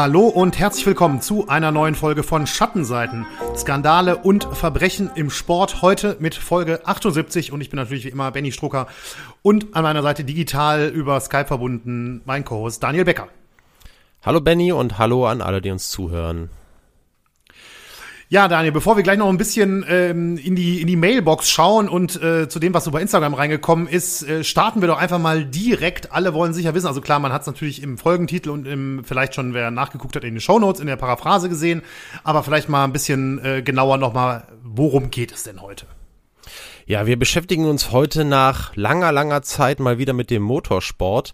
Hallo und herzlich willkommen zu einer neuen Folge von Schattenseiten. Skandale und Verbrechen im Sport. Heute mit Folge 78 und ich bin natürlich wie immer Benny Strucker und an meiner Seite digital über Skype verbunden mein Co-Host Daniel Becker. Hallo Benny und hallo an alle, die uns zuhören. Ja, Daniel, bevor wir gleich noch ein bisschen ähm, in, die, in die Mailbox schauen und äh, zu dem, was so bei Instagram reingekommen ist, äh, starten wir doch einfach mal direkt. Alle wollen sicher wissen. Also klar, man hat es natürlich im Folgentitel und im, vielleicht schon, wer nachgeguckt hat, in den Shownotes, in der Paraphrase gesehen. Aber vielleicht mal ein bisschen äh, genauer nochmal, worum geht es denn heute? Ja, wir beschäftigen uns heute nach langer, langer Zeit mal wieder mit dem Motorsport.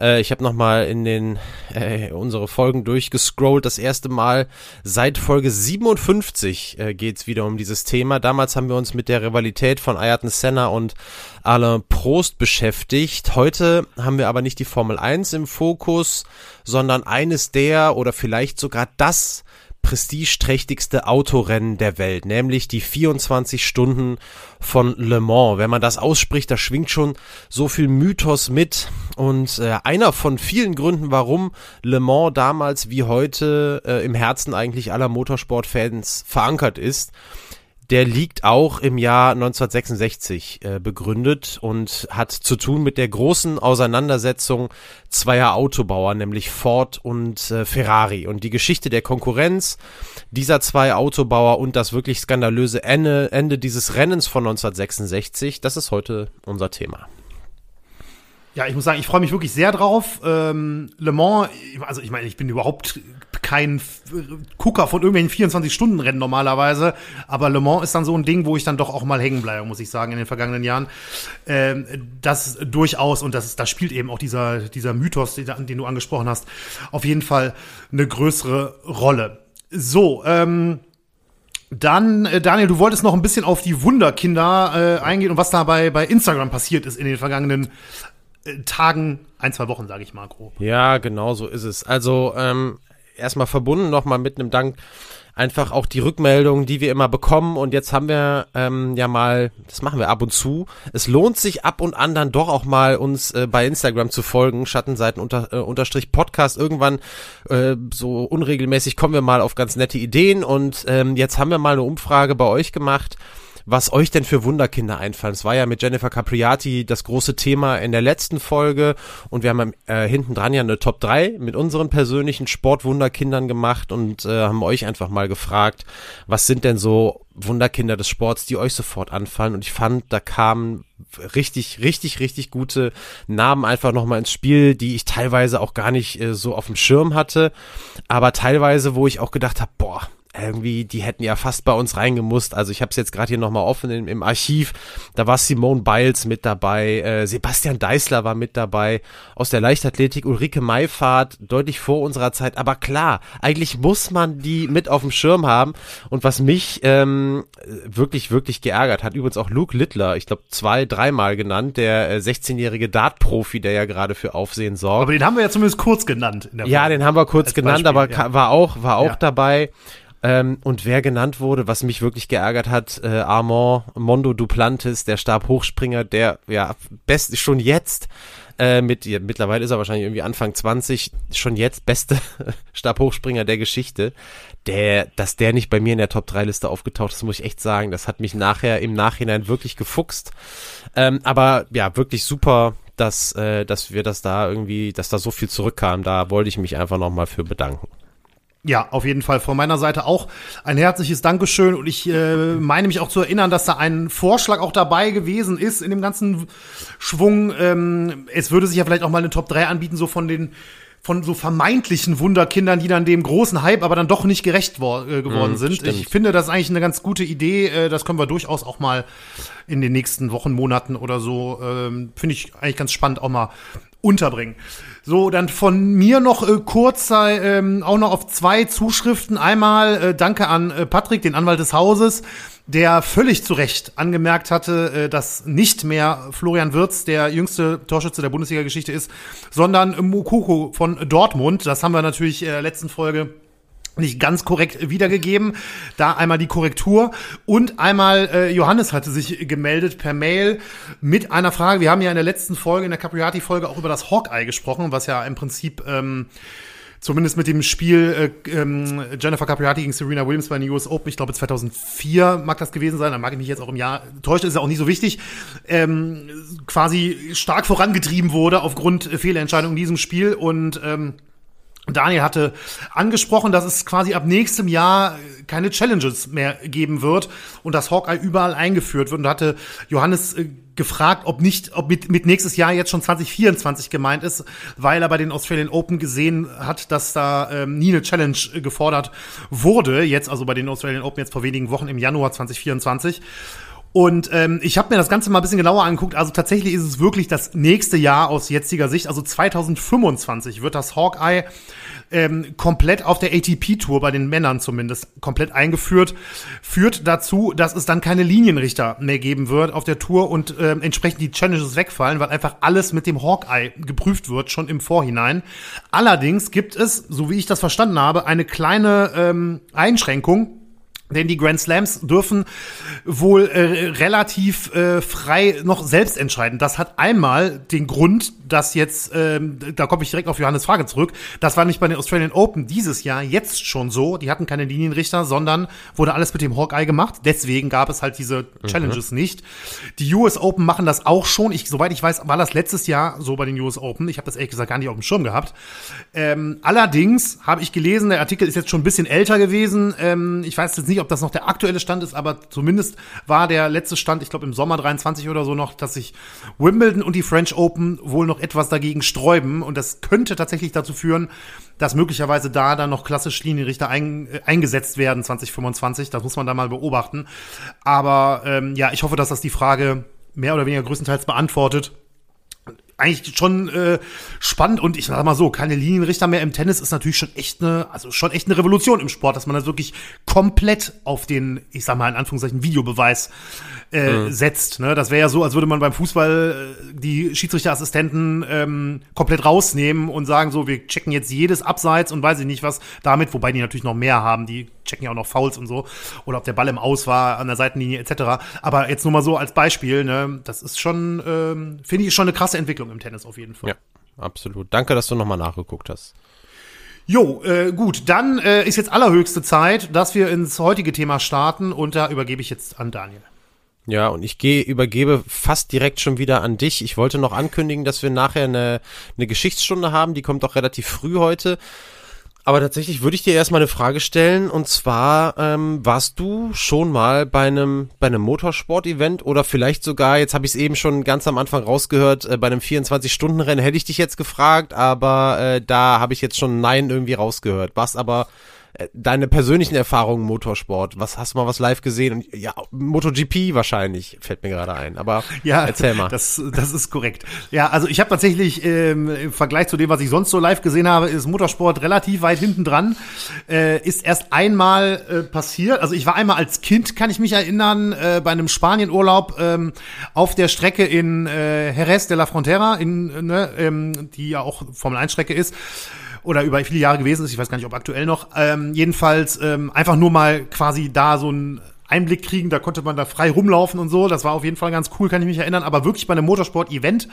Äh, ich habe nochmal in den äh, unsere Folgen durchgescrollt. Das erste Mal seit Folge 57 äh, geht wieder um dieses Thema. Damals haben wir uns mit der Rivalität von Ayrton Senna und Alain Prost beschäftigt. Heute haben wir aber nicht die Formel 1 im Fokus, sondern eines der oder vielleicht sogar das prestigeträchtigste Autorennen der Welt, nämlich die 24 Stunden von Le Mans. Wenn man das ausspricht, da schwingt schon so viel Mythos mit und äh, einer von vielen Gründen, warum Le Mans damals wie heute äh, im Herzen eigentlich aller Motorsportfans verankert ist der liegt auch im Jahr 1966 äh, begründet und hat zu tun mit der großen Auseinandersetzung zweier Autobauer, nämlich Ford und äh, Ferrari. Und die Geschichte der Konkurrenz dieser zwei Autobauer und das wirklich skandalöse Ende, Ende dieses Rennens von 1966, das ist heute unser Thema. Ja, ich muss sagen, ich freue mich wirklich sehr drauf. Ähm, Le Mans, also ich meine, ich bin überhaupt kein Gucker von irgendwelchen 24-Stunden-Rennen normalerweise, aber Le Mans ist dann so ein Ding, wo ich dann doch auch mal hängen bleibe, muss ich sagen, in den vergangenen Jahren. Ähm, das durchaus, und das, das spielt eben auch dieser, dieser Mythos, den, den du angesprochen hast, auf jeden Fall eine größere Rolle. So, ähm, dann, äh, Daniel, du wolltest noch ein bisschen auf die Wunderkinder äh, eingehen und was da bei, bei Instagram passiert ist in den vergangenen äh, Tagen, ein, zwei Wochen, sage ich mal grob. Ja, genau so ist es. Also ähm, erstmal verbunden nochmal mit einem Dank einfach auch die Rückmeldungen, die wir immer bekommen. Und jetzt haben wir ähm, ja mal, das machen wir ab und zu. Es lohnt sich ab und an dann doch auch mal uns äh, bei Instagram zu folgen, Schattenseiten unter, äh, unterstrich Podcast. Irgendwann äh, so unregelmäßig kommen wir mal auf ganz nette Ideen. Und ähm, jetzt haben wir mal eine Umfrage bei euch gemacht was euch denn für Wunderkinder einfallen. Es war ja mit Jennifer Capriati das große Thema in der letzten Folge und wir haben äh, hinten dran ja eine Top 3 mit unseren persönlichen Sportwunderkindern gemacht und äh, haben euch einfach mal gefragt, was sind denn so Wunderkinder des Sports, die euch sofort anfallen und ich fand, da kamen richtig, richtig, richtig gute Namen einfach nochmal ins Spiel, die ich teilweise auch gar nicht äh, so auf dem Schirm hatte, aber teilweise, wo ich auch gedacht habe, boah, irgendwie, die hätten ja fast bei uns reingemusst. Also ich habe es jetzt gerade hier nochmal offen im, im, Archiv. Da war Simone Biles mit dabei, äh, Sebastian Deißler war mit dabei, aus der Leichtathletik Ulrike Meifahrt, deutlich vor unserer Zeit. Aber klar, eigentlich muss man die mit auf dem Schirm haben. Und was mich ähm, wirklich, wirklich geärgert hat, übrigens auch Luke Littler, ich glaube zwei, dreimal genannt, der äh, 16-jährige Dart-Profi, der ja gerade für Aufsehen sorgt. Aber den haben wir ja zumindest kurz genannt. ja, den haben wir kurz genannt, Beispiel, aber ja. war auch, war auch ja. dabei. Ähm, und wer genannt wurde, was mich wirklich geärgert hat, äh, Armand Mondo Duplantis, der Stabhochspringer, der ja best schon jetzt äh, mit ja, mittlerweile ist er wahrscheinlich irgendwie Anfang 20, schon jetzt beste Stabhochspringer der Geschichte. Der, dass der nicht bei mir in der Top 3 Liste aufgetaucht ist, muss ich echt sagen, das hat mich nachher im Nachhinein wirklich gefuchst. Ähm, aber ja, wirklich super, dass, äh, dass wir das da irgendwie, dass da so viel zurückkam. Da wollte ich mich einfach nochmal für bedanken. Ja, auf jeden Fall von meiner Seite auch ein herzliches Dankeschön und ich äh, meine mich auch zu erinnern, dass da ein Vorschlag auch dabei gewesen ist in dem ganzen Schwung. Ähm, es würde sich ja vielleicht auch mal eine Top 3 anbieten, so von den von so vermeintlichen Wunderkindern, die dann dem großen Hype aber dann doch nicht gerecht äh, geworden mm, sind. Stimmt. Ich finde das eigentlich eine ganz gute Idee. Äh, das können wir durchaus auch mal in den nächsten Wochen, Monaten oder so, ähm, finde ich eigentlich ganz spannend auch mal unterbringen. So, dann von mir noch äh, kurz ähm, auch noch auf zwei Zuschriften. Einmal äh, danke an äh, Patrick, den Anwalt des Hauses, der völlig zu Recht angemerkt hatte, äh, dass nicht mehr Florian Wirz der jüngste Torschütze der Bundesliga-Geschichte ist, sondern Mukoko von Dortmund. Das haben wir natürlich in der letzten Folge nicht ganz korrekt wiedergegeben. Da einmal die Korrektur und einmal äh, Johannes hatte sich gemeldet per Mail mit einer Frage. Wir haben ja in der letzten Folge, in der Capriati-Folge auch über das Hawkeye gesprochen, was ja im Prinzip ähm, zumindest mit dem Spiel äh, ähm, Jennifer Capriati gegen Serena Williams bei den US Open, ich glaube 2004 mag das gewesen sein, da mag ich mich jetzt auch im Jahr täuschen, ist ja auch nicht so wichtig, ähm, quasi stark vorangetrieben wurde aufgrund Fehlentscheidungen in diesem Spiel und ähm, Daniel hatte angesprochen, dass es quasi ab nächstem Jahr keine Challenges mehr geben wird und dass Hawkeye überall eingeführt wird. Und hatte Johannes äh, gefragt, ob nicht, ob mit, mit nächstes Jahr jetzt schon 2024 gemeint ist, weil er bei den Australian Open gesehen hat, dass da ähm, nie eine Challenge gefordert wurde. Jetzt also bei den Australian Open jetzt vor wenigen Wochen im Januar 2024. Und ähm, ich habe mir das Ganze mal ein bisschen genauer angeguckt. Also tatsächlich ist es wirklich das nächste Jahr aus jetziger Sicht. Also 2025 wird das Hawkeye ähm, komplett auf der ATP-Tour, bei den Männern zumindest, komplett eingeführt. Führt dazu, dass es dann keine Linienrichter mehr geben wird auf der Tour und ähm, entsprechend die Challenges wegfallen, weil einfach alles mit dem Hawkeye geprüft wird, schon im Vorhinein. Allerdings gibt es, so wie ich das verstanden habe, eine kleine ähm, Einschränkung denn die Grand Slams dürfen wohl äh, relativ äh, frei noch selbst entscheiden. Das hat einmal den Grund, dass jetzt, ähm, da komme ich direkt auf Johannes Frage zurück, das war nicht bei den Australian Open dieses Jahr jetzt schon so. Die hatten keine Linienrichter, sondern wurde alles mit dem Hawkeye gemacht. Deswegen gab es halt diese Challenges mhm. nicht. Die US Open machen das auch schon. Ich, soweit ich weiß, war das letztes Jahr so bei den US Open. Ich habe das ehrlich gesagt gar nicht auf dem Schirm gehabt. Ähm, allerdings habe ich gelesen, der Artikel ist jetzt schon ein bisschen älter gewesen. Ähm, ich weiß jetzt nicht, ob das noch der aktuelle Stand ist, aber zumindest war der letzte Stand, ich glaube im Sommer 23 oder so noch, dass sich Wimbledon und die French Open wohl noch etwas dagegen sträuben und das könnte tatsächlich dazu führen, dass möglicherweise da dann noch klassisch Linienrichter ein, äh, eingesetzt werden 2025. Das muss man da mal beobachten. Aber ähm, ja, ich hoffe, dass das die Frage mehr oder weniger größtenteils beantwortet eigentlich schon äh, spannend und ich sag mal so, keine Linienrichter mehr im Tennis ist natürlich schon echt eine, also schon echt eine Revolution im Sport, dass man das wirklich komplett auf den, ich sag mal in Anführungszeichen, Videobeweis äh, mhm. setzt. Ne? Das wäre ja so, als würde man beim Fußball äh, die Schiedsrichterassistenten ähm, komplett rausnehmen und sagen so, wir checken jetzt jedes Abseits und weiß ich nicht was damit, wobei die natürlich noch mehr haben, die checken ja auch noch Fouls und so oder ob der Ball im Aus war an der Seitenlinie etc. Aber jetzt nur mal so als Beispiel, ne, das ist schon, ähm, finde ich, schon eine krasse Entwicklung im Tennis auf jeden Fall. Ja, absolut. Danke, dass du nochmal nachgeguckt hast. Jo, äh, gut, dann äh, ist jetzt allerhöchste Zeit, dass wir ins heutige Thema starten und da übergebe ich jetzt an Daniel. Ja, und ich gehe, übergebe fast direkt schon wieder an dich. Ich wollte noch ankündigen, dass wir nachher eine, eine Geschichtsstunde haben, die kommt auch relativ früh heute. Aber tatsächlich würde ich dir erstmal eine Frage stellen und zwar ähm, warst du schon mal bei einem bei einem Motorsport-Event oder vielleicht sogar jetzt habe ich es eben schon ganz am Anfang rausgehört äh, bei einem 24-Stunden-Rennen hätte ich dich jetzt gefragt, aber äh, da habe ich jetzt schon Nein irgendwie rausgehört. Warst aber deine persönlichen Erfahrungen im Motorsport. Was hast du mal was live gesehen? Und ja, MotoGP wahrscheinlich fällt mir gerade ein. Aber ja, erzähl mal. Das, das ist korrekt. Ja, also ich habe tatsächlich ähm, im Vergleich zu dem, was ich sonst so live gesehen habe, ist Motorsport relativ weit hinten dran. Äh, ist erst einmal äh, passiert. Also ich war einmal als Kind, kann ich mich erinnern, äh, bei einem Spanienurlaub ähm, auf der Strecke in äh, Jerez de la Frontera, in, ne, ähm, die ja auch Formel 1 Strecke ist oder über viele Jahre gewesen ist, ich weiß gar nicht, ob aktuell noch. Ähm, jedenfalls ähm, einfach nur mal quasi da so ein Einblick kriegen, da konnte man da frei rumlaufen und so. Das war auf jeden Fall ganz cool, kann ich mich erinnern. Aber wirklich bei einem Motorsport-Event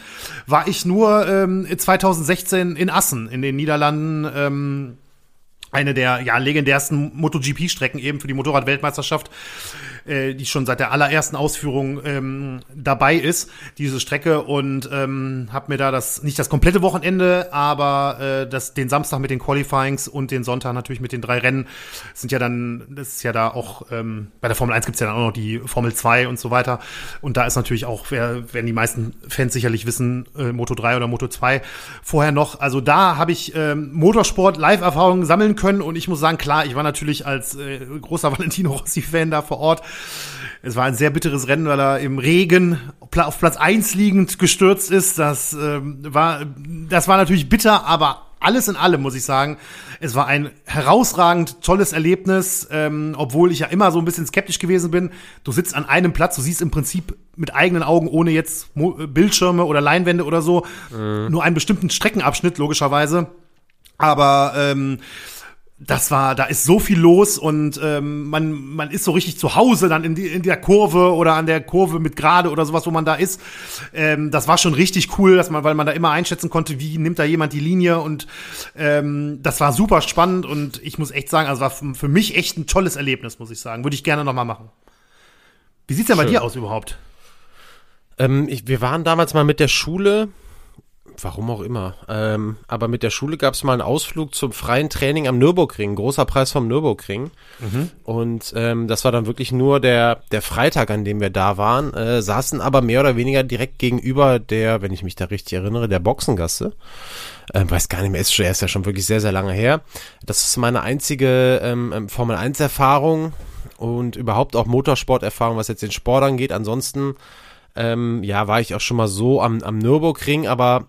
war ich nur ähm, 2016 in Assen in den Niederlanden. Ähm, eine der ja, legendärsten MotoGP-Strecken eben für die Motorrad-Weltmeisterschaft äh, die schon seit der allerersten Ausführung ähm, dabei ist, diese Strecke. Und ähm, habe mir da das nicht das komplette Wochenende, aber äh, das den Samstag mit den Qualifyings und den Sonntag natürlich mit den drei Rennen. Sind ja dann das ist ja da auch ähm, bei der Formel 1 gibt's ja dann auch noch die Formel 2 und so weiter. Und da ist natürlich auch wer werden die meisten Fans sicherlich wissen äh, Moto 3 oder Moto 2 vorher noch, also da habe ich ähm, Motorsport Live Erfahrungen sammeln können und ich muss sagen, klar, ich war natürlich als äh, großer Valentino Rossi Fan da vor Ort es war ein sehr bitteres Rennen, weil er im Regen auf Platz eins liegend gestürzt ist. Das ähm, war, das war natürlich bitter, aber alles in allem muss ich sagen, es war ein herausragend tolles Erlebnis, ähm, obwohl ich ja immer so ein bisschen skeptisch gewesen bin. Du sitzt an einem Platz, du siehst im Prinzip mit eigenen Augen, ohne jetzt Mo Bildschirme oder Leinwände oder so, mhm. nur einen bestimmten Streckenabschnitt, logischerweise. Aber ähm, das war, da ist so viel los und ähm, man, man ist so richtig zu Hause dann in, die, in der Kurve oder an der Kurve mit Gerade oder sowas, wo man da ist. Ähm, das war schon richtig cool, dass man, weil man da immer einschätzen konnte, wie nimmt da jemand die Linie und ähm, das war super spannend und ich muss echt sagen, also war für mich echt ein tolles Erlebnis, muss ich sagen. Würde ich gerne nochmal machen. Wie sieht's denn bei dir aus überhaupt? Ähm, ich, wir waren damals mal mit der Schule warum auch immer. Ähm, aber mit der Schule gab es mal einen Ausflug zum freien Training am Nürburgring, großer Preis vom Nürburgring. Mhm. Und ähm, das war dann wirklich nur der, der Freitag, an dem wir da waren, äh, saßen aber mehr oder weniger direkt gegenüber der, wenn ich mich da richtig erinnere, der Boxengasse. Ähm, weiß gar nicht mehr, ist, schon, ist ja schon wirklich sehr, sehr lange her. Das ist meine einzige ähm, ähm Formel 1 Erfahrung und überhaupt auch Motorsport-Erfahrung, was jetzt den Sport angeht. Ansonsten ähm, ja, war ich auch schon mal so am, am Nürburgring, aber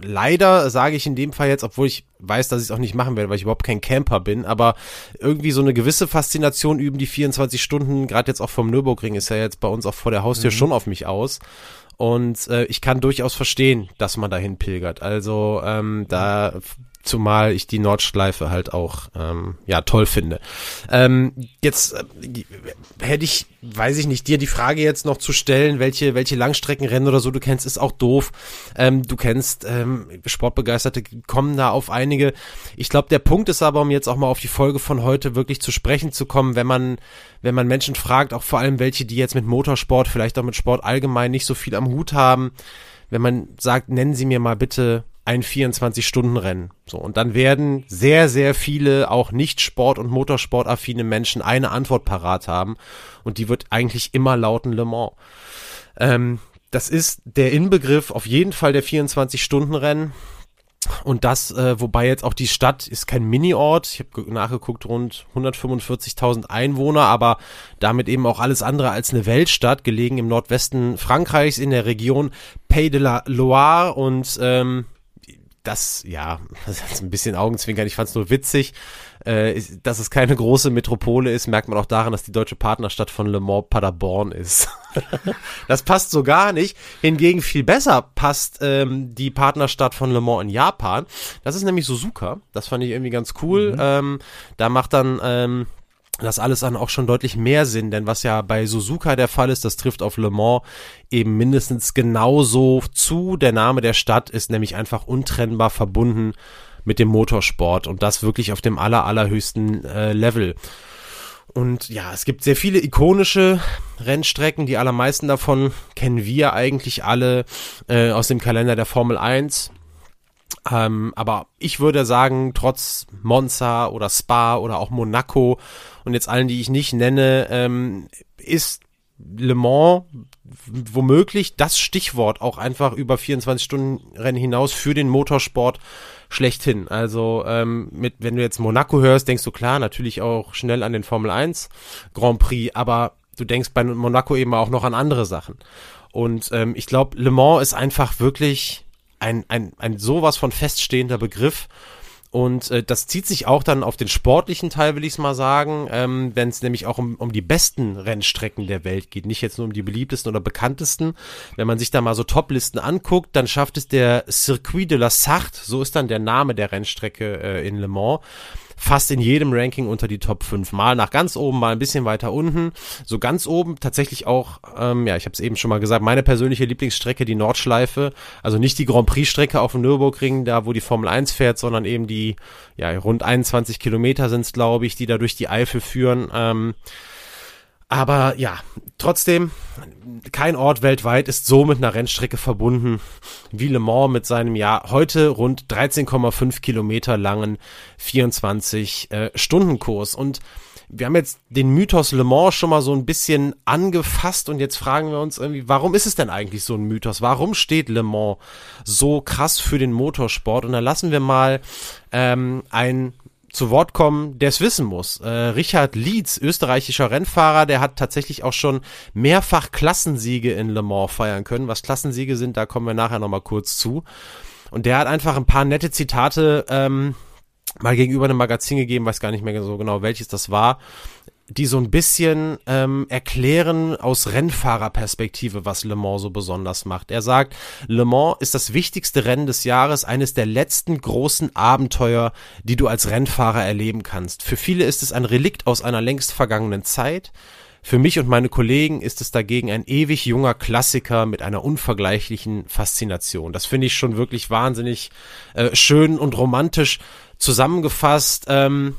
leider sage ich in dem Fall jetzt, obwohl ich weiß, dass ich es auch nicht machen werde, weil ich überhaupt kein Camper bin, aber irgendwie so eine gewisse Faszination üben die 24 Stunden, gerade jetzt auch vom Nürburgring, ist ja jetzt bei uns auch vor der Haustür mhm. schon auf mich aus. Und äh, ich kann durchaus verstehen, dass man dahin pilgert. Also ähm, da zumal ich die Nordschleife halt auch ähm, ja toll finde. Ähm, jetzt äh, hätte ich, weiß ich nicht, dir die Frage jetzt noch zu stellen, welche welche Langstreckenrennen oder so du kennst, ist auch doof. Ähm, du kennst ähm, Sportbegeisterte kommen da auf einige. Ich glaube, der Punkt ist aber, um jetzt auch mal auf die Folge von heute wirklich zu sprechen zu kommen, wenn man wenn man Menschen fragt, auch vor allem welche, die jetzt mit Motorsport, vielleicht auch mit Sport allgemein nicht so viel am Hut haben, wenn man sagt, nennen Sie mir mal bitte ein 24-Stunden-Rennen. So, und dann werden sehr, sehr viele auch nicht Sport- und Motorsport-affine Menschen eine Antwort parat haben. Und die wird eigentlich immer lauten Le Mans. Ähm, das ist der Inbegriff auf jeden Fall der 24-Stunden-Rennen. Und das, äh, wobei jetzt auch die Stadt ist kein Mini-Ort. Ich habe nachgeguckt, rund 145.000 Einwohner, aber damit eben auch alles andere als eine Weltstadt, gelegen im Nordwesten Frankreichs in der Region Pays de la Loire und ähm, das, ja, das ist ein bisschen Augenzwinkern. Ich fand es nur witzig. Äh, dass es keine große Metropole ist, merkt man auch daran, dass die deutsche Partnerstadt von Le Mans Paderborn ist. das passt so gar nicht. Hingegen viel besser passt ähm, die Partnerstadt von Le Mans in Japan. Das ist nämlich Suzuka. Das fand ich irgendwie ganz cool. Mhm. Ähm, da macht dann ähm, das alles dann auch schon deutlich mehr Sinn, denn was ja bei Suzuka der Fall ist, das trifft auf Le Mans eben mindestens genauso zu. Der Name der Stadt ist nämlich einfach untrennbar verbunden mit dem Motorsport und das wirklich auf dem aller, allerhöchsten äh, Level. Und ja, es gibt sehr viele ikonische Rennstrecken. Die allermeisten davon kennen wir eigentlich alle äh, aus dem Kalender der Formel 1. Ähm, aber ich würde sagen, trotz Monza oder Spa oder auch Monaco und jetzt allen, die ich nicht nenne, ähm, ist Le Mans womöglich das Stichwort auch einfach über 24 Stunden Rennen hinaus für den Motorsport schlechthin. Also ähm, mit, wenn du jetzt Monaco hörst, denkst du klar, natürlich auch schnell an den Formel 1 Grand Prix, aber du denkst bei Monaco eben auch noch an andere Sachen. Und ähm, ich glaube, Le Mans ist einfach wirklich ein, ein, ein sowas von feststehender Begriff. Und äh, das zieht sich auch dann auf den sportlichen Teil, will ich es mal sagen, ähm, wenn es nämlich auch um, um die besten Rennstrecken der Welt geht, nicht jetzt nur um die beliebtesten oder bekanntesten. Wenn man sich da mal so Toplisten anguckt, dann schafft es der Circuit de la Sarthe, so ist dann der Name der Rennstrecke äh, in Le Mans fast in jedem Ranking unter die Top 5. Mal nach ganz oben, mal ein bisschen weiter unten. So ganz oben tatsächlich auch, ähm, ja, ich habe es eben schon mal gesagt, meine persönliche Lieblingsstrecke, die Nordschleife. Also nicht die Grand Prix-Strecke auf dem Nürburgring, da wo die Formel 1 fährt, sondern eben die, ja, rund 21 Kilometer sind es, glaube ich, die da durch die Eifel führen. Ähm, aber ja, trotzdem, kein Ort weltweit ist so mit einer Rennstrecke verbunden wie Le Mans mit seinem ja heute rund 13,5 Kilometer langen 24 äh. Und wir haben jetzt den Mythos Le Mans schon mal so ein bisschen angefasst und jetzt fragen wir uns irgendwie, warum ist es denn eigentlich so ein Mythos? Warum steht Le Mans so krass für den Motorsport? Und da lassen wir mal ähm, ein zu Wort kommen, der es wissen muss. Äh, Richard Lietz, österreichischer Rennfahrer, der hat tatsächlich auch schon mehrfach Klassensiege in Le Mans feiern können. Was Klassensiege sind, da kommen wir nachher nochmal kurz zu. Und der hat einfach ein paar nette Zitate ähm, mal gegenüber einem Magazin gegeben, weiß gar nicht mehr so genau, welches das war. Die so ein bisschen ähm, erklären aus Rennfahrerperspektive, was Le Mans so besonders macht. Er sagt, Le Mans ist das wichtigste Rennen des Jahres, eines der letzten großen Abenteuer, die du als Rennfahrer erleben kannst. Für viele ist es ein Relikt aus einer längst vergangenen Zeit. Für mich und meine Kollegen ist es dagegen ein ewig junger Klassiker mit einer unvergleichlichen Faszination. Das finde ich schon wirklich wahnsinnig äh, schön und romantisch zusammengefasst. Ähm,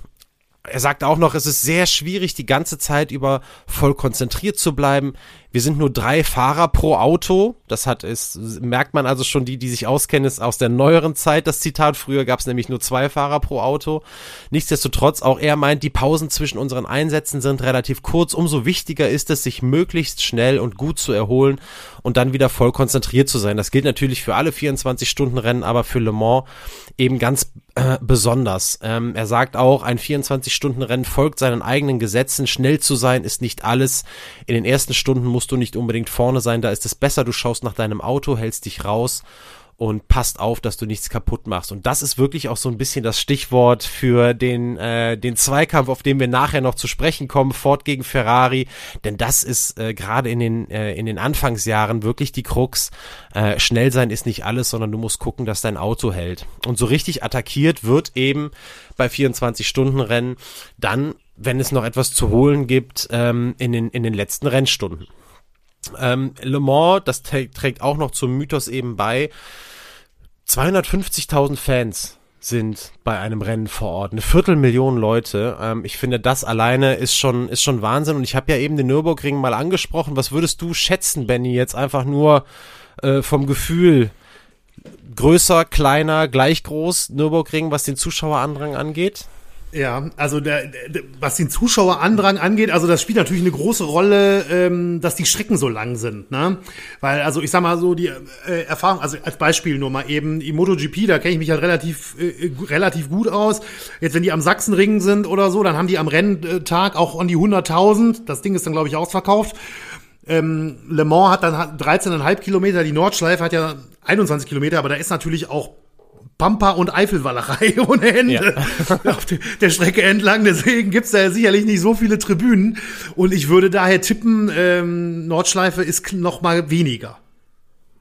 er sagt auch noch, es ist sehr schwierig, die ganze Zeit über voll konzentriert zu bleiben. Wir sind nur drei Fahrer pro Auto. Das hat ist, merkt man also schon, die, die sich auskennen, ist aus der neueren Zeit das Zitat. Früher gab es nämlich nur zwei Fahrer pro Auto. Nichtsdestotrotz, auch er meint, die Pausen zwischen unseren Einsätzen sind relativ kurz. Umso wichtiger ist es, sich möglichst schnell und gut zu erholen und dann wieder voll konzentriert zu sein. Das gilt natürlich für alle 24-Stunden-Rennen, aber für Le Mans eben ganz äh, besonders. Ähm, er sagt auch, ein 24-Stunden-Rennen folgt seinen eigenen Gesetzen. Schnell zu sein ist nicht alles. In den ersten Stunden musst du nicht unbedingt vorne sein, da ist es besser, du schaust nach deinem Auto, hältst dich raus und passt auf, dass du nichts kaputt machst. Und das ist wirklich auch so ein bisschen das Stichwort für den, äh, den Zweikampf, auf den wir nachher noch zu sprechen kommen, Ford gegen Ferrari. Denn das ist äh, gerade in den, äh, in den Anfangsjahren wirklich die Krux. Äh, schnell sein ist nicht alles, sondern du musst gucken, dass dein Auto hält. Und so richtig attackiert wird eben bei 24-Stunden-Rennen dann, wenn es noch etwas zu holen gibt, ähm, in, den, in den letzten Rennstunden. Ähm, Le Mans, das trägt auch noch zum Mythos eben bei. 250.000 Fans sind bei einem Rennen vor Ort. Eine Viertelmillion Leute. Ähm, ich finde, das alleine ist schon, ist schon Wahnsinn. Und ich habe ja eben den Nürburgring mal angesprochen. Was würdest du schätzen, Benny, jetzt einfach nur äh, vom Gefühl? Größer, kleiner, gleich groß, Nürburgring, was den Zuschauerandrang angeht? Ja, also der, der, was den Zuschauerandrang angeht, also das spielt natürlich eine große Rolle, ähm, dass die Strecken so lang sind, ne? Weil, also ich sag mal so, die äh, Erfahrung, also als Beispiel nur mal eben, die MotoGP, da kenne ich mich halt relativ, äh, relativ gut aus. Jetzt, wenn die am Sachsenring sind oder so, dann haben die am Renntag auch an die 100.000. Das Ding ist dann, glaube ich, ausverkauft. Ähm, Le Mans hat dann 13,5 Kilometer, die Nordschleife hat ja 21 Kilometer, aber da ist natürlich auch Pampa und Eifelwallerei ohne Ende ja. auf der Strecke entlang. Deswegen gibt's da sicherlich nicht so viele Tribünen. Und ich würde daher tippen, ähm, Nordschleife ist noch mal weniger.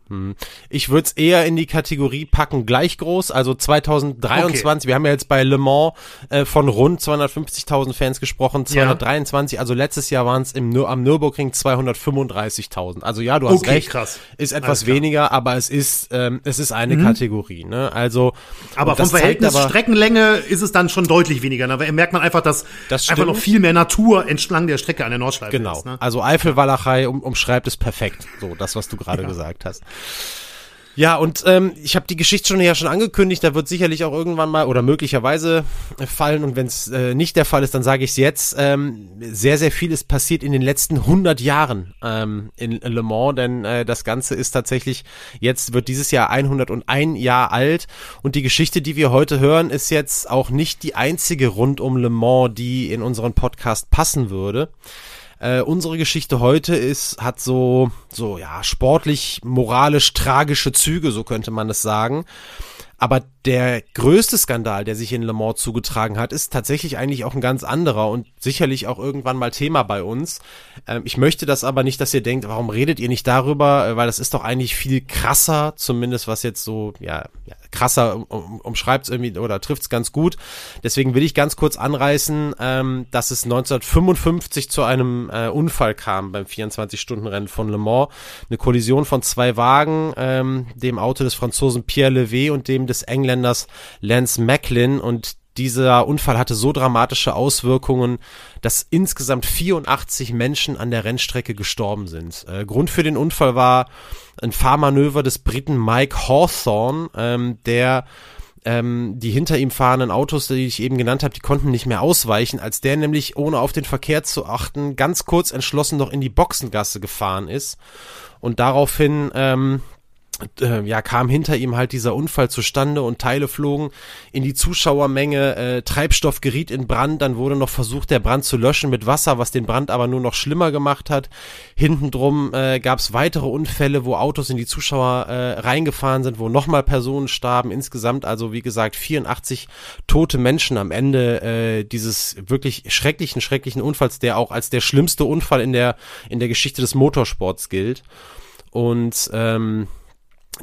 Hm. Ich würde es eher in die Kategorie packen, gleich groß, also 2023. Okay. Wir haben ja jetzt bei Le Mans äh, von rund 250.000 Fans gesprochen, 223. Ja. Also letztes Jahr waren es am Nürburgring 235.000. Also ja, du hast okay, recht. Krass. Ist etwas weniger, aber es ist ähm, es ist eine mhm. Kategorie. Ne? Also aber vom Verhältnis aber, Streckenlänge ist es dann schon deutlich weniger. Da merkt man einfach, dass das einfach noch viel mehr Natur entlang der Strecke an der Nordschleife genau. ist. Genau. Ne? Also Eifelwalachei um, umschreibt es perfekt. So das, was du gerade ja. gesagt hast. Ja, und ähm, ich habe die Geschichte schon ja schon angekündigt, da wird sicherlich auch irgendwann mal oder möglicherweise fallen und wenn es äh, nicht der Fall ist, dann sage ich es jetzt. Ähm, sehr, sehr viel ist passiert in den letzten 100 Jahren ähm, in Le Mans, denn äh, das Ganze ist tatsächlich, jetzt wird dieses Jahr 101 Jahr alt und die Geschichte, die wir heute hören, ist jetzt auch nicht die einzige rund um Le Mans, die in unseren Podcast passen würde. Äh, unsere Geschichte heute ist, hat so, so, ja, sportlich, moralisch, tragische Züge, so könnte man es sagen. Aber der größte Skandal, der sich in Le Mans zugetragen hat, ist tatsächlich eigentlich auch ein ganz anderer und sicherlich auch irgendwann mal Thema bei uns. Ähm, ich möchte das aber nicht, dass ihr denkt, warum redet ihr nicht darüber, äh, weil das ist doch eigentlich viel krasser, zumindest was jetzt so, ja, krasser um, umschreibt es irgendwie oder trifft es ganz gut. Deswegen will ich ganz kurz anreißen, ähm, dass es 1955 zu einem äh, Unfall kam beim 24-Stunden-Rennen von Le Mans. Eine Kollision von zwei Wagen, ähm, dem Auto des Franzosen Pierre Levé und dem des Engländers Lance Macklin und dieser Unfall hatte so dramatische Auswirkungen, dass insgesamt 84 Menschen an der Rennstrecke gestorben sind. Äh, Grund für den Unfall war ein Fahrmanöver des Briten Mike Hawthorne, ähm, der ähm, die hinter ihm fahrenden Autos, die ich eben genannt habe, die konnten nicht mehr ausweichen, als der nämlich, ohne auf den Verkehr zu achten, ganz kurz entschlossen noch in die Boxengasse gefahren ist und daraufhin ähm, äh, ja, kam hinter ihm halt dieser Unfall zustande und Teile flogen in die Zuschauermenge, äh, Treibstoff geriet in Brand, dann wurde noch versucht, der Brand zu löschen mit Wasser, was den Brand aber nur noch schlimmer gemacht hat. Hintendrum äh, gab es weitere Unfälle, wo Autos in die Zuschauer äh, reingefahren sind, wo nochmal Personen starben. Insgesamt also, wie gesagt, 84 tote Menschen am Ende äh, dieses wirklich schrecklichen, schrecklichen Unfalls, der auch als der schlimmste Unfall in der, in der Geschichte des Motorsports gilt. Und ähm,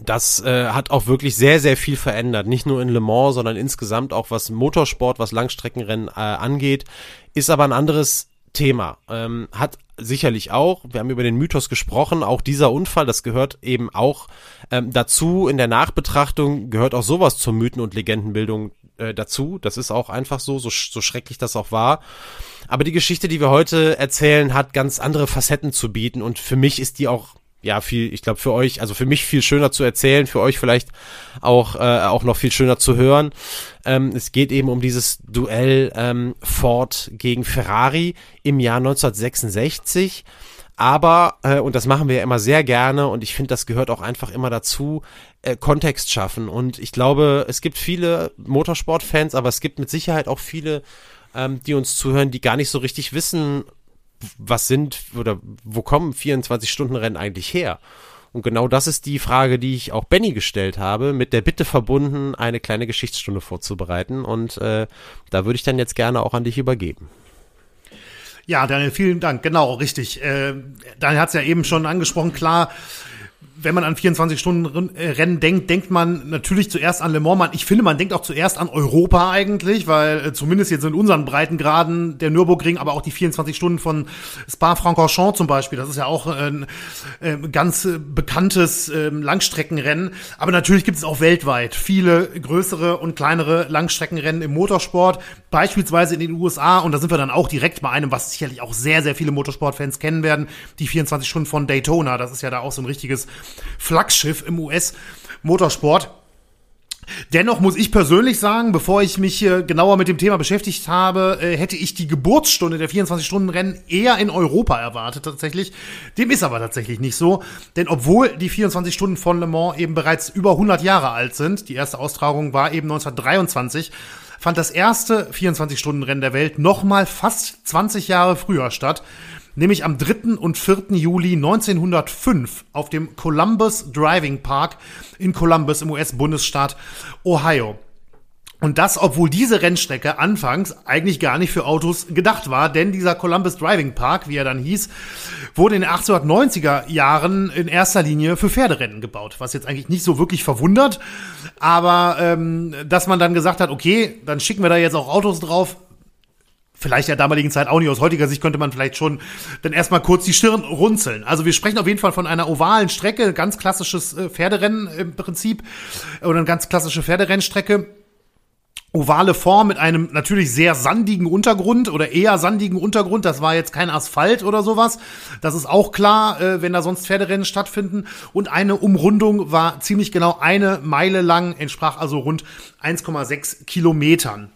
das äh, hat auch wirklich sehr, sehr viel verändert. Nicht nur in Le Mans, sondern insgesamt auch was Motorsport, was Langstreckenrennen äh, angeht. Ist aber ein anderes Thema. Ähm, hat sicherlich auch, wir haben über den Mythos gesprochen, auch dieser Unfall, das gehört eben auch ähm, dazu. In der Nachbetrachtung gehört auch sowas zur Mythen- und Legendenbildung äh, dazu. Das ist auch einfach so, so, so schrecklich das auch war. Aber die Geschichte, die wir heute erzählen, hat ganz andere Facetten zu bieten und für mich ist die auch ja viel, ich glaube für euch, also für mich viel schöner zu erzählen, für euch vielleicht auch äh, auch noch viel schöner zu hören. Ähm, es geht eben um dieses Duell ähm, Ford gegen Ferrari im Jahr 1966. Aber, äh, und das machen wir ja immer sehr gerne und ich finde, das gehört auch einfach immer dazu, äh, Kontext schaffen. Und ich glaube, es gibt viele Motorsportfans, aber es gibt mit Sicherheit auch viele, ähm, die uns zuhören, die gar nicht so richtig wissen, was sind oder wo kommen 24-Stunden-Rennen eigentlich her? Und genau das ist die Frage, die ich auch Benny gestellt habe, mit der Bitte verbunden, eine kleine Geschichtsstunde vorzubereiten. Und äh, da würde ich dann jetzt gerne auch an dich übergeben. Ja, Daniel, vielen Dank. Genau, richtig. Äh, Daniel hat es ja eben schon angesprochen. Klar, wenn man an 24-Stunden-Rennen denkt, denkt man natürlich zuerst an Le Mans. Man, ich finde, man denkt auch zuerst an Europa eigentlich, weil äh, zumindest jetzt in unseren Breitengraden der Nürburgring, aber auch die 24 Stunden von Spa-Francorchamps zum Beispiel, das ist ja auch ein äh, ganz äh, bekanntes äh, Langstreckenrennen. Aber natürlich gibt es auch weltweit viele größere und kleinere Langstreckenrennen im Motorsport, beispielsweise in den USA. Und da sind wir dann auch direkt bei einem, was sicherlich auch sehr, sehr viele Motorsportfans kennen werden, die 24 Stunden von Daytona. Das ist ja da auch so ein richtiges Flaggschiff im US-Motorsport. Dennoch muss ich persönlich sagen, bevor ich mich genauer mit dem Thema beschäftigt habe, äh, hätte ich die Geburtsstunde der 24-Stunden-Rennen eher in Europa erwartet tatsächlich. Dem ist aber tatsächlich nicht so, denn obwohl die 24 Stunden von Le Mans eben bereits über 100 Jahre alt sind, die erste Austragung war eben 1923, fand das erste 24-Stunden-Rennen der Welt nochmal fast 20 Jahre früher statt nämlich am 3. und 4. Juli 1905 auf dem Columbus Driving Park in Columbus im US-Bundesstaat Ohio. Und das, obwohl diese Rennstrecke anfangs eigentlich gar nicht für Autos gedacht war, denn dieser Columbus Driving Park, wie er dann hieß, wurde in den 1890er Jahren in erster Linie für Pferderennen gebaut, was jetzt eigentlich nicht so wirklich verwundert, aber ähm, dass man dann gesagt hat, okay, dann schicken wir da jetzt auch Autos drauf, vielleicht der damaligen Zeit auch nicht. Aus heutiger Sicht könnte man vielleicht schon dann erstmal kurz die Stirn runzeln. Also wir sprechen auf jeden Fall von einer ovalen Strecke, ganz klassisches äh, Pferderennen im Prinzip oder eine ganz klassische Pferderennstrecke. Ovale Form mit einem natürlich sehr sandigen Untergrund oder eher sandigen Untergrund. Das war jetzt kein Asphalt oder sowas. Das ist auch klar, äh, wenn da sonst Pferderennen stattfinden. Und eine Umrundung war ziemlich genau eine Meile lang, entsprach also rund 1,6 Kilometern.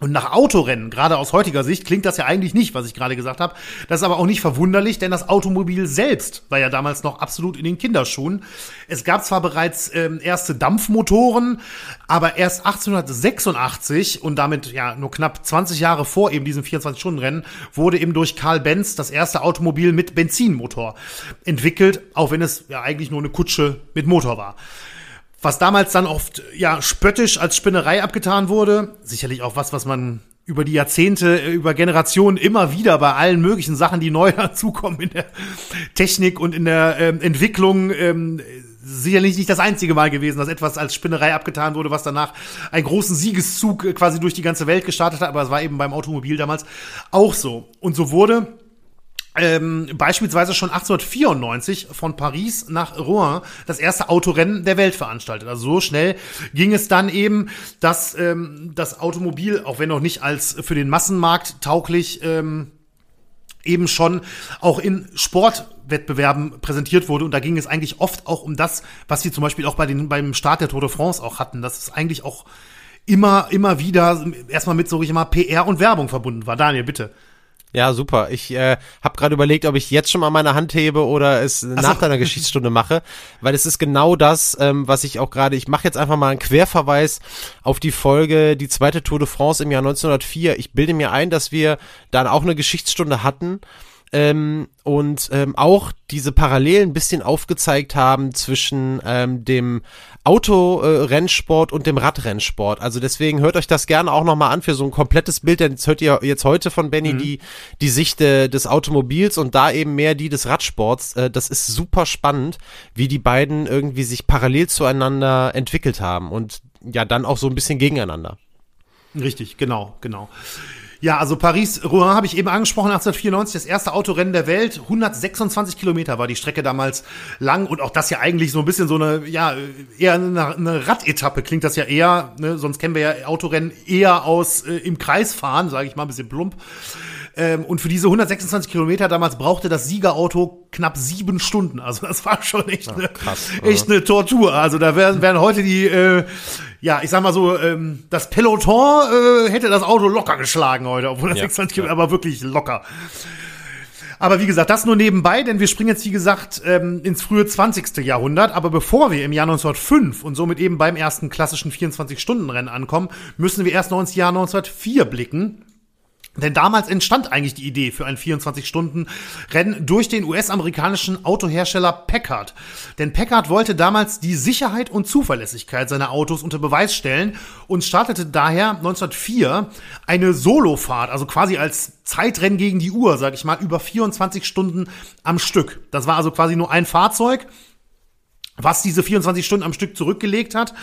Und nach Autorennen, gerade aus heutiger Sicht, klingt das ja eigentlich nicht, was ich gerade gesagt habe. Das ist aber auch nicht verwunderlich, denn das Automobil selbst war ja damals noch absolut in den Kinderschuhen. Es gab zwar bereits ähm, erste Dampfmotoren, aber erst 1886 und damit ja nur knapp 20 Jahre vor eben diesem 24-Stunden-Rennen wurde eben durch Karl Benz das erste Automobil mit Benzinmotor entwickelt, auch wenn es ja eigentlich nur eine Kutsche mit Motor war was damals dann oft ja spöttisch als Spinnerei abgetan wurde. Sicherlich auch was, was man über die Jahrzehnte, äh, über Generationen immer wieder bei allen möglichen Sachen, die neu dazukommen in der Technik und in der ähm, Entwicklung, ähm, sicherlich nicht das einzige Mal gewesen, dass etwas als Spinnerei abgetan wurde, was danach einen großen Siegeszug äh, quasi durch die ganze Welt gestartet hat. Aber es war eben beim Automobil damals auch so. Und so wurde ähm, beispielsweise schon 1894 von Paris nach Rouen das erste Autorennen der Welt veranstaltet. Also so schnell ging es dann eben, dass ähm, das Automobil, auch wenn noch nicht als für den Massenmarkt tauglich, ähm, eben schon auch in Sportwettbewerben präsentiert wurde. Und da ging es eigentlich oft auch um das, was wir zum Beispiel auch bei den, beim Start der Tour de France auch hatten. Das ist eigentlich auch immer, immer wieder erstmal mit so ich mal PR und Werbung verbunden war. Daniel, bitte. Ja, super. Ich äh, habe gerade überlegt, ob ich jetzt schon mal meine Hand hebe oder es Ach nach so. deiner Geschichtsstunde mache, weil es ist genau das, ähm, was ich auch gerade, ich mache jetzt einfach mal einen Querverweis auf die Folge, die zweite Tour de France im Jahr 1904. Ich bilde mir ein, dass wir dann auch eine Geschichtsstunde hatten ähm, und ähm, auch diese Parallelen ein bisschen aufgezeigt haben zwischen ähm, dem Autorennsport und dem Radrennsport. Also deswegen hört euch das gerne auch nochmal an für so ein komplettes Bild, denn jetzt hört ihr jetzt heute von Benny mhm. die, die Sicht äh, des Automobils und da eben mehr die des Radsports. Äh, das ist super spannend, wie die beiden irgendwie sich parallel zueinander entwickelt haben und ja dann auch so ein bisschen gegeneinander. Richtig, genau, genau. Ja, also Paris-Rouen habe ich eben angesprochen, 1994, das erste Autorennen der Welt. 126 Kilometer war die Strecke damals lang und auch das ja eigentlich so ein bisschen so eine, ja, eher eine, eine Radetappe klingt das ja eher, ne? sonst kennen wir ja Autorennen eher aus äh, im Kreis fahren, sage ich mal ein bisschen plump. Ähm, und für diese 126 Kilometer damals brauchte das Siegerauto knapp sieben Stunden. Also das war schon echt, eine, krass, echt eine Tortur. Also da wären, wären heute die, äh, ja, ich sag mal so, ähm, das Peloton äh, hätte das Auto locker geschlagen heute, auf 126 ja, Kilometer, aber wirklich locker. Aber wie gesagt, das nur nebenbei, denn wir springen jetzt, wie gesagt, ähm, ins frühe 20. Jahrhundert. Aber bevor wir im Jahr 1905 und somit eben beim ersten klassischen 24-Stunden-Rennen ankommen, müssen wir erst noch ins Jahr 1904 blicken. Denn damals entstand eigentlich die Idee für ein 24-Stunden-Rennen durch den US-amerikanischen Autohersteller Packard. Denn Packard wollte damals die Sicherheit und Zuverlässigkeit seiner Autos unter Beweis stellen und startete daher 1904 eine Solofahrt, also quasi als Zeitrennen gegen die Uhr, sag ich mal, über 24 Stunden am Stück. Das war also quasi nur ein Fahrzeug, was diese 24 Stunden am Stück zurückgelegt hat.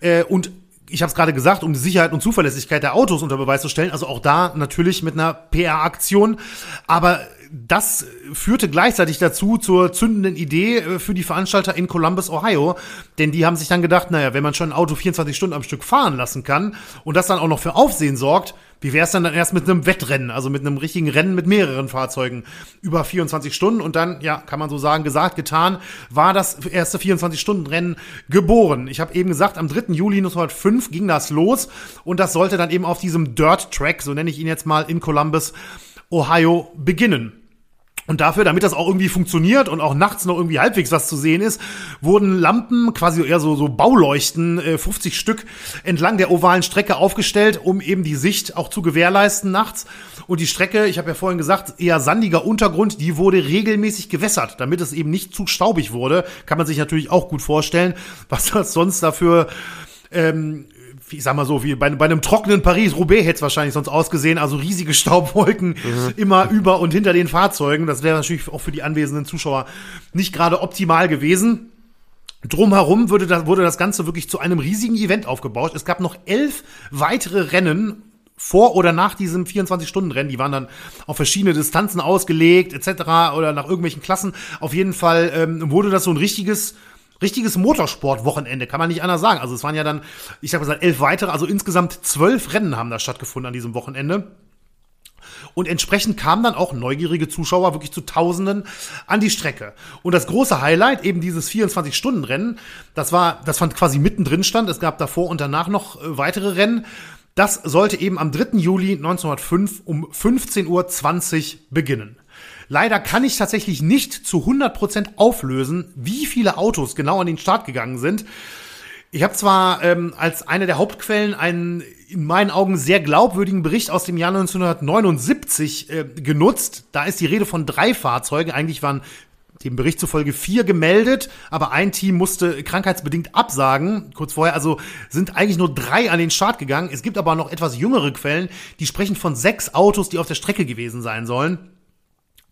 Äh, und ich habe es gerade gesagt, um die Sicherheit und Zuverlässigkeit der Autos unter Beweis zu stellen. Also auch da natürlich mit einer PR-Aktion. Aber das führte gleichzeitig dazu zur zündenden Idee äh, für die Veranstalter in Columbus, Ohio. Denn die haben sich dann gedacht, naja, wenn man schon ein Auto 24 Stunden am Stück fahren lassen kann und das dann auch noch für Aufsehen sorgt, wie wäre es dann, erst mit einem Wettrennen, also mit einem richtigen Rennen mit mehreren Fahrzeugen über 24 Stunden und dann, ja, kann man so sagen, gesagt, getan, war das erste 24-Stunden-Rennen geboren. Ich habe eben gesagt, am 3. Juli 1905 ging das los und das sollte dann eben auf diesem Dirt Track, so nenne ich ihn jetzt mal, in Columbus, Ohio beginnen. Und dafür, damit das auch irgendwie funktioniert und auch nachts noch irgendwie halbwegs was zu sehen ist, wurden Lampen, quasi eher so, so Bauleuchten, äh, 50 Stück, entlang der ovalen Strecke aufgestellt, um eben die Sicht auch zu gewährleisten nachts. Und die Strecke, ich habe ja vorhin gesagt, eher sandiger Untergrund, die wurde regelmäßig gewässert, damit es eben nicht zu staubig wurde. Kann man sich natürlich auch gut vorstellen, was das sonst dafür ähm, ich sag mal so, wie bei, bei einem trockenen Paris-Roubaix hätte es wahrscheinlich sonst ausgesehen, also riesige Staubwolken mhm. immer über und hinter den Fahrzeugen. Das wäre natürlich auch für die anwesenden Zuschauer nicht gerade optimal gewesen. Drumherum wurde das, wurde das Ganze wirklich zu einem riesigen Event aufgebaut. Es gab noch elf weitere Rennen vor oder nach diesem 24-Stunden-Rennen. Die waren dann auf verschiedene Distanzen ausgelegt, etc. oder nach irgendwelchen Klassen. Auf jeden Fall ähm, wurde das so ein richtiges richtiges Motorsport-Wochenende, kann man nicht anders sagen. Also es waren ja dann, ich habe gesagt, elf weitere, also insgesamt zwölf Rennen haben da stattgefunden an diesem Wochenende. Und entsprechend kamen dann auch neugierige Zuschauer wirklich zu Tausenden an die Strecke. Und das große Highlight, eben dieses 24-Stunden-Rennen, das war, das fand quasi mittendrin stand. Es gab davor und danach noch äh, weitere Rennen. Das sollte eben am 3. Juli 1905 um 15.20 Uhr beginnen. Leider kann ich tatsächlich nicht zu 100% auflösen, wie viele Autos genau an den Start gegangen sind. Ich habe zwar ähm, als eine der Hauptquellen einen in meinen Augen sehr glaubwürdigen Bericht aus dem Jahr 1979 äh, genutzt. Da ist die Rede von drei Fahrzeugen. Eigentlich waren dem Bericht zufolge vier gemeldet, aber ein Team musste krankheitsbedingt absagen. Kurz vorher, also sind eigentlich nur drei an den Start gegangen. Es gibt aber noch etwas jüngere Quellen, die sprechen von sechs Autos, die auf der Strecke gewesen sein sollen.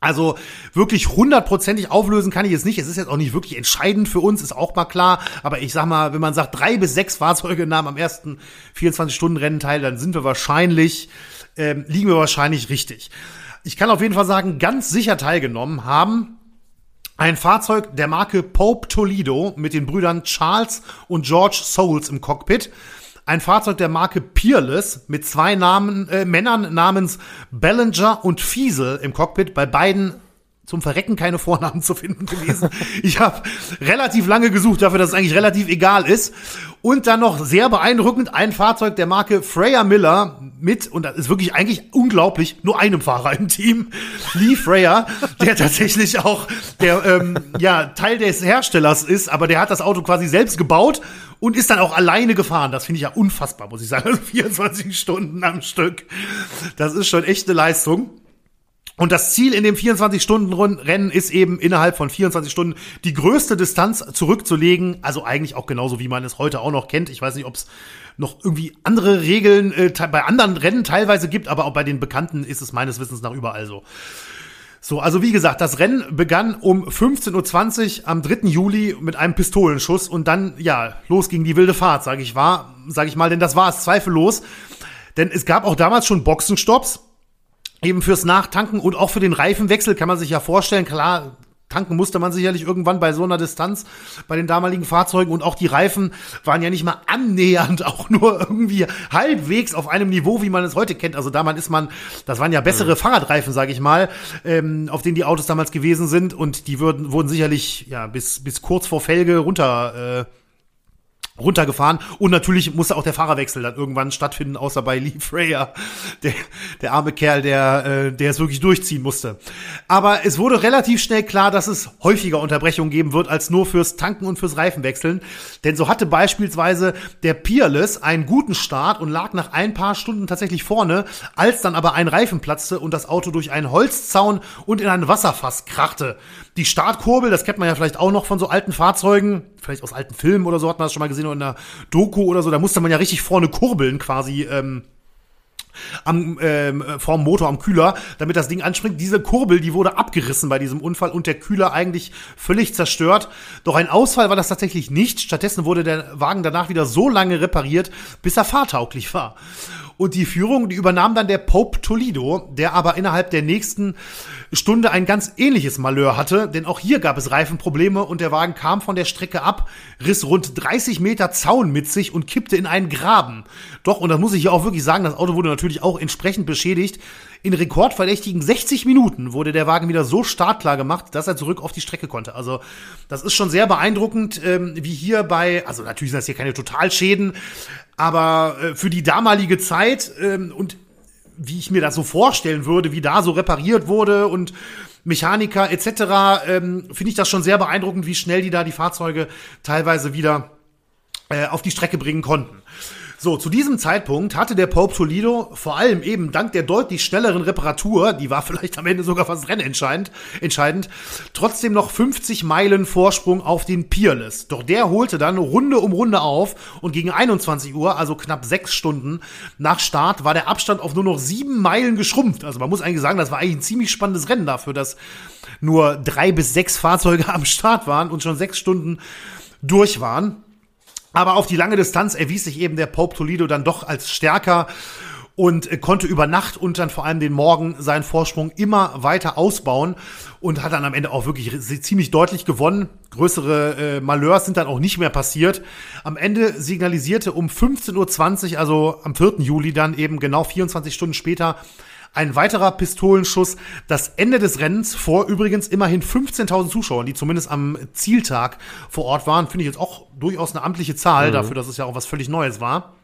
Also wirklich hundertprozentig auflösen kann ich es nicht. Es ist jetzt auch nicht wirklich entscheidend für uns, ist auch mal klar. Aber ich sag mal, wenn man sagt, drei bis sechs Fahrzeuge nahmen am ersten 24-Stunden-Rennen teil, dann sind wir wahrscheinlich, ähm, liegen wir wahrscheinlich richtig. Ich kann auf jeden Fall sagen, ganz sicher teilgenommen haben ein Fahrzeug der Marke Pope Toledo mit den Brüdern Charles und George Souls im Cockpit ein Fahrzeug der Marke Peerless mit zwei Namen, äh, Männern namens Ballinger und Fiesel im Cockpit. Bei beiden zum Verrecken keine Vornamen zu finden gewesen. ich habe relativ lange gesucht dafür, dass es eigentlich relativ egal ist. Und dann noch sehr beeindruckend ein Fahrzeug der Marke Freya Miller mit, und das ist wirklich eigentlich unglaublich, nur einem Fahrer im Team, Lee Freya, der tatsächlich auch der ähm, ja, Teil des Herstellers ist, aber der hat das Auto quasi selbst gebaut und ist dann auch alleine gefahren. Das finde ich ja unfassbar, muss ich sagen. Also 24 Stunden am Stück. Das ist schon echt eine Leistung. Und das Ziel in dem 24-Stunden-Rennen ist eben innerhalb von 24 Stunden die größte Distanz zurückzulegen. Also eigentlich auch genauso, wie man es heute auch noch kennt. Ich weiß nicht, ob es noch irgendwie andere Regeln äh, bei anderen Rennen teilweise gibt, aber auch bei den Bekannten ist es meines Wissens nach überall so. So, also wie gesagt, das Rennen begann um 15.20 Uhr am 3. Juli mit einem Pistolenschuss und dann, ja, los ging die wilde Fahrt, sage ich sage ich mal, denn das war es zweifellos. Denn es gab auch damals schon Boxenstopps eben fürs Nachtanken und auch für den Reifenwechsel kann man sich ja vorstellen, klar, tanken musste man sicherlich irgendwann bei so einer Distanz bei den damaligen Fahrzeugen und auch die Reifen waren ja nicht mal annähernd auch nur irgendwie halbwegs auf einem Niveau, wie man es heute kennt. Also damals ist man, das waren ja bessere mhm. Fahrradreifen, sage ich mal, ähm, auf denen die Autos damals gewesen sind und die würden, wurden sicherlich ja bis bis kurz vor Felge runter äh, runtergefahren und natürlich musste auch der Fahrerwechsel dann irgendwann stattfinden, außer bei Lee Freya, der, der arme Kerl, der, äh, der es wirklich durchziehen musste. Aber es wurde relativ schnell klar, dass es häufiger Unterbrechungen geben wird als nur fürs Tanken und fürs Reifenwechseln, denn so hatte beispielsweise der Peerless einen guten Start und lag nach ein paar Stunden tatsächlich vorne, als dann aber ein Reifen platzte und das Auto durch einen Holzzaun und in ein Wasserfass krachte. Die Startkurbel, das kennt man ja vielleicht auch noch von so alten Fahrzeugen, vielleicht aus alten Filmen oder so hat man das schon mal gesehen oder in einer Doku oder so, da musste man ja richtig vorne kurbeln quasi. Ähm, am ähm, vorm Motor am Kühler, damit das Ding anspringt. Diese Kurbel, die wurde abgerissen bei diesem Unfall und der Kühler eigentlich völlig zerstört. Doch ein Ausfall war das tatsächlich nicht. Stattdessen wurde der Wagen danach wieder so lange repariert, bis er fahrtauglich war. Und die Führung, die übernahm dann der Pope Toledo, der aber innerhalb der nächsten Stunde ein ganz ähnliches Malheur hatte, denn auch hier gab es Reifenprobleme und der Wagen kam von der Strecke ab, riss rund 30 Meter Zaun mit sich und kippte in einen Graben. Doch, und das muss ich hier auch wirklich sagen, das Auto wurde natürlich auch entsprechend beschädigt. In rekordverdächtigen 60 Minuten wurde der Wagen wieder so startklar gemacht, dass er zurück auf die Strecke konnte. Also das ist schon sehr beeindruckend, ähm, wie hier bei, also natürlich sind das hier keine Totalschäden, aber äh, für die damalige Zeit ähm, und wie ich mir das so vorstellen würde, wie da so repariert wurde und Mechaniker etc., ähm, finde ich das schon sehr beeindruckend, wie schnell die da die Fahrzeuge teilweise wieder äh, auf die Strecke bringen konnten. So, zu diesem Zeitpunkt hatte der Pope Toledo vor allem eben dank der deutlich schnelleren Reparatur, die war vielleicht am Ende sogar fast rennentscheidend, entscheidend, trotzdem noch 50 Meilen Vorsprung auf den Peerless. Doch der holte dann Runde um Runde auf und gegen 21 Uhr, also knapp sechs Stunden nach Start, war der Abstand auf nur noch sieben Meilen geschrumpft. Also man muss eigentlich sagen, das war eigentlich ein ziemlich spannendes Rennen dafür, dass nur drei bis sechs Fahrzeuge am Start waren und schon sechs Stunden durch waren. Aber auf die lange Distanz erwies sich eben der Pope Toledo dann doch als stärker und konnte über Nacht und dann vor allem den Morgen seinen Vorsprung immer weiter ausbauen und hat dann am Ende auch wirklich ziemlich deutlich gewonnen. Größere äh, Malheurs sind dann auch nicht mehr passiert. Am Ende signalisierte um 15.20 Uhr, also am 4. Juli dann eben genau 24 Stunden später, ein weiterer Pistolenschuss. Das Ende des Rennens vor übrigens immerhin 15.000 Zuschauern, die zumindest am Zieltag vor Ort waren. Finde ich jetzt auch durchaus eine amtliche Zahl mhm. dafür, dass es ja auch was völlig Neues war.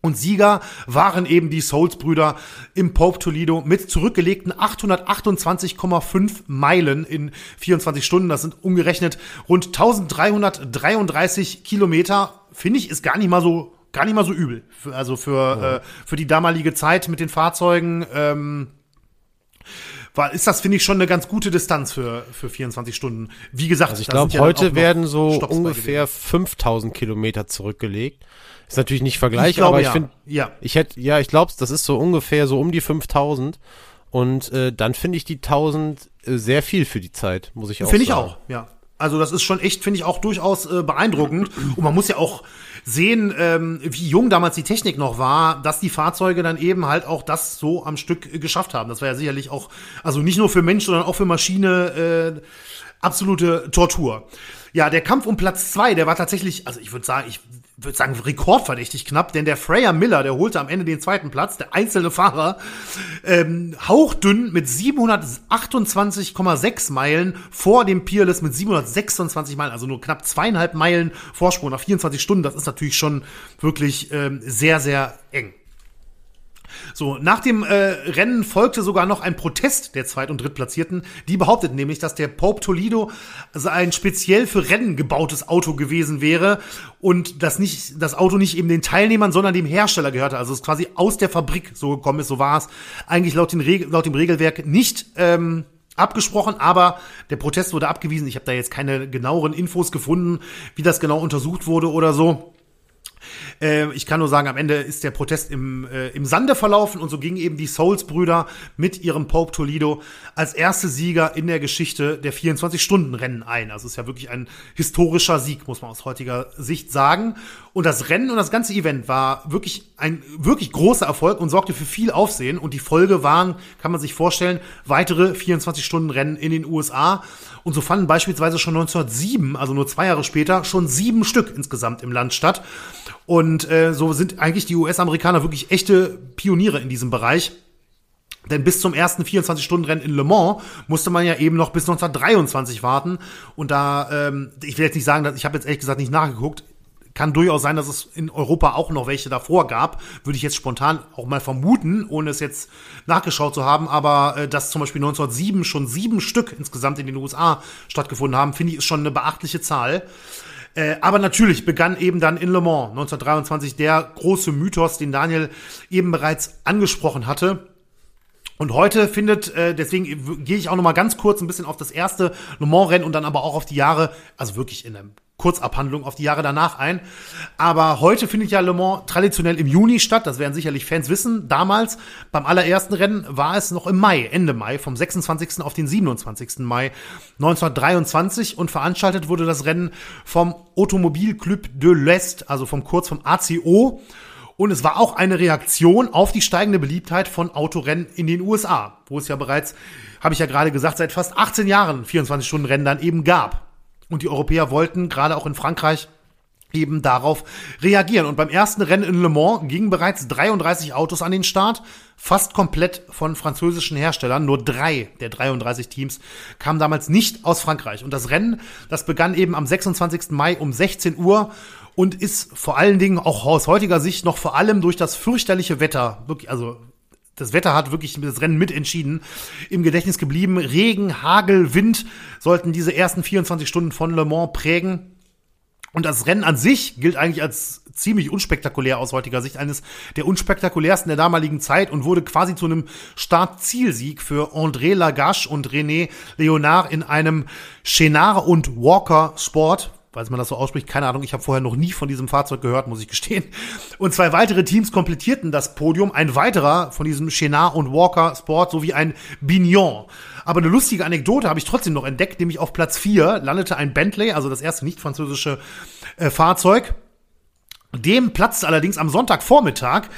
Und Sieger waren eben die Souls-Brüder im Pope Toledo mit zurückgelegten 828,5 Meilen in 24 Stunden. Das sind umgerechnet rund 1333 Kilometer. Finde ich, ist gar nicht mal so gar nicht mal so übel. Für, also für, ja. äh, für die damalige Zeit mit den Fahrzeugen ähm, war, ist das, finde ich, schon eine ganz gute Distanz für, für 24 Stunden. Wie gesagt, also ich glaube, ja heute werden so ungefähr 5000 Kilometer zurückgelegt. Ist natürlich nicht vergleichbar, ich glaube, aber ich ja. finde, ja. ich hätte, ja, ich glaube, das ist so ungefähr so um die 5000. Und äh, dann finde ich die 1000 äh, sehr viel für die Zeit, muss ich auch find sagen. Finde ich auch, ja. Also das ist schon echt, finde ich auch durchaus äh, beeindruckend. Und man muss ja auch sehen, ähm, wie jung damals die Technik noch war, dass die Fahrzeuge dann eben halt auch das so am Stück äh, geschafft haben. Das war ja sicherlich auch, also nicht nur für Mensch, sondern auch für Maschine äh, absolute Tortur. Ja, der Kampf um Platz zwei, der war tatsächlich, also ich würde sagen, ich würde sagen, rekordverdächtig knapp, denn der Freya Miller, der holte am Ende den zweiten Platz, der einzelne Fahrer, ähm, hauchdünn mit 728,6 Meilen vor dem Peerless mit 726 Meilen, also nur knapp zweieinhalb Meilen Vorsprung nach 24 Stunden. Das ist natürlich schon wirklich ähm, sehr, sehr eng. So, nach dem äh, Rennen folgte sogar noch ein Protest der Zweit- und Drittplatzierten. Die behaupteten nämlich, dass der Pope Toledo ein speziell für Rennen gebautes Auto gewesen wäre und dass nicht das Auto nicht eben den Teilnehmern, sondern dem Hersteller gehörte. Also es quasi aus der Fabrik so gekommen ist. So war es eigentlich laut, den Reg laut dem Regelwerk nicht. Ähm, abgesprochen, aber der Protest wurde abgewiesen. Ich habe da jetzt keine genaueren Infos gefunden, wie das genau untersucht wurde oder so. Äh, ich kann nur sagen, am Ende ist der Protest im, äh, im Sande verlaufen und so gingen eben die Souls-Brüder mit ihrem Pope Toledo als erste Sieger in der Geschichte der 24-Stunden-Rennen ein. Also es ist ja wirklich ein historischer Sieg, muss man aus heutiger Sicht sagen. Und das Rennen und das ganze Event war wirklich ein wirklich großer Erfolg und sorgte für viel Aufsehen. Und die Folge waren, kann man sich vorstellen, weitere 24-Stunden-Rennen in den USA. Und so fanden beispielsweise schon 1907, also nur zwei Jahre später, schon sieben Stück insgesamt im Land statt. Und äh, so sind eigentlich die US-Amerikaner wirklich echte Pioniere in diesem Bereich. Denn bis zum ersten 24-Stunden-Rennen in Le Mans musste man ja eben noch bis 1923 warten. Und da, ähm, ich will jetzt nicht sagen, dass ich habe jetzt ehrlich gesagt nicht nachgeguckt. Kann durchaus sein, dass es in Europa auch noch welche davor gab. Würde ich jetzt spontan auch mal vermuten, ohne es jetzt nachgeschaut zu haben. Aber äh, dass zum Beispiel 1907 schon sieben Stück insgesamt in den USA stattgefunden haben, finde ich, ist schon eine beachtliche Zahl. Äh, aber natürlich begann eben dann in Le Mans 1923 der große Mythos, den Daniel eben bereits angesprochen hatte. Und heute findet, äh, deswegen gehe ich auch noch mal ganz kurz ein bisschen auf das erste Le Mans-Rennen und dann aber auch auf die Jahre, also wirklich in einem Kurzabhandlung auf die Jahre danach ein. Aber heute findet ja Le Mans traditionell im Juni statt. Das werden sicherlich Fans wissen. Damals, beim allerersten Rennen, war es noch im Mai, Ende Mai, vom 26. auf den 27. Mai 1923. Und veranstaltet wurde das Rennen vom Automobile Club de l'Est, also vom kurz vom ACO. Und es war auch eine Reaktion auf die steigende Beliebtheit von Autorennen in den USA, wo es ja bereits, habe ich ja gerade gesagt, seit fast 18 Jahren 24-Stunden-Rennen dann eben gab. Und die Europäer wollten gerade auch in Frankreich eben darauf reagieren. Und beim ersten Rennen in Le Mans gingen bereits 33 Autos an den Start, fast komplett von französischen Herstellern. Nur drei der 33 Teams kamen damals nicht aus Frankreich. Und das Rennen, das begann eben am 26. Mai um 16 Uhr und ist vor allen Dingen auch aus heutiger Sicht noch vor allem durch das fürchterliche Wetter, wirklich, also das Wetter hat wirklich das Rennen mitentschieden, im Gedächtnis geblieben. Regen, Hagel, Wind sollten diese ersten 24 Stunden von Le Mans prägen. Und das Rennen an sich gilt eigentlich als ziemlich unspektakulär aus heutiger Sicht, eines der unspektakulärsten der damaligen Zeit und wurde quasi zu einem Start-Zielsieg für André Lagache und René Leonard in einem Chenard und Walker Sport, falls man das so ausspricht, keine Ahnung, ich habe vorher noch nie von diesem Fahrzeug gehört, muss ich gestehen. Und zwei weitere Teams komplettierten das Podium, ein weiterer von diesem Chenard und Walker Sport sowie ein Bignon. Aber eine lustige Anekdote habe ich trotzdem noch entdeckt, nämlich auf Platz 4 landete ein Bentley, also das erste nicht französische äh, Fahrzeug. Dem platzte allerdings am Sonntagvormittag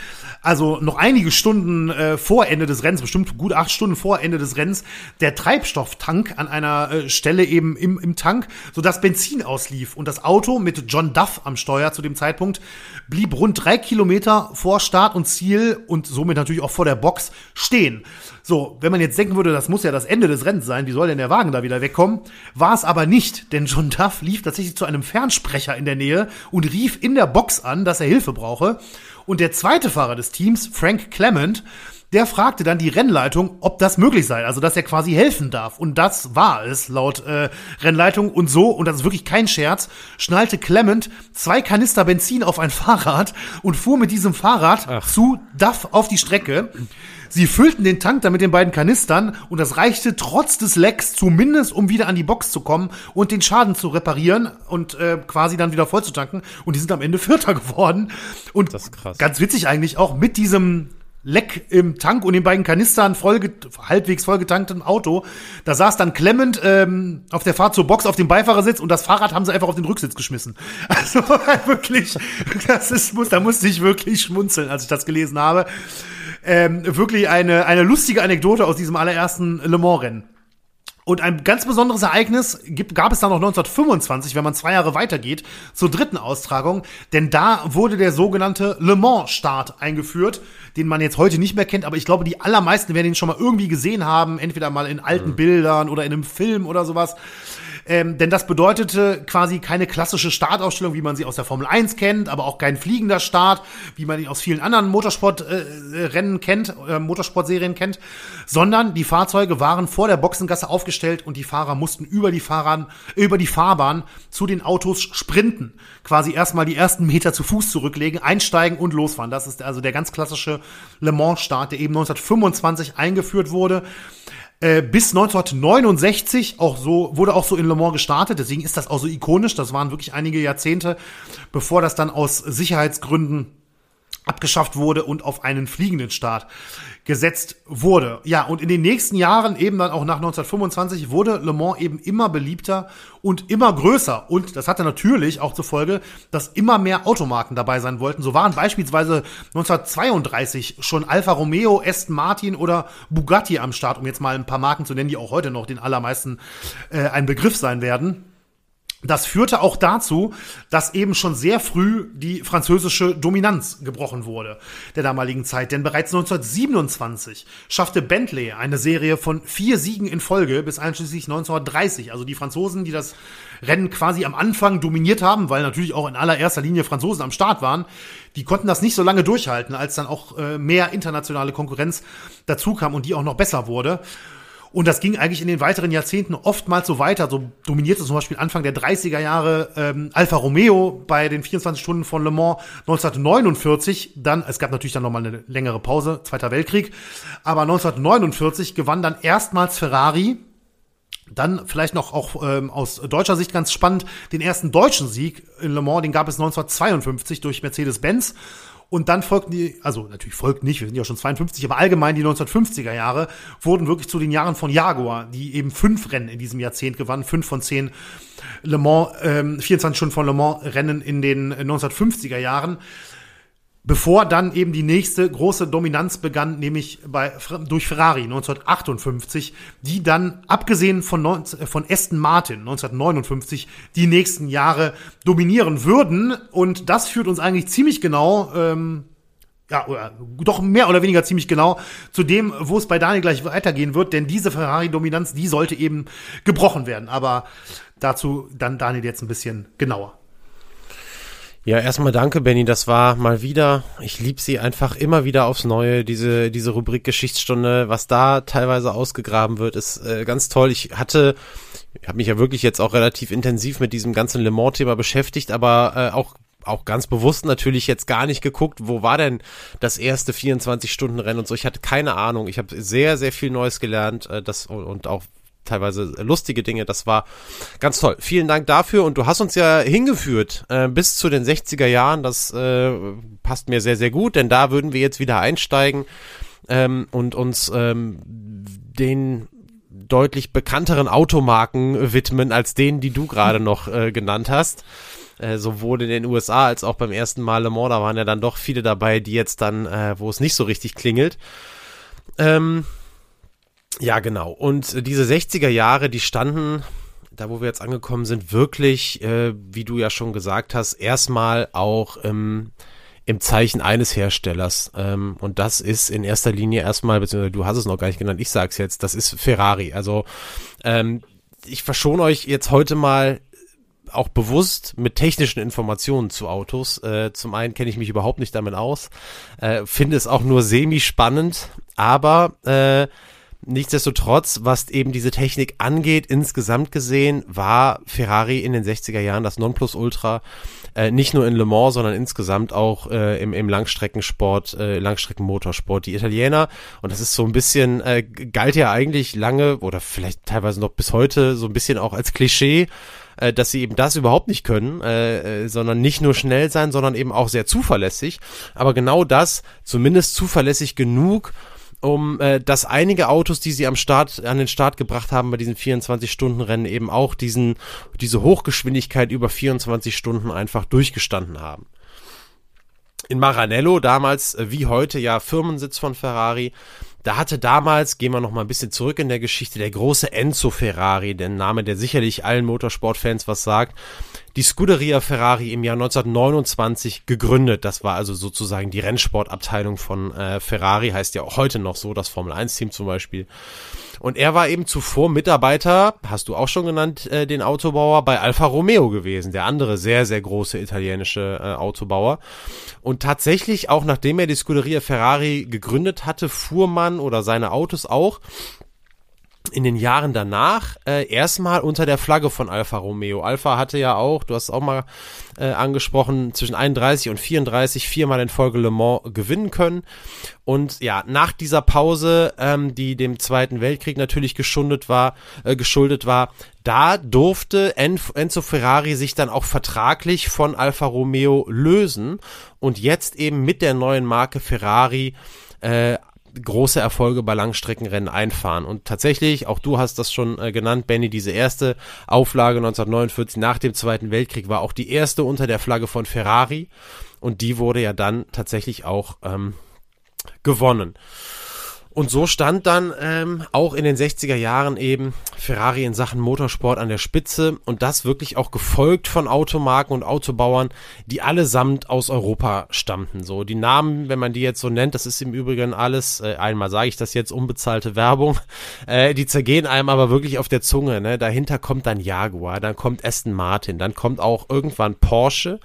also noch einige Stunden äh, vor Ende des Rennens, bestimmt gut acht Stunden vor Ende des Rennens, der Treibstofftank an einer äh, Stelle eben im, im Tank, sodass Benzin auslief. Und das Auto mit John Duff am Steuer zu dem Zeitpunkt blieb rund drei Kilometer vor Start und Ziel und somit natürlich auch vor der Box stehen. So, wenn man jetzt denken würde, das muss ja das Ende des Rennens sein, wie soll denn der Wagen da wieder wegkommen? War es aber nicht, denn John Duff lief tatsächlich zu einem Fernsprecher in der Nähe und rief in der Box an, dass er Hilfe brauche. Und der zweite Fahrer des Teams, Frank Clement, der fragte dann die Rennleitung, ob das möglich sei, also dass er quasi helfen darf. Und das war es laut äh, Rennleitung. Und so, und das ist wirklich kein Scherz, schnallte Clement zwei Kanister Benzin auf ein Fahrrad und fuhr mit diesem Fahrrad Ach. zu Duff auf die Strecke. Sie füllten den Tank dann mit den beiden Kanistern und das reichte trotz des Lecks zumindest, um wieder an die Box zu kommen und den Schaden zu reparieren und äh, quasi dann wieder voll zu tanken. Und die sind am Ende Vierter geworden. Und ganz witzig eigentlich auch mit diesem Leck im Tank und den beiden Kanistern voll, halbwegs vollgetanktem Auto. Da saß dann klemmend ähm, auf der Fahrt zur Box auf dem Beifahrersitz und das Fahrrad haben sie einfach auf den Rücksitz geschmissen. Also wirklich, das ist, muss, da musste ich wirklich schmunzeln, als ich das gelesen habe. Ähm, wirklich eine, eine lustige Anekdote aus diesem allerersten Le Mans-Rennen. Und ein ganz besonderes Ereignis gibt, gab es dann noch 1925, wenn man zwei Jahre weitergeht, zur dritten Austragung. Denn da wurde der sogenannte Le Mans-Start eingeführt, den man jetzt heute nicht mehr kennt. Aber ich glaube, die allermeisten werden ihn schon mal irgendwie gesehen haben, entweder mal in alten mhm. Bildern oder in einem Film oder sowas. Ähm, denn das bedeutete quasi keine klassische Startausstellung, wie man sie aus der Formel 1 kennt, aber auch kein fliegender Start, wie man ihn aus vielen anderen Motorsportrennen äh, kennt, äh, Motorsportserien kennt, sondern die Fahrzeuge waren vor der Boxengasse aufgestellt und die Fahrer mussten über die Fahrern, über die Fahrbahn zu den Autos sprinten. Quasi erstmal die ersten Meter zu Fuß zurücklegen, einsteigen und losfahren. Das ist also der ganz klassische Le Mans Start, der eben 1925 eingeführt wurde. Äh, bis 1969 auch so, wurde auch so in Le Mans gestartet, deswegen ist das auch so ikonisch. Das waren wirklich einige Jahrzehnte, bevor das dann aus Sicherheitsgründen abgeschafft wurde und auf einen fliegenden Start gesetzt wurde. Ja, und in den nächsten Jahren, eben dann auch nach 1925, wurde Le Mans eben immer beliebter und immer größer. Und das hatte natürlich auch zur Folge, dass immer mehr Automarken dabei sein wollten. So waren beispielsweise 1932 schon Alfa Romeo, Aston Martin oder Bugatti am Start, um jetzt mal ein paar Marken zu nennen, die auch heute noch den allermeisten äh, ein Begriff sein werden. Das führte auch dazu, dass eben schon sehr früh die französische Dominanz gebrochen wurde der damaligen Zeit. Denn bereits 1927 schaffte Bentley eine Serie von vier Siegen in Folge bis einschließlich 1930. Also die Franzosen, die das Rennen quasi am Anfang dominiert haben, weil natürlich auch in allererster Linie Franzosen am Start waren, die konnten das nicht so lange durchhalten, als dann auch äh, mehr internationale Konkurrenz dazu kam und die auch noch besser wurde. Und das ging eigentlich in den weiteren Jahrzehnten oftmals so weiter. So dominierte zum Beispiel Anfang der 30er Jahre ähm, Alfa Romeo bei den 24 Stunden von Le Mans 1949. Dann, es gab natürlich dann nochmal eine längere Pause, Zweiter Weltkrieg. Aber 1949 gewann dann erstmals Ferrari dann vielleicht noch auch ähm, aus deutscher Sicht ganz spannend, den ersten deutschen Sieg in Le Mans, den gab es 1952 durch Mercedes-Benz. Und dann folgten die, also natürlich folgt nicht, wir sind ja schon 52, aber allgemein die 1950er Jahre wurden wirklich zu den Jahren von Jaguar, die eben fünf Rennen in diesem Jahrzehnt gewannen, fünf von zehn Le Mans, ähm, 24 Stunden von Le Mans Rennen in den 1950er Jahren bevor dann eben die nächste große Dominanz begann, nämlich bei, durch Ferrari 1958, die dann, abgesehen von, 19, von Aston Martin 1959, die nächsten Jahre dominieren würden. Und das führt uns eigentlich ziemlich genau, ähm, ja, oder doch mehr oder weniger ziemlich genau zu dem, wo es bei Daniel gleich weitergehen wird, denn diese Ferrari-Dominanz, die sollte eben gebrochen werden. Aber dazu dann Daniel jetzt ein bisschen genauer. Ja, erstmal danke, Benny. Das war mal wieder, ich liebe sie einfach immer wieder aufs Neue, diese, diese Rubrik Geschichtsstunde. Was da teilweise ausgegraben wird, ist äh, ganz toll. Ich hatte, ich habe mich ja wirklich jetzt auch relativ intensiv mit diesem ganzen Le Mans-Thema beschäftigt, aber äh, auch auch ganz bewusst natürlich jetzt gar nicht geguckt, wo war denn das erste 24-Stunden-Rennen und so. Ich hatte keine Ahnung. Ich habe sehr, sehr viel Neues gelernt äh, das, und auch teilweise lustige Dinge. Das war ganz toll. Vielen Dank dafür und du hast uns ja hingeführt äh, bis zu den 60er Jahren. Das äh, passt mir sehr, sehr gut, denn da würden wir jetzt wieder einsteigen ähm, und uns ähm, den deutlich bekannteren Automarken widmen als denen, die du gerade noch äh, genannt hast. Äh, sowohl in den USA als auch beim ersten Mal Le Mans, da waren ja dann doch viele dabei, die jetzt dann, äh, wo es nicht so richtig klingelt. Ähm, ja, genau. Und diese 60er Jahre, die standen, da wo wir jetzt angekommen sind, wirklich, äh, wie du ja schon gesagt hast, erstmal auch im, im Zeichen eines Herstellers. Ähm, und das ist in erster Linie erstmal, beziehungsweise du hast es noch gar nicht genannt, ich sag's jetzt, das ist Ferrari. Also ähm, ich verschone euch jetzt heute mal auch bewusst mit technischen Informationen zu Autos. Äh, zum einen kenne ich mich überhaupt nicht damit aus, äh, finde es auch nur semi-spannend, aber äh, Nichtsdestotrotz, was eben diese Technik angeht, insgesamt gesehen, war Ferrari in den 60er Jahren das Nonplusultra, äh, nicht nur in Le Mans, sondern insgesamt auch äh, im, im Langstreckensport, äh, Langstreckenmotorsport. Die Italiener, und das ist so ein bisschen, äh, galt ja eigentlich lange oder vielleicht teilweise noch bis heute so ein bisschen auch als Klischee, äh, dass sie eben das überhaupt nicht können, äh, äh, sondern nicht nur schnell sein, sondern eben auch sehr zuverlässig. Aber genau das, zumindest zuverlässig genug, um äh, dass einige Autos, die sie am Start an den Start gebracht haben bei diesen 24 Stunden Rennen eben auch diesen diese Hochgeschwindigkeit über 24 Stunden einfach durchgestanden haben. In Maranello, damals äh, wie heute ja Firmensitz von Ferrari, Da hatte damals, gehen wir noch mal ein bisschen zurück in der Geschichte, der große Enzo Ferrari, der Name, der sicherlich allen Motorsportfans was sagt, die Scuderia Ferrari im Jahr 1929 gegründet. Das war also sozusagen die Rennsportabteilung von äh, Ferrari, heißt ja auch heute noch so, das Formel 1 Team zum Beispiel. Und er war eben zuvor Mitarbeiter, hast du auch schon genannt, äh, den Autobauer bei Alfa Romeo gewesen, der andere sehr, sehr große italienische äh, Autobauer. Und tatsächlich, auch nachdem er die Scuderia Ferrari gegründet hatte, fuhr man oder seine Autos auch in den Jahren danach äh, erstmal unter der Flagge von Alfa Romeo. Alfa hatte ja auch, du hast es auch mal äh, angesprochen, zwischen 31 und 34 viermal in Folge Le Mans gewinnen können. Und ja, nach dieser Pause, ähm, die dem Zweiten Weltkrieg natürlich geschuldet war, äh, geschuldet war, da durfte Enzo Ferrari sich dann auch vertraglich von Alfa Romeo lösen und jetzt eben mit der neuen Marke Ferrari äh, große Erfolge bei Langstreckenrennen einfahren. Und tatsächlich, auch du hast das schon äh, genannt, Benny, diese erste Auflage 1949 nach dem Zweiten Weltkrieg war auch die erste unter der Flagge von Ferrari. Und die wurde ja dann tatsächlich auch ähm, gewonnen. Und so stand dann ähm, auch in den 60er Jahren eben Ferrari in Sachen Motorsport an der Spitze und das wirklich auch gefolgt von Automarken und Autobauern, die allesamt aus Europa stammten. So die Namen, wenn man die jetzt so nennt, das ist im Übrigen alles, äh, einmal sage ich das jetzt, unbezahlte Werbung, äh, die zergehen einem aber wirklich auf der Zunge. Ne? Dahinter kommt dann Jaguar, dann kommt Aston Martin, dann kommt auch irgendwann Porsche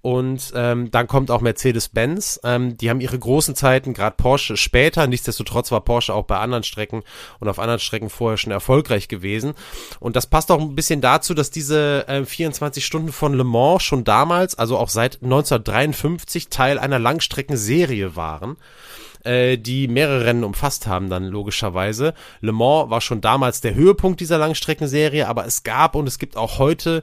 und ähm, dann kommt auch Mercedes-Benz. Ähm, die haben ihre großen Zeiten, gerade Porsche später. Nichtsdestotrotz war Porsche auch bei anderen Strecken und auf anderen Strecken vorher schon erfolgreich gewesen. Und das passt auch ein bisschen dazu, dass diese äh, 24 Stunden von Le Mans schon damals, also auch seit 1953, Teil einer Langstreckenserie waren äh, die mehrere Rennen umfasst haben, dann logischerweise. Le Mans war schon damals der Höhepunkt dieser Langstreckenserie, aber es gab und es gibt auch heute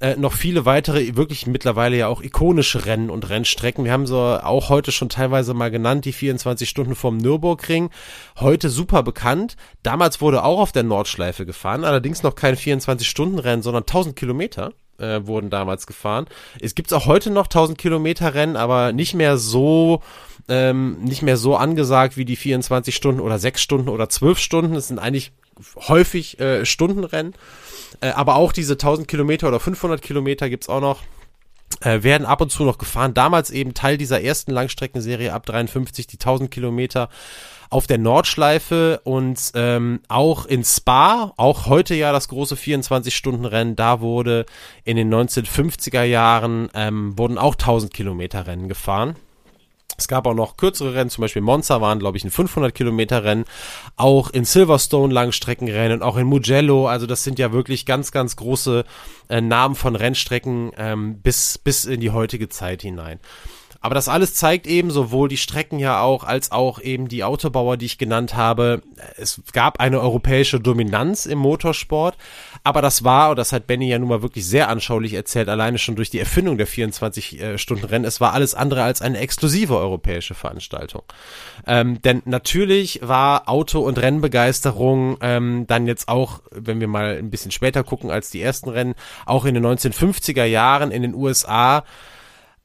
äh, noch viele weitere, wirklich mittlerweile ja auch ikonische Rennen und Rennstrecken. Wir haben so auch heute schon teilweise mal genannt, die 24 Stunden vom Nürburgring. Heute super bekannt. Damals wurde auch auf der Nordschleife gefahren, allerdings noch kein 24-Stunden-Rennen, sondern 1000 Kilometer äh, wurden damals gefahren. Es gibt auch heute noch 1000 Kilometer Rennen, aber nicht mehr so ähm, nicht mehr so angesagt wie die 24 Stunden oder 6 Stunden oder 12 Stunden. Es sind eigentlich häufig äh, Stundenrennen. Äh, aber auch diese 1000 Kilometer oder 500 Kilometer gibt's auch noch äh, werden ab und zu noch gefahren. Damals eben Teil dieser ersten Langstreckenserie ab 53, die 1000 Kilometer auf der Nordschleife und ähm, auch in Spa, auch heute ja das große 24-Stunden-Rennen, da wurde in den 1950er Jahren, ähm, wurden auch 1000 Kilometer Rennen gefahren. Es gab auch noch kürzere Rennen, zum Beispiel Monza waren, glaube ich, ein 500 Kilometer Rennen. Auch in Silverstone Langstreckenrennen, auch in Mugello. Also das sind ja wirklich ganz, ganz große äh, Namen von Rennstrecken ähm, bis, bis in die heutige Zeit hinein. Aber das alles zeigt eben sowohl die Strecken ja auch, als auch eben die Autobauer, die ich genannt habe. Es gab eine europäische Dominanz im Motorsport, aber das war, und das hat Benny ja nun mal wirklich sehr anschaulich erzählt, alleine schon durch die Erfindung der 24-Stunden-Rennen, es war alles andere als eine exklusive europäische Veranstaltung. Ähm, denn natürlich war Auto- und Rennbegeisterung ähm, dann jetzt auch, wenn wir mal ein bisschen später gucken als die ersten Rennen, auch in den 1950er Jahren in den USA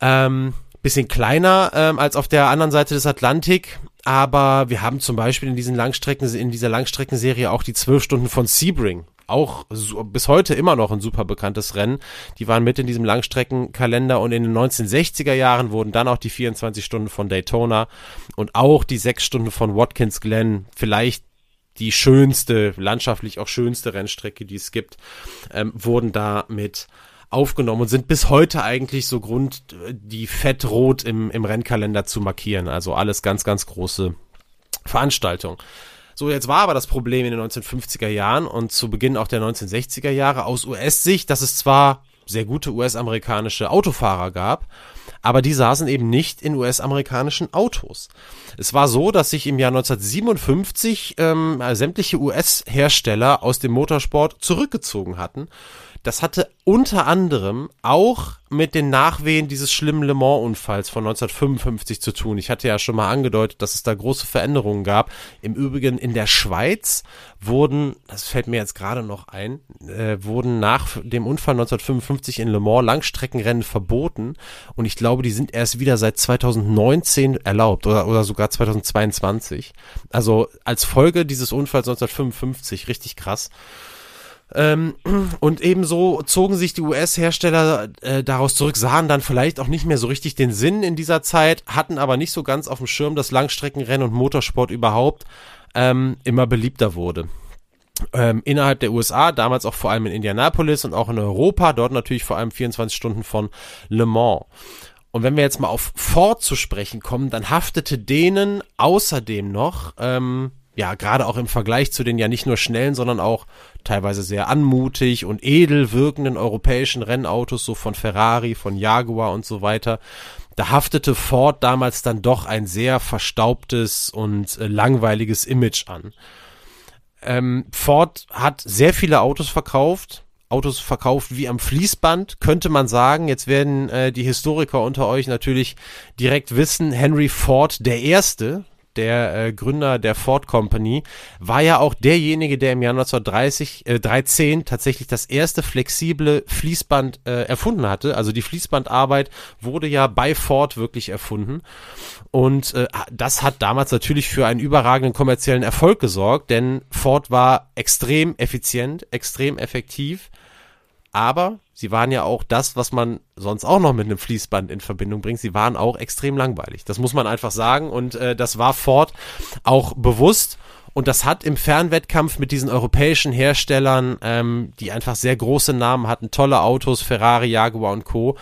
ähm, bisschen kleiner ähm, als auf der anderen Seite des Atlantik. Aber wir haben zum Beispiel in diesen Langstrecken, in dieser Langstreckenserie auch die zwölf Stunden von Sebring. Auch so, bis heute immer noch ein super bekanntes Rennen. Die waren mit in diesem Langstreckenkalender und in den 1960er Jahren wurden dann auch die 24 Stunden von Daytona und auch die sechs Stunden von Watkins Glen vielleicht die schönste, landschaftlich auch schönste Rennstrecke, die es gibt, ähm, wurden da mit aufgenommen und sind bis heute eigentlich so Grund, die fettrot im, im Rennkalender zu markieren. Also alles ganz, ganz große Veranstaltungen. So, jetzt war aber das Problem in den 1950er Jahren und zu Beginn auch der 1960er Jahre aus US-Sicht, dass es zwar sehr gute US-amerikanische Autofahrer gab, aber die saßen eben nicht in US-amerikanischen Autos. Es war so, dass sich im Jahr 1957 ähm, sämtliche US-Hersteller aus dem Motorsport zurückgezogen hatten das hatte unter anderem auch mit den Nachwehen dieses schlimmen Le Mans-Unfalls von 1955 zu tun. Ich hatte ja schon mal angedeutet, dass es da große Veränderungen gab. Im Übrigen in der Schweiz wurden, das fällt mir jetzt gerade noch ein, äh, wurden nach dem Unfall 1955 in Le Mans Langstreckenrennen verboten und ich glaube, die sind erst wieder seit 2019 erlaubt oder, oder sogar 2022. Also als Folge dieses Unfalls 1955, richtig krass. Ähm, und ebenso zogen sich die US-Hersteller äh, daraus zurück, sahen dann vielleicht auch nicht mehr so richtig den Sinn in dieser Zeit, hatten aber nicht so ganz auf dem Schirm, dass Langstreckenrennen und Motorsport überhaupt ähm, immer beliebter wurde. Ähm, innerhalb der USA, damals auch vor allem in Indianapolis und auch in Europa, dort natürlich vor allem 24 Stunden von Le Mans. Und wenn wir jetzt mal auf Ford zu sprechen kommen, dann haftete denen außerdem noch ähm, ja, gerade auch im Vergleich zu den ja nicht nur schnellen, sondern auch teilweise sehr anmutig und edel wirkenden europäischen Rennautos, so von Ferrari, von Jaguar und so weiter, da haftete Ford damals dann doch ein sehr verstaubtes und äh, langweiliges Image an. Ähm, Ford hat sehr viele Autos verkauft, Autos verkauft wie am Fließband, könnte man sagen. Jetzt werden äh, die Historiker unter euch natürlich direkt wissen, Henry Ford der Erste, der äh, Gründer der Ford Company, war ja auch derjenige, der im Jahr 1930, äh, 13 tatsächlich das erste flexible Fließband äh, erfunden hatte. Also die Fließbandarbeit wurde ja bei Ford wirklich erfunden. Und äh, das hat damals natürlich für einen überragenden kommerziellen Erfolg gesorgt, denn Ford war extrem effizient, extrem effektiv aber sie waren ja auch das, was man sonst auch noch mit einem Fließband in Verbindung bringt. Sie waren auch extrem langweilig. Das muss man einfach sagen und äh, das war Ford auch bewusst. Und das hat im Fernwettkampf mit diesen europäischen Herstellern, ähm, die einfach sehr große Namen hatten, tolle Autos, Ferrari, Jaguar und Co.,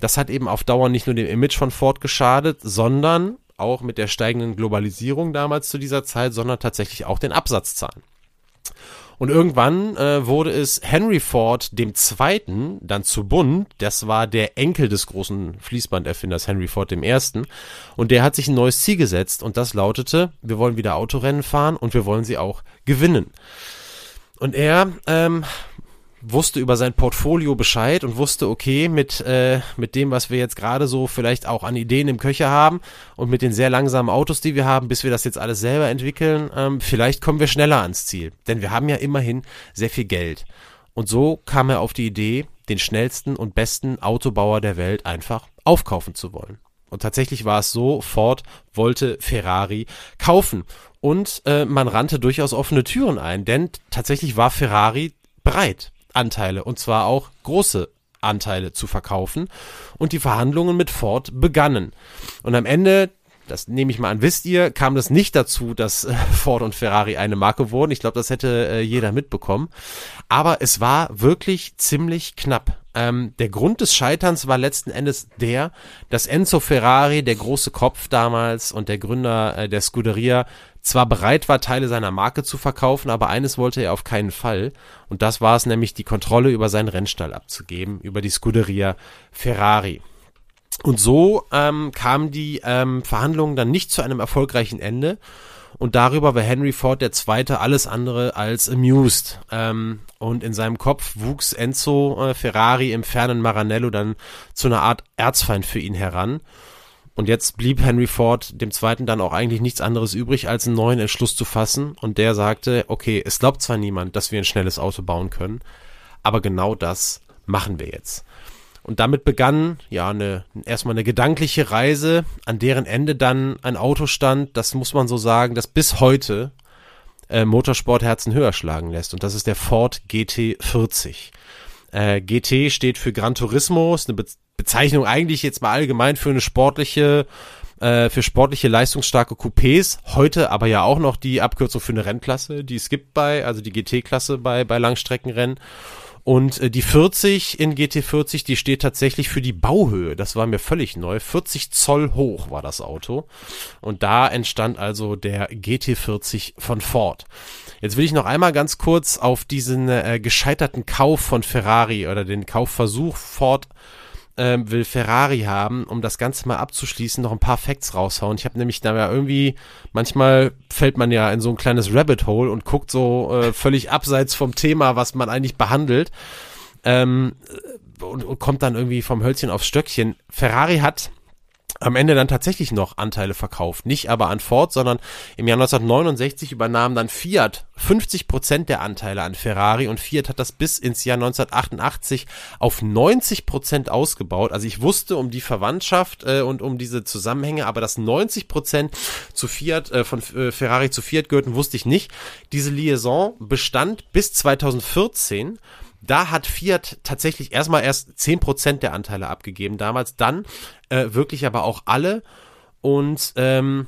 das hat eben auf Dauer nicht nur dem Image von Ford geschadet, sondern auch mit der steigenden Globalisierung damals zu dieser Zeit, sondern tatsächlich auch den Absatzzahlen. Und irgendwann äh, wurde es Henry Ford dem Zweiten dann zu bunt. Das war der Enkel des großen Fließbanderfinders Henry Ford dem Ersten. Und der hat sich ein neues Ziel gesetzt und das lautete, wir wollen wieder Autorennen fahren und wir wollen sie auch gewinnen. Und er ähm, wusste über sein Portfolio Bescheid und wusste, okay, mit, äh, mit dem, was wir jetzt gerade so vielleicht auch an Ideen im Köcher haben und mit den sehr langsamen Autos, die wir haben, bis wir das jetzt alles selber entwickeln, ähm, vielleicht kommen wir schneller ans Ziel. Denn wir haben ja immerhin sehr viel Geld. Und so kam er auf die Idee, den schnellsten und besten Autobauer der Welt einfach aufkaufen zu wollen. Und tatsächlich war es so, Ford wollte Ferrari kaufen. Und äh, man rannte durchaus offene Türen ein, denn tatsächlich war Ferrari bereit. Anteile und zwar auch große Anteile zu verkaufen und die Verhandlungen mit Ford begannen. Und am Ende das nehme ich mal an, wisst ihr, kam das nicht dazu, dass äh, Ford und Ferrari eine Marke wurden. Ich glaube, das hätte äh, jeder mitbekommen. Aber es war wirklich ziemlich knapp. Ähm, der Grund des Scheiterns war letzten Endes der, dass Enzo Ferrari, der große Kopf damals und der Gründer äh, der Scuderia, zwar bereit war, Teile seiner Marke zu verkaufen, aber eines wollte er auf keinen Fall. Und das war es nämlich, die Kontrolle über seinen Rennstall abzugeben, über die Scuderia Ferrari. Und so ähm, kamen die ähm, Verhandlungen dann nicht zu einem erfolgreichen Ende. Und darüber war Henry Ford der Zweite alles andere als amused. Ähm, und in seinem Kopf wuchs Enzo äh, Ferrari im fernen Maranello dann zu einer Art Erzfeind für ihn heran. Und jetzt blieb Henry Ford dem Zweiten dann auch eigentlich nichts anderes übrig, als einen neuen Entschluss zu fassen. Und der sagte, okay, es glaubt zwar niemand, dass wir ein schnelles Auto bauen können, aber genau das machen wir jetzt. Und damit begann ja eine, erstmal eine gedankliche Reise, an deren Ende dann ein Auto stand, das muss man so sagen, das bis heute äh, Motorsportherzen höher schlagen lässt. Und das ist der Ford GT40. Äh, GT steht für Gran Turismo, ist eine Be Bezeichnung eigentlich jetzt mal allgemein für eine sportliche, äh, für sportliche leistungsstarke Coupés. Heute aber ja auch noch die Abkürzung für eine Rennklasse, die es gibt bei, also die GT-Klasse bei, bei Langstreckenrennen. Und äh, die 40 in GT40, die steht tatsächlich für die Bauhöhe. Das war mir völlig neu. 40 Zoll hoch war das Auto. Und da entstand also der GT40 von Ford. Jetzt will ich noch einmal ganz kurz auf diesen äh, gescheiterten Kauf von Ferrari oder den Kaufversuch Ford ähm, will Ferrari haben, um das Ganze mal abzuschließen, noch ein paar Facts raushauen. Ich habe nämlich da ja irgendwie, manchmal fällt man ja in so ein kleines Rabbit Hole und guckt so äh, völlig abseits vom Thema, was man eigentlich behandelt. ähm, und, und kommt dann irgendwie vom Hölzchen aufs Stöckchen. Ferrari hat am Ende dann tatsächlich noch Anteile verkauft. Nicht aber an Ford, sondern im Jahr 1969 übernahm dann Fiat 50 Prozent der Anteile an Ferrari und Fiat hat das bis ins Jahr 1988 auf 90 Prozent ausgebaut. Also ich wusste um die Verwandtschaft äh, und um diese Zusammenhänge, aber dass 90 Prozent zu Fiat, äh, von äh, Ferrari zu Fiat gehörten, wusste ich nicht. Diese Liaison bestand bis 2014 da hat Fiat tatsächlich erstmal erst zehn Prozent der Anteile abgegeben damals, dann äh, wirklich aber auch alle. Und ähm,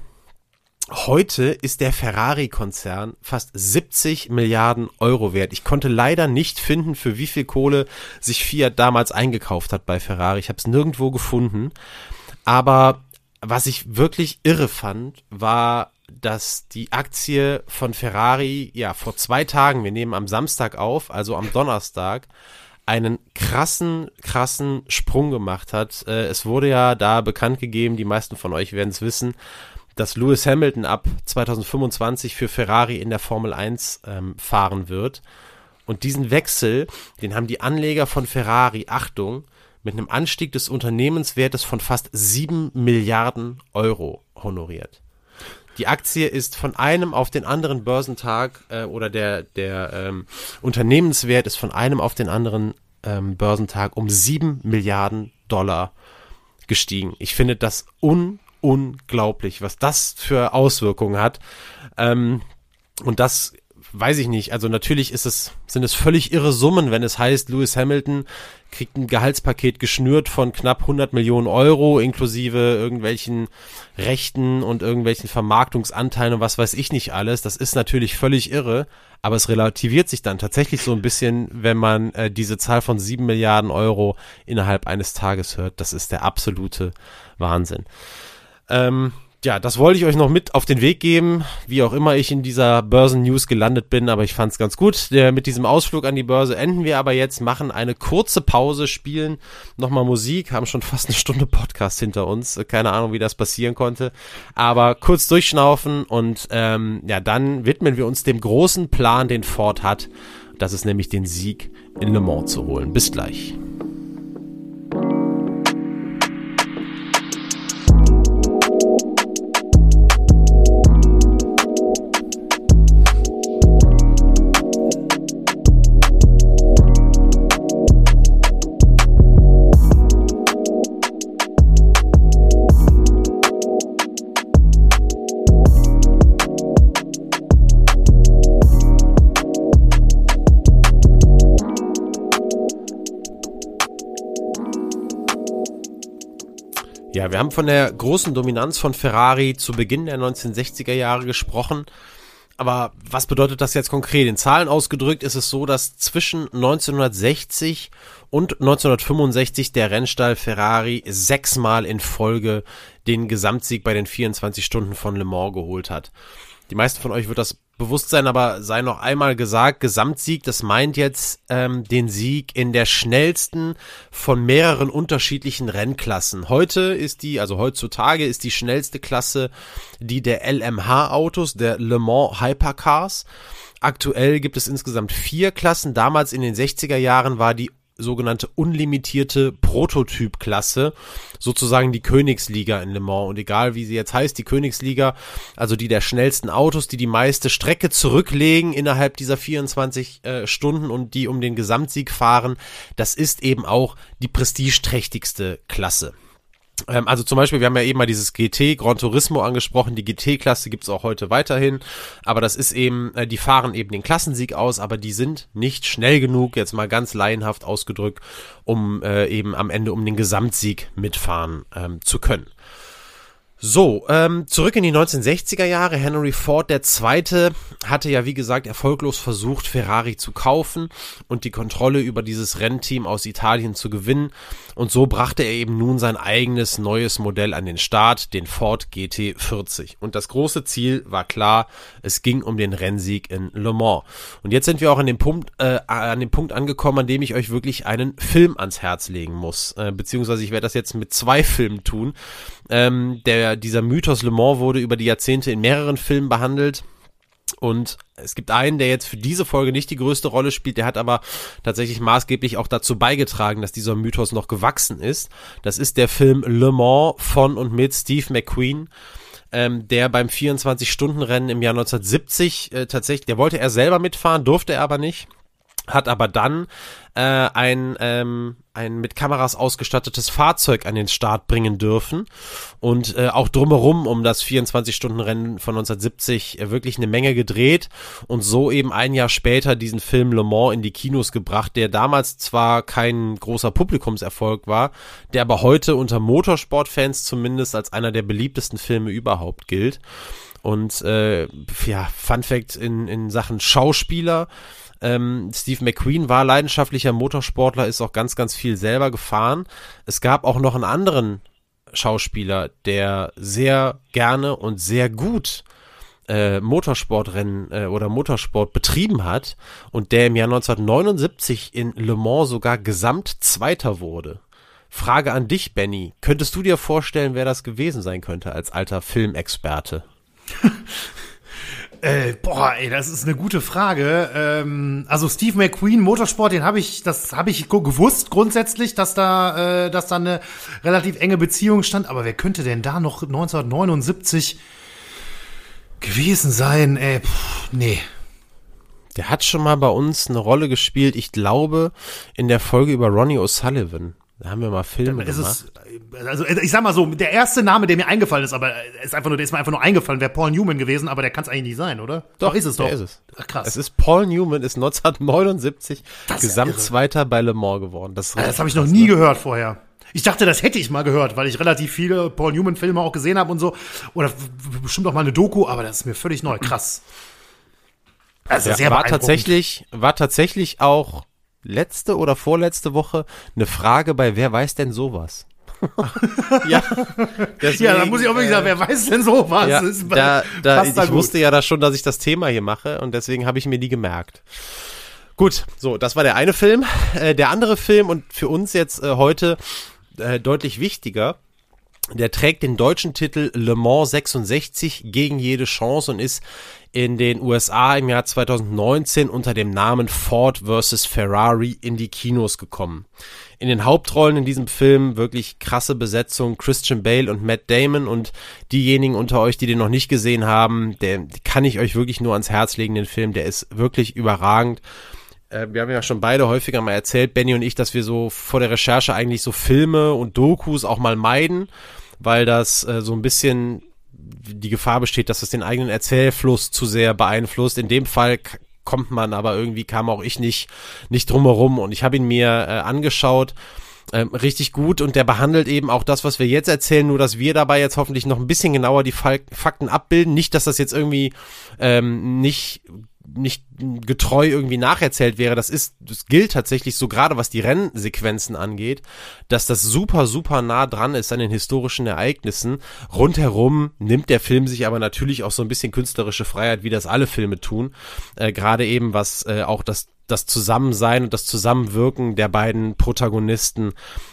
heute ist der Ferrari-Konzern fast 70 Milliarden Euro wert. Ich konnte leider nicht finden, für wie viel Kohle sich Fiat damals eingekauft hat bei Ferrari. Ich habe es nirgendwo gefunden. Aber was ich wirklich irre fand, war dass die Aktie von Ferrari ja vor zwei Tagen, wir nehmen am Samstag auf, also am Donnerstag, einen krassen, krassen Sprung gemacht hat. Äh, es wurde ja da bekannt gegeben, die meisten von euch werden es wissen, dass Lewis Hamilton ab 2025 für Ferrari in der Formel 1 ähm, fahren wird. Und diesen Wechsel, den haben die Anleger von Ferrari, Achtung, mit einem Anstieg des Unternehmenswertes von fast 7 Milliarden Euro honoriert. Die Aktie ist von einem auf den anderen Börsentag äh, oder der, der ähm, Unternehmenswert ist von einem auf den anderen ähm, Börsentag um sieben Milliarden Dollar gestiegen. Ich finde das un unglaublich, was das für Auswirkungen hat. Ähm, und das weiß ich nicht. Also natürlich ist es, sind es völlig irre Summen, wenn es heißt, Lewis Hamilton kriegt ein Gehaltspaket geschnürt von knapp 100 Millionen Euro, inklusive irgendwelchen Rechten und irgendwelchen Vermarktungsanteilen und was weiß ich nicht alles. Das ist natürlich völlig irre, aber es relativiert sich dann tatsächlich so ein bisschen, wenn man äh, diese Zahl von 7 Milliarden Euro innerhalb eines Tages hört. Das ist der absolute Wahnsinn. Ähm, ja, das wollte ich euch noch mit auf den Weg geben, wie auch immer ich in dieser Börsen-News gelandet bin, aber ich fand es ganz gut. Mit diesem Ausflug an die Börse enden wir aber jetzt, machen eine kurze Pause, spielen nochmal Musik, haben schon fast eine Stunde Podcast hinter uns. Keine Ahnung, wie das passieren konnte. Aber kurz durchschnaufen und ähm, ja, dann widmen wir uns dem großen Plan, den Ford hat. Das ist nämlich den Sieg in Le Mans zu holen. Bis gleich. Ja, wir haben von der großen Dominanz von Ferrari zu Beginn der 1960er Jahre gesprochen. Aber was bedeutet das jetzt konkret? In Zahlen ausgedrückt ist es so, dass zwischen 1960 und 1965 der Rennstall Ferrari sechsmal in Folge den Gesamtsieg bei den 24 Stunden von Le Mans geholt hat. Die meisten von euch wird das Bewusstsein aber sei noch einmal gesagt, Gesamtsieg, das meint jetzt ähm, den Sieg in der schnellsten von mehreren unterschiedlichen Rennklassen. Heute ist die, also heutzutage ist die schnellste Klasse die der LMH-Autos, der Le Mans Hypercars. Aktuell gibt es insgesamt vier Klassen. Damals in den 60er Jahren war die sogenannte unlimitierte Prototypklasse, sozusagen die Königsliga in Le Mans. Und egal wie sie jetzt heißt, die Königsliga, also die der schnellsten Autos, die die meiste Strecke zurücklegen innerhalb dieser 24 äh, Stunden und die um den Gesamtsieg fahren, das ist eben auch die prestigeträchtigste Klasse. Ähm, also zum Beispiel, wir haben ja eben mal dieses GT Gran Turismo angesprochen. Die GT-Klasse gibt's auch heute weiterhin. Aber das ist eben, äh, die fahren eben den Klassensieg aus, aber die sind nicht schnell genug, jetzt mal ganz laienhaft ausgedrückt, um äh, eben am Ende um den Gesamtsieg mitfahren ähm, zu können. So, ähm, zurück in die 1960er Jahre. Henry Ford der Zweite hatte ja, wie gesagt, erfolglos versucht, Ferrari zu kaufen und die Kontrolle über dieses Rennteam aus Italien zu gewinnen. Und so brachte er eben nun sein eigenes neues Modell an den Start, den Ford GT40. Und das große Ziel war klar, es ging um den Rennsieg in Le Mans. Und jetzt sind wir auch an dem Punkt, äh, an dem Punkt angekommen, an dem ich euch wirklich einen Film ans Herz legen muss. Äh, beziehungsweise ich werde das jetzt mit zwei Filmen tun. Ähm, der, dieser Mythos Le Mans wurde über die Jahrzehnte in mehreren Filmen behandelt. Und es gibt einen, der jetzt für diese Folge nicht die größte Rolle spielt, der hat aber tatsächlich maßgeblich auch dazu beigetragen, dass dieser Mythos noch gewachsen ist. Das ist der Film Le Mans von und mit Steve McQueen. Ähm, der beim 24-Stunden-Rennen im Jahr 1970 äh, tatsächlich, der wollte er selber mitfahren, durfte er aber nicht hat aber dann äh, ein, ähm, ein mit Kameras ausgestattetes Fahrzeug an den Start bringen dürfen und äh, auch drumherum um das 24-Stunden-Rennen von 1970 äh, wirklich eine Menge gedreht und so eben ein Jahr später diesen Film Le Mans in die Kinos gebracht, der damals zwar kein großer Publikumserfolg war, der aber heute unter Motorsportfans zumindest als einer der beliebtesten Filme überhaupt gilt. Und äh, ja, Fun Fact in, in Sachen Schauspieler, ähm, Steve McQueen war leidenschaftlicher Motorsportler, ist auch ganz, ganz viel selber gefahren. Es gab auch noch einen anderen Schauspieler, der sehr gerne und sehr gut äh, Motorsportrennen äh, oder Motorsport betrieben hat und der im Jahr 1979 in Le Mans sogar Gesamtzweiter wurde. Frage an dich, Benny. Könntest du dir vorstellen, wer das gewesen sein könnte als alter Filmexperte? Äh, boah, ey, das ist eine gute Frage. Ähm, also Steve McQueen Motorsport, den habe ich, das habe ich gewusst grundsätzlich, dass da, äh, dass da eine relativ enge Beziehung stand. Aber wer könnte denn da noch 1979 gewesen sein? Ey, pff, nee. Der hat schon mal bei uns eine Rolle gespielt. Ich glaube in der Folge über Ronnie O'Sullivan. Da haben wir mal Filme gemacht. Es, also ich sag mal so, der erste Name, der mir eingefallen ist, aber ist einfach nur, der ist mir einfach nur eingefallen, wäre Paul Newman gewesen, aber der kann es eigentlich nicht sein, oder? Doch, ist es doch. Ist es. Ach, krass. Es ist Paul Newman, ist 1979 Das ist ja Gesamtzweiter bei Le Mans geworden. Das, Ah, das habe ich noch nie ne? gehört vorher. Ich dachte, das hätte ich mal gehört, weil ich relativ viele Paul Newman-Filme auch gesehen habe und so. Oder bestimmt auch mal eine Doku, aber das ist mir völlig neu. Krass. Also Ja, sehr war tatsächlich, war tatsächlich auch letzte oder vorletzte Woche eine Frage bei Wer weiß denn sowas? ja, deswegen, Ja, da muss ich auch wirklich äh, sagen, wer weiß denn so was? Ja, Ist- da, da, ich gut. wusste ja da schon, dass ich das Thema hier mache und deswegen habe ich mir die gemerkt. Gut, so, das war der eine Film. Äh, der andere Film und für uns jetzt äh, heute äh, deutlich wichtiger, der trägt den deutschen Titel Le Mans 66 gegen jede Chance und ist in den USA im Jahr 2019 unter dem Namen Ford vs. Ferrari in die Kinos gekommen. In den Hauptrollen in diesem Film wirklich krasse Besetzung Christian Bale und Matt Damon und diejenigen unter euch, die den noch nicht gesehen haben, der kann ich euch wirklich nur ans Herz legen, den Film, der ist wirklich überragend äh, wir haben ja schon beide häufiger mal erzählt, Benny und ich, dass wir so vor der Recherche eigentlich so Filme und Dokus auch mal meiden, weil das äh, so ein bisschen die Gefahr besteht, dass es den eigenen Erzählfluss zu sehr beeinflusst. In dem Fall kommt man aber irgendwie kam auch ich nicht nicht drumherum und ich habe ihn mir äh, angeschaut. Ähm, richtig gut und der behandelt eben auch das, was wir jetzt erzählen, nur dass wir dabei jetzt hoffentlich noch ein bisschen genauer die Fal Fakten abbilden. Nicht, dass das jetzt irgendwie ähm, nicht nicht getreu irgendwie nacherzählt wäre. Das ist, das gilt tatsächlich so gerade, was die Rennsequenzen angeht, dass das super, super nah dran ist an den historischen Ereignissen. Rundherum nimmt der Film sich aber natürlich auch so ein bisschen künstlerische Freiheit, wie das alle Filme tun. Äh, gerade eben, was äh, auch das das Zusammensein und das Zusammenwirken der beiden Protagonisten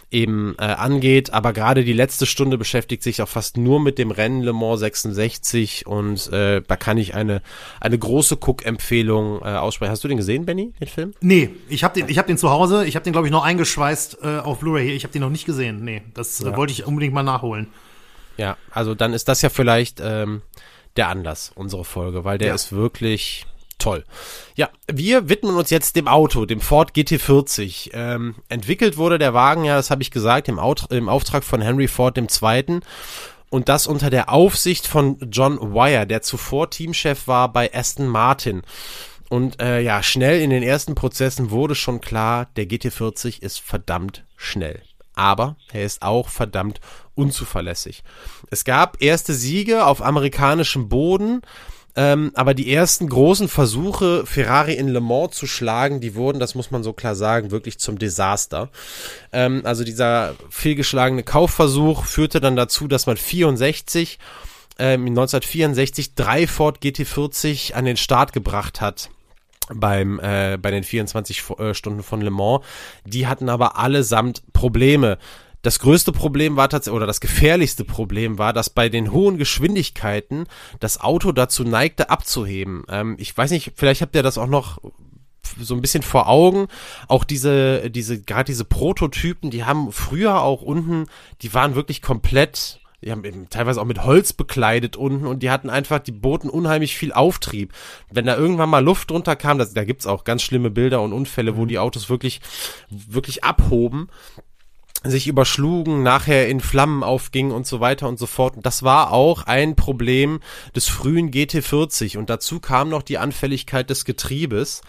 eben äh, angeht. Aber gerade die letzte Stunde beschäftigt sich auch fast nur mit dem Rennen Le Mans 66 und äh, da kann ich eine, eine große Cook-Empfehlung äh, aussprechen. Hast du den gesehen, Benny, den Film? Nee, ich habe den, ich hab den zu Hause. Ich habe den, glaube ich, noch eingeschweißt äh, auf Blu-ray hier. Ich habe den noch nicht gesehen. Nee, das äh, wollte ich unbedingt mal nachholen. Ja, also dann ist das ja vielleicht ähm, der Anlass, unsere Folge, weil der Ja. ist wirklich toll. Ja, wir widmen uns jetzt dem Auto, dem Ford GT40. Ähm, entwickelt wurde der Wagen, ja, das habe ich gesagt, im, Aut im Auftrag von Henry Ford II. Und das unter der Aufsicht von John Wire, der zuvor Teamchef war bei Aston Martin. Und äh, ja, schnell in den ersten Prozessen wurde schon klar, der GT40 ist verdammt schnell. Aber er ist auch verdammt unzuverlässig. Es gab erste Siege auf amerikanischem Boden, ähm, aber die ersten großen Versuche, Ferrari in Le Mans zu schlagen, die wurden, das muss man so klar sagen, wirklich zum Desaster. Ähm, also dieser fehlgeschlagene Kaufversuch führte dann dazu, dass man 64, ähm, 1964 drei Ford GT40 an den Start gebracht hat beim äh, bei den 24 Vo- äh, Stunden von Le Mans. Die hatten aber allesamt Probleme. Das größte Problem war tatsächlich, oder das gefährlichste Problem war, dass bei den hohen Geschwindigkeiten das Auto dazu neigte, abzuheben. Ähm, ich weiß nicht, vielleicht habt ihr das auch noch so ein bisschen vor Augen. Auch diese, diese, gerade diese Prototypen, die haben früher auch unten, die waren wirklich komplett die haben eben teilweise auch mit Holz bekleidet unten und die hatten einfach, die boten unheimlich viel Auftrieb. Wenn da irgendwann mal Luft drunter kam, das, da gibt's auch ganz schlimme Bilder und Unfälle, wo mhm. die Autos wirklich, wirklich abhoben sich überschlugen, nachher in Flammen aufgingen und so weiter und so fort. Und das war auch ein Problem des frühen GT40 und dazu kam noch die Anfälligkeit des Getriebes.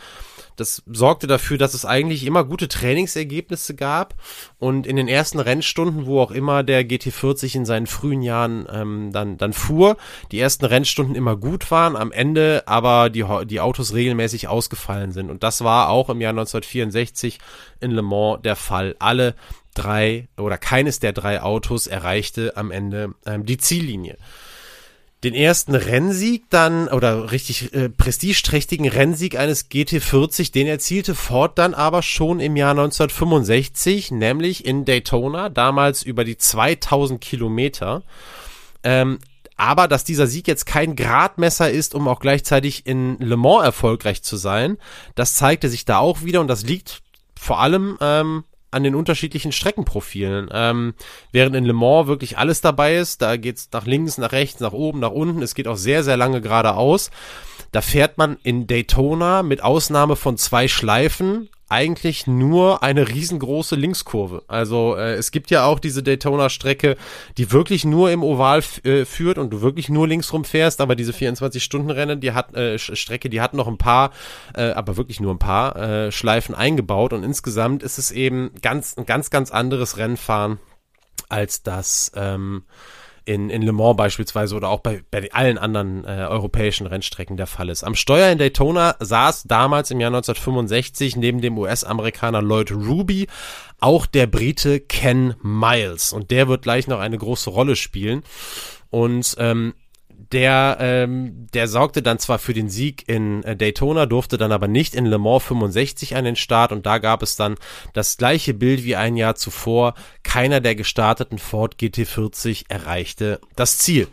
Das sorgte dafür, dass es eigentlich immer gute Trainingsergebnisse gab und in den ersten Rennstunden, wo auch immer der GT40 in seinen frühen Jahren ähm, dann, dann fuhr, die ersten Rennstunden immer gut waren, am Ende aber die, die Autos regelmäßig ausgefallen sind. Und das war auch im Jahr 1964 in Le Mans der Fall. Alle drei oder keines der drei Autos erreichte am Ende ähm, die Ziellinie den ersten Rennsieg dann oder richtig äh, prestigeträchtigen Rennsieg eines GT40, den erzielte Ford dann aber schon im Jahr 1965, nämlich in Daytona, damals über die 2000 Kilometer. Ähm, aber dass dieser Sieg jetzt kein Gradmesser ist, um auch gleichzeitig in Le Mans erfolgreich zu sein, das zeigte sich da auch wieder und das liegt vor allem ähm, an den unterschiedlichen Streckenprofilen. Ähm, während in Le Mans wirklich alles dabei ist, da geht's nach links, nach rechts, nach oben, nach unten, es geht auch sehr, sehr lange geradeaus. Da fährt man in Daytona mit Ausnahme von zwei Schleifen eigentlich nur eine riesengroße Linkskurve. Also äh, es gibt ja auch diese Daytona-Strecke, die wirklich nur im Oval äh, führt und du wirklich nur links rum fährst, aber diese 24-Stunden-Rennen, die hat äh, Strecke, die hat noch ein paar, äh, aber wirklich nur ein paar äh, Schleifen eingebaut und insgesamt ist es eben ganz ein ganz ganz anderes Rennfahren als das ähm, in, in Le Mans beispielsweise oder auch bei, bei allen anderen äh, europäischen Rennstrecken der Fall ist. Am Steuer in Daytona saß damals im Jahr 1965 neben dem US-Amerikaner Lloyd Ruby auch der Brite Ken Miles und der wird gleich noch eine große Rolle spielen. Und ähm, der, ähm, der sorgte dann zwar für den Sieg in äh, Daytona, durfte dann aber nicht in Le Mans 65 an den Start und da gab es dann das gleiche Bild wie ein Jahr zuvor. Keiner der gestarteten Ford GT40 erreichte das Ziel.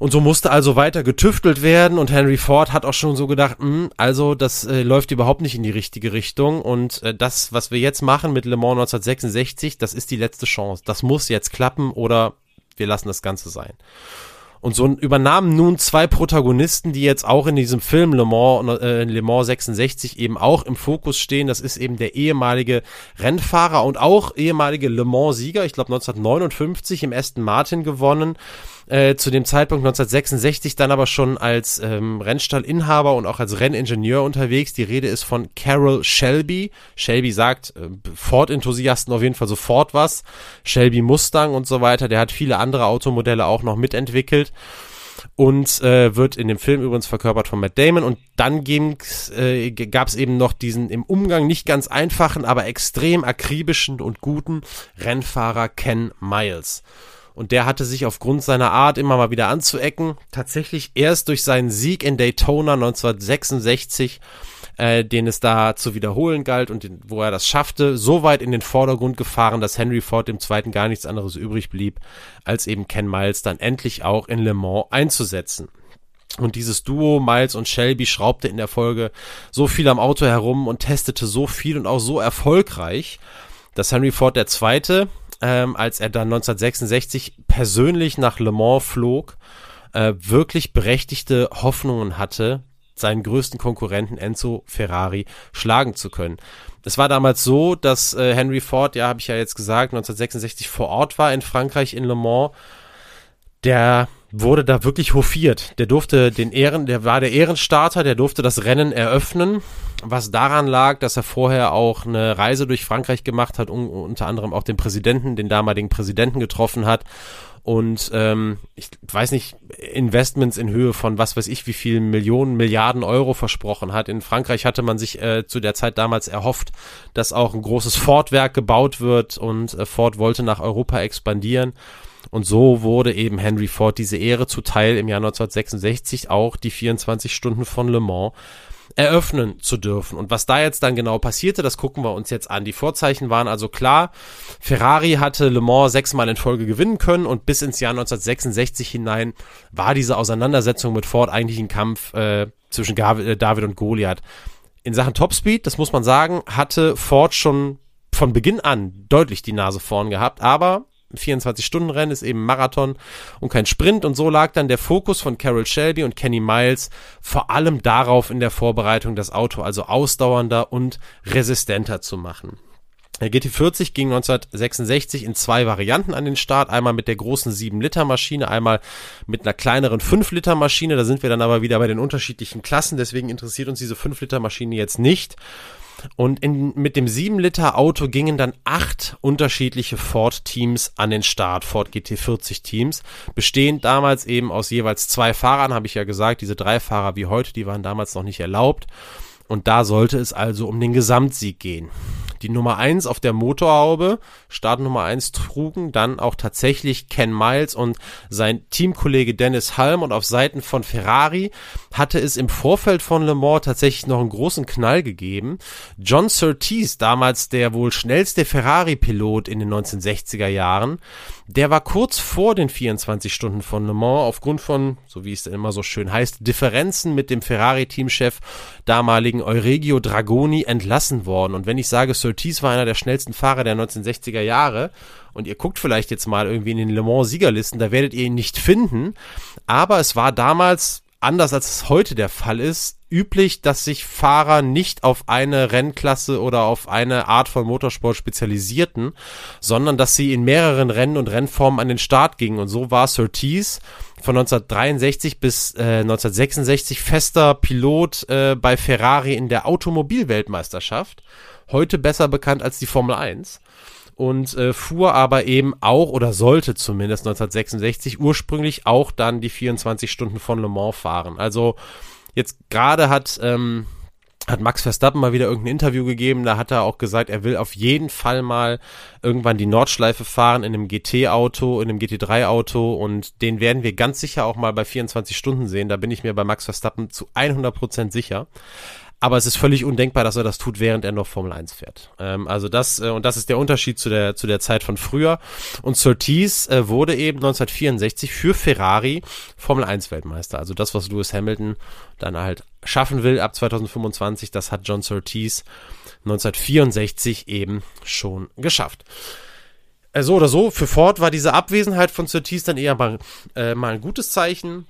Und so musste also weiter getüftelt werden und Henry Ford hat auch schon so gedacht, mh, hm, also das äh, läuft überhaupt nicht in die richtige Richtung und äh, das, was wir jetzt machen mit Le Mans 1966, das ist die letzte Chance. Das muss jetzt klappen oder wir lassen das Ganze sein. Und so übernahmen nun zwei Protagonisten, die jetzt auch in diesem Film Le Mans, äh, Le Mans 66 eben auch im Fokus stehen. Das ist eben der ehemalige Rennfahrer und auch ehemalige Le Mans-Sieger, ich glaube 1959 im Aston Martin gewonnen äh, zu dem Zeitpunkt 1966 dann aber schon als ähm, Rennstallinhaber und auch als Renningenieur unterwegs. Die Rede ist von Carol Shelby. Shelby sagt äh, Ford-Enthusiasten auf jeden Fall sofort was. Shelby Mustang und so weiter. Der hat viele andere Automodelle auch noch mitentwickelt und äh, wird in dem Film übrigens verkörpert von Matt Damon und dann äh, gab es eben noch diesen im Umgang nicht ganz einfachen, aber extrem akribischen und guten Rennfahrer Ken Miles. Und der hatte sich aufgrund seiner Art immer mal wieder anzuecken, tatsächlich erst durch seinen Sieg in Daytona 1966, äh, den es da zu wiederholen galt und den, wo er das schaffte, so weit in den Vordergrund gefahren, dass Henry Ford dem Zweiten gar nichts anderes übrig blieb, als eben Ken Miles dann endlich auch in Le Mans einzusetzen. Und dieses Duo Miles und Shelby schraubte in der Folge so viel am Auto herum und testete so viel und auch so erfolgreich, dass Henry Ford der Zweite ähm, als er dann 1966 persönlich nach Le Mans flog, äh, wirklich berechtigte Hoffnungen hatte, seinen größten Konkurrenten Enzo Ferrari schlagen zu können. Es war damals so, dass äh, Henry Ford, ja, habe ich ja jetzt gesagt, 1966 vor Ort war in Frankreich in Le Mans. Der wurde da wirklich hofiert. Der durfte den Ehren, der war der Ehrenstarter, der durfte das Rennen eröffnen, was daran lag, dass er vorher auch eine Reise durch Frankreich gemacht hat, um, unter anderem auch den Präsidenten, den damaligen Präsidenten getroffen hat und ähm, ich weiß nicht, Investments in Höhe von was weiß ich wie viel Millionen, Milliarden Euro versprochen hat. In Frankreich hatte man sich äh, zu der Zeit damals erhofft, dass auch ein großes Ford-Werk gebaut wird und äh, Ford wollte nach Europa expandieren. Und so wurde eben Henry Ford diese Ehre zuteil, im Jahr 1966 auch die 24 Stunden von Le Mans eröffnen zu dürfen. Und was da jetzt dann genau passierte, das gucken wir uns jetzt an. Die Vorzeichen waren also klar. Ferrari hatte Le Mans sechsmal in Folge gewinnen können und bis ins Jahr 1966 hinein war diese Auseinandersetzung mit Ford eigentlich ein Kampf äh, zwischen äh, David und Goliath. In Sachen Topspeed, das muss man sagen, hatte Ford schon von Beginn an deutlich die Nase vorn gehabt, aber 24-Stunden-Rennen ist eben Marathon und kein Sprint. Und so lag dann der Fokus von Carol Shelby und Kenny Miles vor allem darauf in der Vorbereitung, das Auto also ausdauernder und resistenter zu machen. Der GT40 ging 1966 in zwei Varianten an den Start. Einmal mit der großen 7-Liter-Maschine, einmal mit einer kleineren 5-Liter-Maschine. Da sind wir dann aber wieder bei den unterschiedlichen Klassen. Deswegen interessiert uns diese 5-Liter-Maschine jetzt nicht. Und in, mit dem 7-Liter-Auto gingen dann acht unterschiedliche Ford-Teams an den Start, Ford GT40-Teams, bestehend damals eben aus jeweils zwei Fahrern, habe ich ja gesagt, diese drei Fahrer wie heute, die waren damals noch nicht erlaubt. Und da sollte es also um den Gesamtsieg gehen. Die Nummer eins auf der Motorhaube, Start Nummer eins trugen dann auch tatsächlich Ken Miles und sein Teamkollege Dennis Halm und auf Seiten von Ferrari hatte es im Vorfeld von Le Mans tatsächlich noch einen großen Knall gegeben. John Surtees, damals der wohl schnellste Ferrari-Pilot in den 1960er Jahren, der war kurz vor den 24 Stunden von Le Mans aufgrund von, so wie es immer so schön heißt, Differenzen mit dem Ferrari-Teamchef damaligen Euregio Dragoni entlassen worden. Und wenn ich sage, Surtees war einer der schnellsten Fahrer der 1960er Jahre, und ihr guckt vielleicht jetzt mal irgendwie in den Le Mans Siegerlisten, da werdet ihr ihn nicht finden. Aber es war damals anders als es heute der Fall ist, üblich, dass sich Fahrer nicht auf eine Rennklasse oder auf eine Art von Motorsport spezialisierten, sondern dass sie in mehreren Rennen und Rennformen an den Start gingen. Und so war Surtees von 1963 bis äh, 1966 fester Pilot äh, bei Ferrari in der Automobilweltmeisterschaft, heute besser bekannt als die Formel 1 und äh, fuhr aber eben auch oder sollte zumindest 1966 ursprünglich auch dann die 24 Stunden von Le Mans fahren. Also jetzt gerade hat ähm, hat Max Verstappen mal wieder irgendein Interview gegeben, da hat er auch gesagt, er will auf jeden Fall mal irgendwann die Nordschleife fahren in einem GT-Auto, in einem GT3-Auto und den werden wir ganz sicher auch mal bei 24 Stunden sehen, da bin ich mir bei Max Verstappen zu 100 Prozent sicher. Aber es ist völlig undenkbar, dass er das tut, während er noch Formel 1 fährt. Ähm, also das, äh, und das ist der Unterschied zu der, zu der Zeit von früher. Und Surtees äh, wurde eben 1964 für Ferrari Formel 1 Weltmeister. Also das, was Lewis Hamilton dann halt schaffen will ab 2025, das hat John Surtees 1964 eben schon geschafft. Äh, so oder so, für Ford war diese Abwesenheit von Surtees dann eher mal, äh, mal ein gutes Zeichen.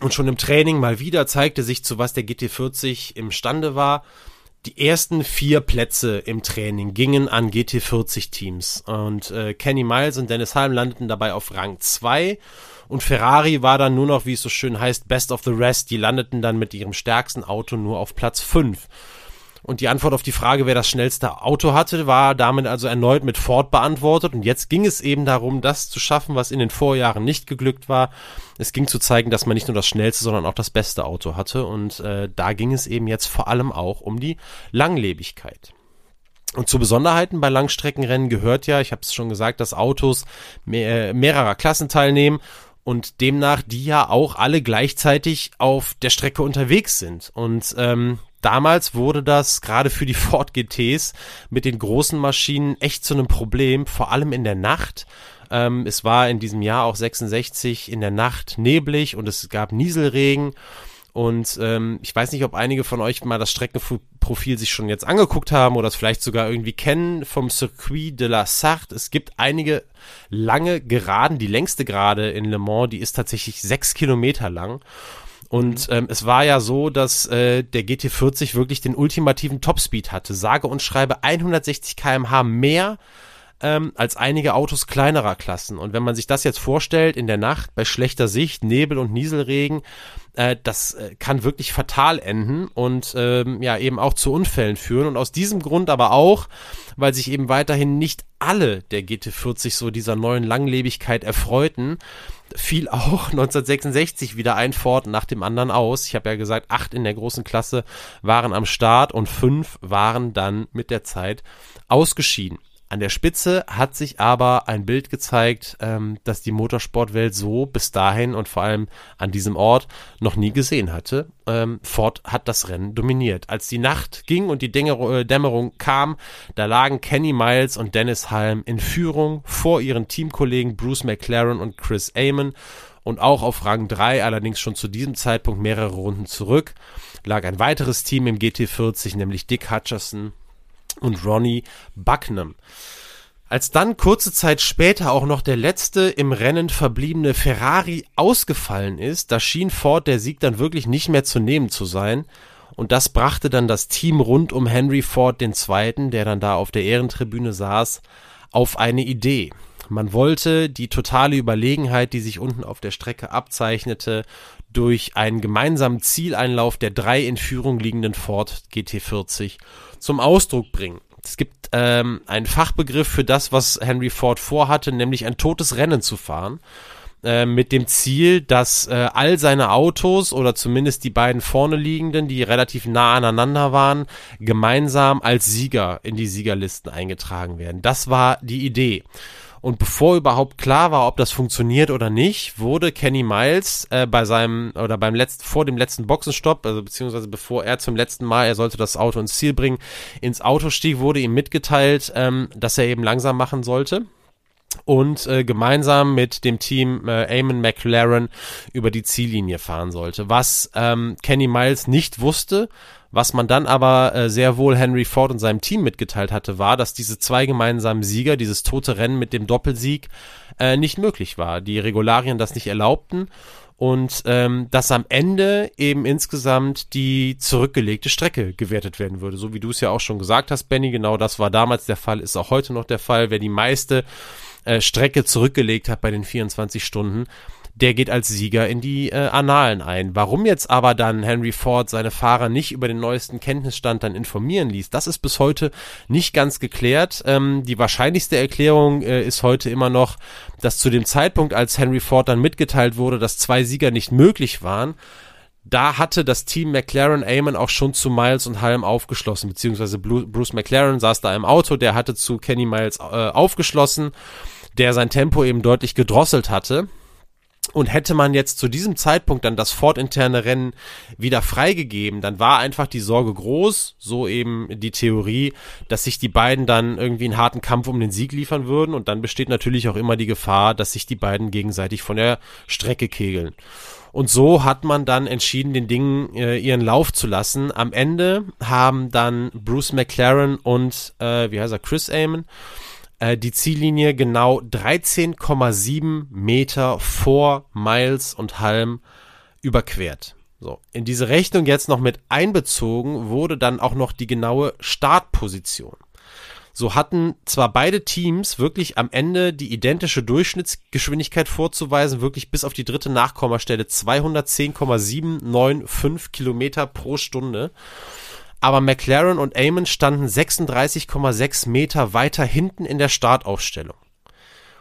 Und schon im Training mal wieder zeigte sich, zu was der GT40 imstande war. Die ersten vier Plätze im Training gingen an GT40-Teams. Und äh, Kenny Miles und Dennis Halm landeten dabei auf Rang 2. Und Ferrari war dann nur noch, wie es so schön heißt, Best of the Rest. Die landeten dann mit ihrem stärksten Auto nur auf Platz 5. Und die Antwort auf die Frage, wer das schnellste Auto hatte, war damit also erneut mit Ford beantwortet. Und jetzt ging es eben darum, das zu schaffen, was in den Vorjahren nicht geglückt war. Es ging zu zeigen, dass man nicht nur das schnellste, sondern auch das beste Auto hatte. Und äh, da ging es eben jetzt vor allem auch um die Langlebigkeit. Und zu Besonderheiten bei Langstreckenrennen gehört ja, ich habe es schon gesagt, dass Autos mehr, mehrerer Klassen teilnehmen und demnach die ja auch alle gleichzeitig auf der Strecke unterwegs sind. Und ähm, damals wurde das gerade für die Ford GTs mit den großen Maschinen echt zu einem Problem, vor allem in der Nacht. Ähm, es war in diesem Jahr auch 66 in der Nacht neblig und es gab Nieselregen. Und ähm, ich weiß nicht, ob einige von euch mal das Streckenprofil sich schon jetzt angeguckt haben oder es vielleicht sogar irgendwie kennen vom Circuit de la Sarthe. Es gibt einige lange Geraden. Die längste Gerade in Le Mans, die ist tatsächlich sechs Kilometer lang. Und mhm. ähm, es war ja so, dass äh, der GT40 wirklich den ultimativen Topspeed hatte. Sage und schreibe 160 kmh mehr ähm, als einige Autos kleinerer Klassen. Und wenn man sich das jetzt vorstellt, in der Nacht bei schlechter Sicht, Nebel und Nieselregen, äh, das äh, kann wirklich fatal enden und ähm, ja eben auch zu Unfällen führen. Und aus diesem Grund aber auch, weil sich eben weiterhin nicht alle der GT40 so dieser neuen Langlebigkeit erfreuten, fiel auch 1966 wieder ein Ford nach dem anderen aus. Ich habe ja gesagt, acht in der großen Klasse waren am Start und fünf waren dann mit der Zeit ausgeschieden. An der Spitze hat sich aber ein Bild gezeigt, ähm, das die Motorsportwelt so bis dahin und vor allem an diesem Ort noch nie gesehen hatte. Ähm, Ford hat das Rennen dominiert. Als die Nacht ging und die äh, Dämmerung kam, da lagen Kenny Miles und Dennis Halm in Führung vor ihren Teamkollegen Bruce McLaren und Chris Amon und auch auf Rang 3, allerdings schon zu diesem Zeitpunkt mehrere Runden zurück, lag ein weiteres Team im GT40, nämlich Dick Hutcherson und Ronnie Bucknam. Als dann kurze Zeit später auch noch der letzte im Rennen verbliebene Ferrari ausgefallen ist, da schien Ford der Sieg dann wirklich nicht mehr zu nehmen zu sein. Und das brachte dann das Team rund um Henry Ford II., der dann da auf der Ehrentribüne saß, auf eine Idee. Man wollte die totale Überlegenheit, die sich unten auf der Strecke abzeichnete, durch einen gemeinsamen Zieleinlauf der drei in Führung liegenden Ford GT40 zum Ausdruck bringen. Es gibt ähm, einen Fachbegriff für das, was Henry Ford vorhatte, nämlich ein totes Rennen zu fahren äh, mit dem Ziel, dass äh, all seine Autos oder zumindest die beiden vorne liegenden, die relativ nah aneinander waren, gemeinsam als Sieger in die Siegerlisten eingetragen werden. Das war die Idee. Und bevor überhaupt klar war, ob das funktioniert oder nicht, wurde Kenny Miles äh, bei seinem oder beim letzten vor dem letzten Boxenstopp, also beziehungsweise bevor er zum letzten Mal, er sollte das Auto ins Ziel bringen, ins Auto stieg, wurde ihm mitgeteilt, ähm, dass er eben langsam machen sollte und äh, gemeinsam mit dem Team äh, Eamon McLaren über die Ziellinie fahren sollte. Was ähm, Kenny Miles nicht wusste, was man dann aber äh, sehr wohl Henry Ford und seinem Team mitgeteilt hatte, war, dass diese zwei gemeinsamen Sieger, dieses tote Rennen mit dem Doppelsieg, äh, nicht möglich war. Die Regularien das nicht erlaubten und ähm, dass am Ende eben insgesamt die zurückgelegte Strecke gewertet werden würde. So wie du es ja auch schon gesagt hast, Benny, genau das war damals der Fall, ist auch heute noch der Fall. Wer die meiste äh, Strecke zurückgelegt hat bei den 24 Stunden, der geht als Sieger in die äh, Annalen ein. Warum jetzt aber dann Henry Ford seine Fahrer nicht über den neuesten Kenntnisstand dann informieren ließ, das ist bis heute nicht ganz geklärt. Ähm, die wahrscheinlichste Erklärung äh, ist heute immer noch, dass zu dem Zeitpunkt, als Henry Ford dann mitgeteilt wurde, dass zwei Sieger nicht möglich waren, da hatte das Team McLaren Amon auch schon zu Miles und Halm aufgeschlossen, beziehungsweise Bruce McLaren saß da im Auto, der hatte zu Kenny Miles äh, aufgeschlossen, der sein Tempo eben deutlich gedrosselt hatte. Und hätte man jetzt zu diesem Zeitpunkt dann das Ford-interne Rennen wieder freigegeben, dann war einfach die Sorge groß, so eben die Theorie, dass sich die beiden dann irgendwie einen harten Kampf um den Sieg liefern würden. Und dann besteht natürlich auch immer die Gefahr, dass sich die beiden gegenseitig von der Strecke kegeln. Und so hat man dann entschieden, den Dingen äh, ihren Lauf zu lassen. Am Ende haben dann Bruce McLaren und, äh, wie heißt er, Chris Amon, äh, die Ziellinie genau 13,7 Meter vor Miles und Halm überquert. So, in diese Rechnung jetzt noch mit einbezogen wurde dann auch noch die genaue Startposition. So hatten zwar beide Teams wirklich am Ende die identische Durchschnittsgeschwindigkeit vorzuweisen, wirklich bis auf die dritte Nachkommastelle 210,795 Kilometer pro Stunde aber McLaren und Amon standen 36,6 Meter weiter hinten in der Startaufstellung.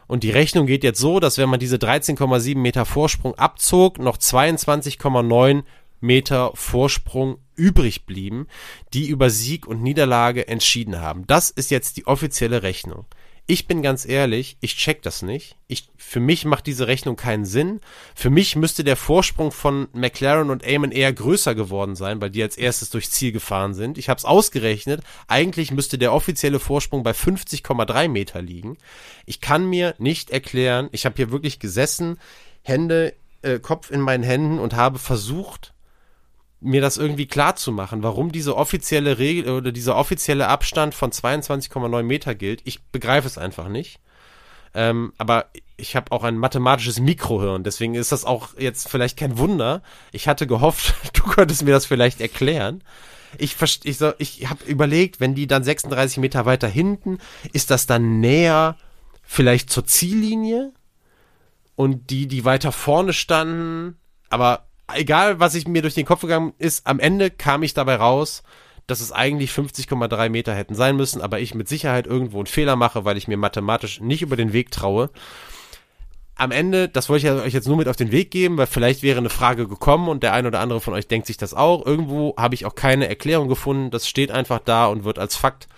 Und die Rechnung geht jetzt so, dass wenn man diese 13,7 Meter Vorsprung abzog, noch 22,9 Meter Vorsprung übrig blieben, die über Sieg und Niederlage entschieden haben. Das ist jetzt die offizielle Rechnung. Ich bin ganz ehrlich, ich check das nicht. Ich, für mich macht diese Rechnung keinen Sinn. Für mich müsste der Vorsprung von McLaren und Eamon eher größer geworden sein, weil die als erstes durchs Ziel gefahren sind. Ich habe es ausgerechnet. Eigentlich müsste der offizielle Vorsprung bei 50,3 Meter liegen. Ich kann mir nicht erklären. Ich habe hier wirklich gesessen, Hände, äh, Kopf in meinen Händen und habe versucht, mir das irgendwie klar zu machen, warum diese offizielle Regel oder dieser offizielle Abstand von 22,9 Meter gilt. Ich begreife es einfach nicht. Ähm, aber ich habe auch ein mathematisches Mikrohirn, deswegen ist das auch jetzt vielleicht kein Wunder. Ich hatte gehofft, du könntest mir das vielleicht erklären. Ich, ich, so, ich habe überlegt, wenn die dann 36 Meter weiter hinten, ist das dann näher vielleicht zur Ziellinie? Und die, die weiter vorne standen, aber egal was ich mir durch den Kopf gegangen ist, am Ende kam ich dabei raus, dass es eigentlich 50,3 Meter hätten sein müssen, aber ich mit Sicherheit irgendwo einen Fehler mache, weil ich mir mathematisch nicht über den Weg traue. Am Ende, das wollte ich euch jetzt nur mit auf den Weg geben, weil vielleicht wäre eine Frage gekommen und der ein oder andere von euch denkt sich das auch. Irgendwo habe ich auch keine Erklärung gefunden. Das steht einfach da und wird als Fakt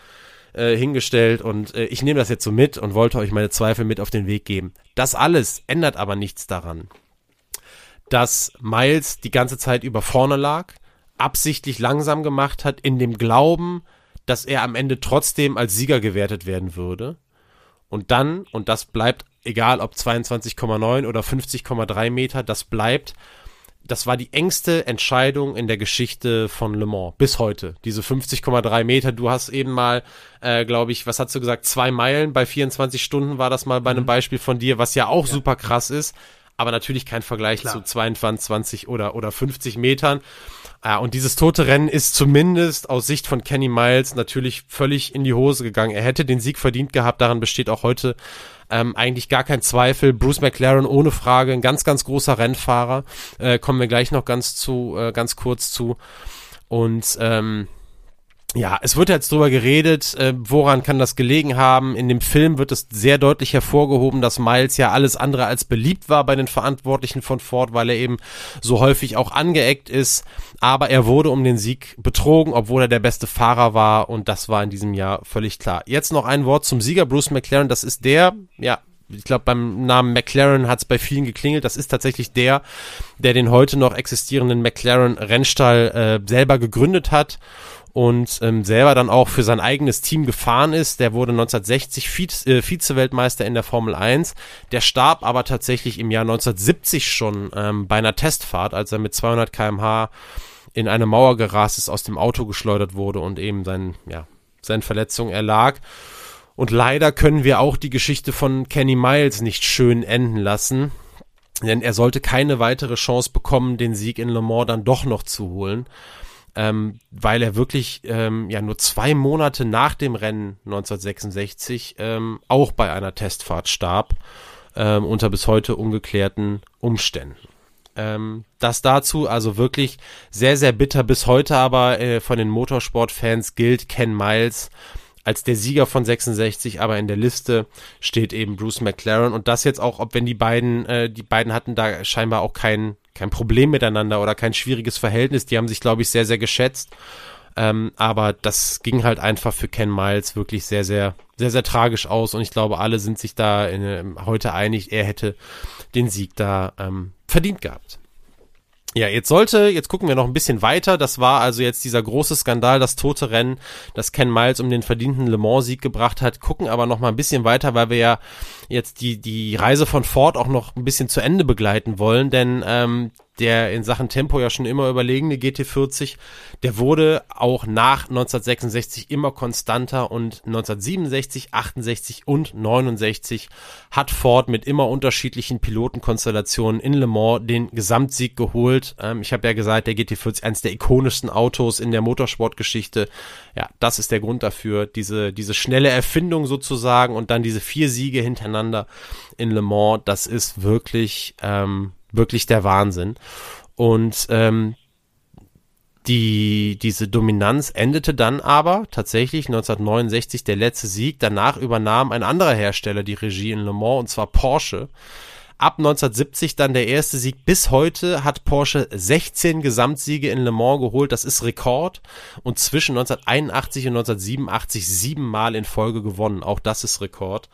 äh, hingestellt und äh, ich nehme das jetzt so mit und wollte euch meine Zweifel mit auf den Weg geben. Das alles ändert aber nichts daran, dass Miles die ganze Zeit über vorne lag, absichtlich langsam gemacht hat, in dem Glauben, dass er am Ende trotzdem als Sieger gewertet werden würde. Und dann, und das bleibt egal ob 22,9 oder 50,3 Meter, das bleibt, das war die engste Entscheidung in der Geschichte von Le Mans bis heute. Diese 50,3 Meter. Du hast eben mal, äh, glaube ich, was hast du gesagt? Zwei Meilen bei 24 Stunden war das mal bei einem mhm. Beispiel von dir, was ja auch ja. super krass ist. Aber natürlich kein Vergleich Klar. zu 22 oder, oder 50 Metern. Ja, und dieses tote Rennen ist zumindest aus Sicht von Kenny Miles natürlich völlig in die Hose gegangen. Er hätte den Sieg verdient gehabt, daran besteht auch heute ähm, eigentlich gar kein Zweifel. Bruce McLaren ohne Frage, ein ganz, ganz großer Rennfahrer. Äh, kommen wir gleich noch ganz zu, äh, ganz kurz zu. Und ähm, ja, es wird jetzt drüber geredet, äh, woran kann das gelegen haben. In dem Film wird es sehr deutlich hervorgehoben, dass Miles ja alles andere als beliebt war bei den Verantwortlichen von Ford, weil er eben so häufig auch angeeckt ist. Aber er wurde um den Sieg betrogen, obwohl er der beste Fahrer war und das war in diesem Jahr völlig klar. Jetzt noch ein Wort zum Sieger Bruce McLaren. Das ist der, ja, ich glaube, beim Namen McLaren hat es bei vielen geklingelt. Das ist tatsächlich der, der den heute noch existierenden McLaren Rennstall äh, selber gegründet hat und ähm, selber dann auch für sein eigenes Team gefahren ist. Der wurde 1960 Vize, äh, Vize-Weltmeister in der Formel 1. Der starb aber tatsächlich im Jahr 1970 schon ähm, bei einer Testfahrt, als er mit 200 kmh in eine Mauer gerast ist, aus dem Auto geschleudert wurde und eben sein, ja, seine Verletzung erlag. Und leider können wir auch die Geschichte von Kenny Miles nicht schön enden lassen. Denn er sollte keine weitere Chance bekommen, den Sieg in Le Mans dann doch noch zu holen ähm, weil er wirklich ähm, ja nur zwei Monate nach dem Rennen 1966 ähm, auch bei einer Testfahrt starb, ähm, unter bis heute ungeklärten Umständen. Ähm, das dazu, also wirklich sehr, sehr bitter bis heute, aber äh, von den Motorsportfans gilt Ken Miles als der Sieger von 66, aber in der Liste steht eben Bruce McLaren und das jetzt auch, ob wenn die beiden, äh, die beiden hatten da scheinbar auch kein, kein Problem miteinander oder kein schwieriges Verhältnis, die haben sich, glaube ich, sehr, sehr geschätzt. Ähm, aber das ging halt einfach für Ken Miles wirklich sehr, sehr, sehr, sehr tragisch aus und ich glaube, alle sind sich da in, äh, heute einig, er hätte den Sieg da ähm, verdient gehabt. Ja, jetzt sollte, jetzt gucken wir noch ein bisschen weiter. Das war also jetzt dieser große Skandal, das tote Rennen, das Ken Miles um den verdienten Le Mans-Sieg gebracht hat. Gucken aber noch mal ein bisschen weiter, weil wir ja jetzt die, die Reise von Ford auch noch ein bisschen zu Ende begleiten wollen, denn ähm, der in Sachen Tempo ja schon immer überlegene GT40, der wurde auch nach 1966 immer konstanter und 1967, 68 und 69 hat Ford mit immer unterschiedlichen Pilotenkonstellationen in Le Mans den Gesamtsieg geholt. Ähm, ich habe ja gesagt, der GT40 eines der ikonischsten Autos in der Motorsportgeschichte. Ja, das ist der Grund dafür, diese, diese schnelle Erfindung sozusagen und dann diese vier Siege hintereinander in Le Mans, das ist wirklich ähm, wirklich der Wahnsinn. Und ähm, die, diese Dominanz endete dann aber tatsächlich 1969 der letzte Sieg. Danach übernahm ein anderer Hersteller die Regie in Le Mans und zwar Porsche. Ab 1970 dann der erste Sieg. Bis heute hat Porsche 16 Gesamtsiege in Le Mans geholt. Das ist Rekord. Und zwischen 1981 und 1987 siebenmal in Folge gewonnen. Auch das ist Rekord.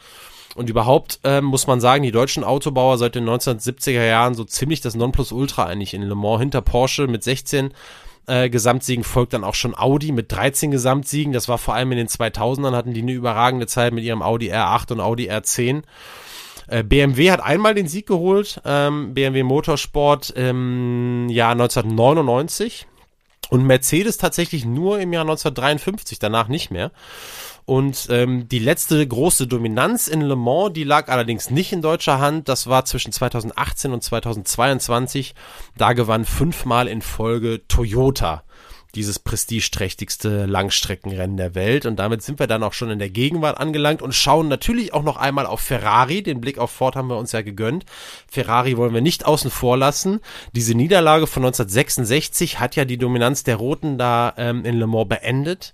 Und überhaupt ähm, muss man sagen, die deutschen Autobauer seit den 1970er Jahren so ziemlich das Nonplusultra eigentlich in Le Mans hinter Porsche mit 16 äh, Gesamtsiegen folgt dann auch schon Audi mit 13 Gesamtsiegen. Das war vor allem in den 2000ern hatten die eine überragende Zeit mit ihrem Audi R8 und Audi R10. Äh, BMW hat einmal den Sieg geholt, ähm, BMW Motorsport im Jahr 1999 und Mercedes tatsächlich nur im Jahr 1953, danach nicht mehr. Und ähm, die letzte große Dominanz in Le Mans, die lag allerdings nicht in deutscher Hand. Das war zwischen 2018 und 2022. Da gewann fünfmal in Folge Toyota dieses prestigeträchtigste Langstreckenrennen der Welt. Und damit sind wir dann auch schon in der Gegenwart angelangt und schauen natürlich auch noch einmal auf Ferrari. Den Blick auf Ford haben wir uns ja gegönnt. Ferrari wollen wir nicht außen vor lassen. Diese Niederlage von 1966 hat ja die Dominanz der Roten da ähm, in Le Mans beendet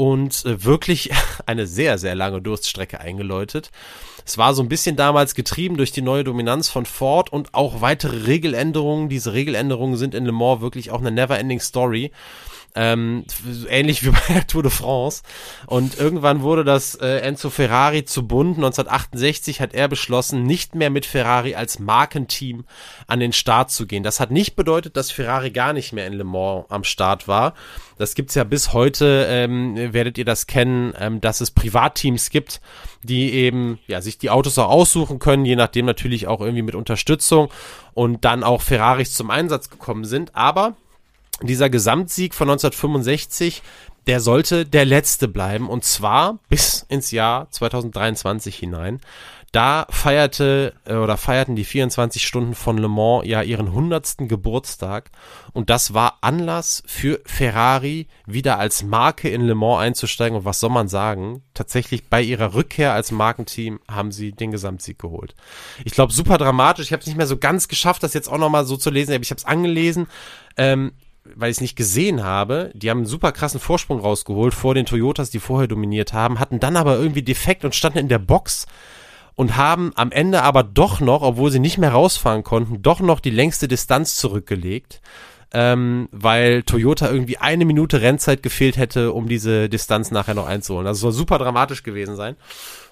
und äh, wirklich eine sehr, sehr lange Durststrecke eingeläutet. Es war so ein bisschen damals getrieben durch die neue Dominanz von Ford und auch weitere Regeländerungen. Diese Regeländerungen sind in Le Mans wirklich auch eine never-ending Story. Ähm, ähnlich wie bei der Tour de France. Und irgendwann wurde das äh, Enzo Ferrari zu bunt. 1968 hat er beschlossen, nicht mehr mit Ferrari als Markenteam an den Start zu gehen. Das hat nicht bedeutet, dass Ferrari gar nicht mehr in Le Mans am Start war. Das gibt's ja bis heute, ähm, werdet ihr das kennen, ähm, dass es Privatteams gibt, die eben ja sich die Autos auch aussuchen können, je nachdem natürlich auch irgendwie mit Unterstützung und dann auch Ferraris zum Einsatz gekommen sind. Aber dieser Gesamtsieg von 1965, der sollte der letzte bleiben und zwar bis ins Jahr 2023 hinein. Da feierte äh, oder feierten die 24 Stunden von Le Mans ja ihren 100. Geburtstag und das war Anlass für Ferrari wieder als Marke in Le Mans einzusteigen und was soll man sagen? Tatsächlich bei ihrer Rückkehr als Markenteam haben sie den Gesamtsieg geholt. Ich glaube super dramatisch. Ich habe es nicht mehr so ganz geschafft, das jetzt auch noch mal so zu lesen. Ich habe es angelesen. Ähm, weil ich es nicht gesehen habe, die haben einen super krassen Vorsprung rausgeholt vor den Toyotas, die vorher dominiert haben, hatten dann aber irgendwie defekt und standen in der Box und haben am Ende aber doch noch, obwohl sie nicht mehr rausfahren konnten, doch noch die längste Distanz zurückgelegt, ähm, weil Toyota irgendwie eine Minute Rennzeit gefehlt hätte, um diese Distanz nachher noch einzuholen. Also soll super dramatisch gewesen sein.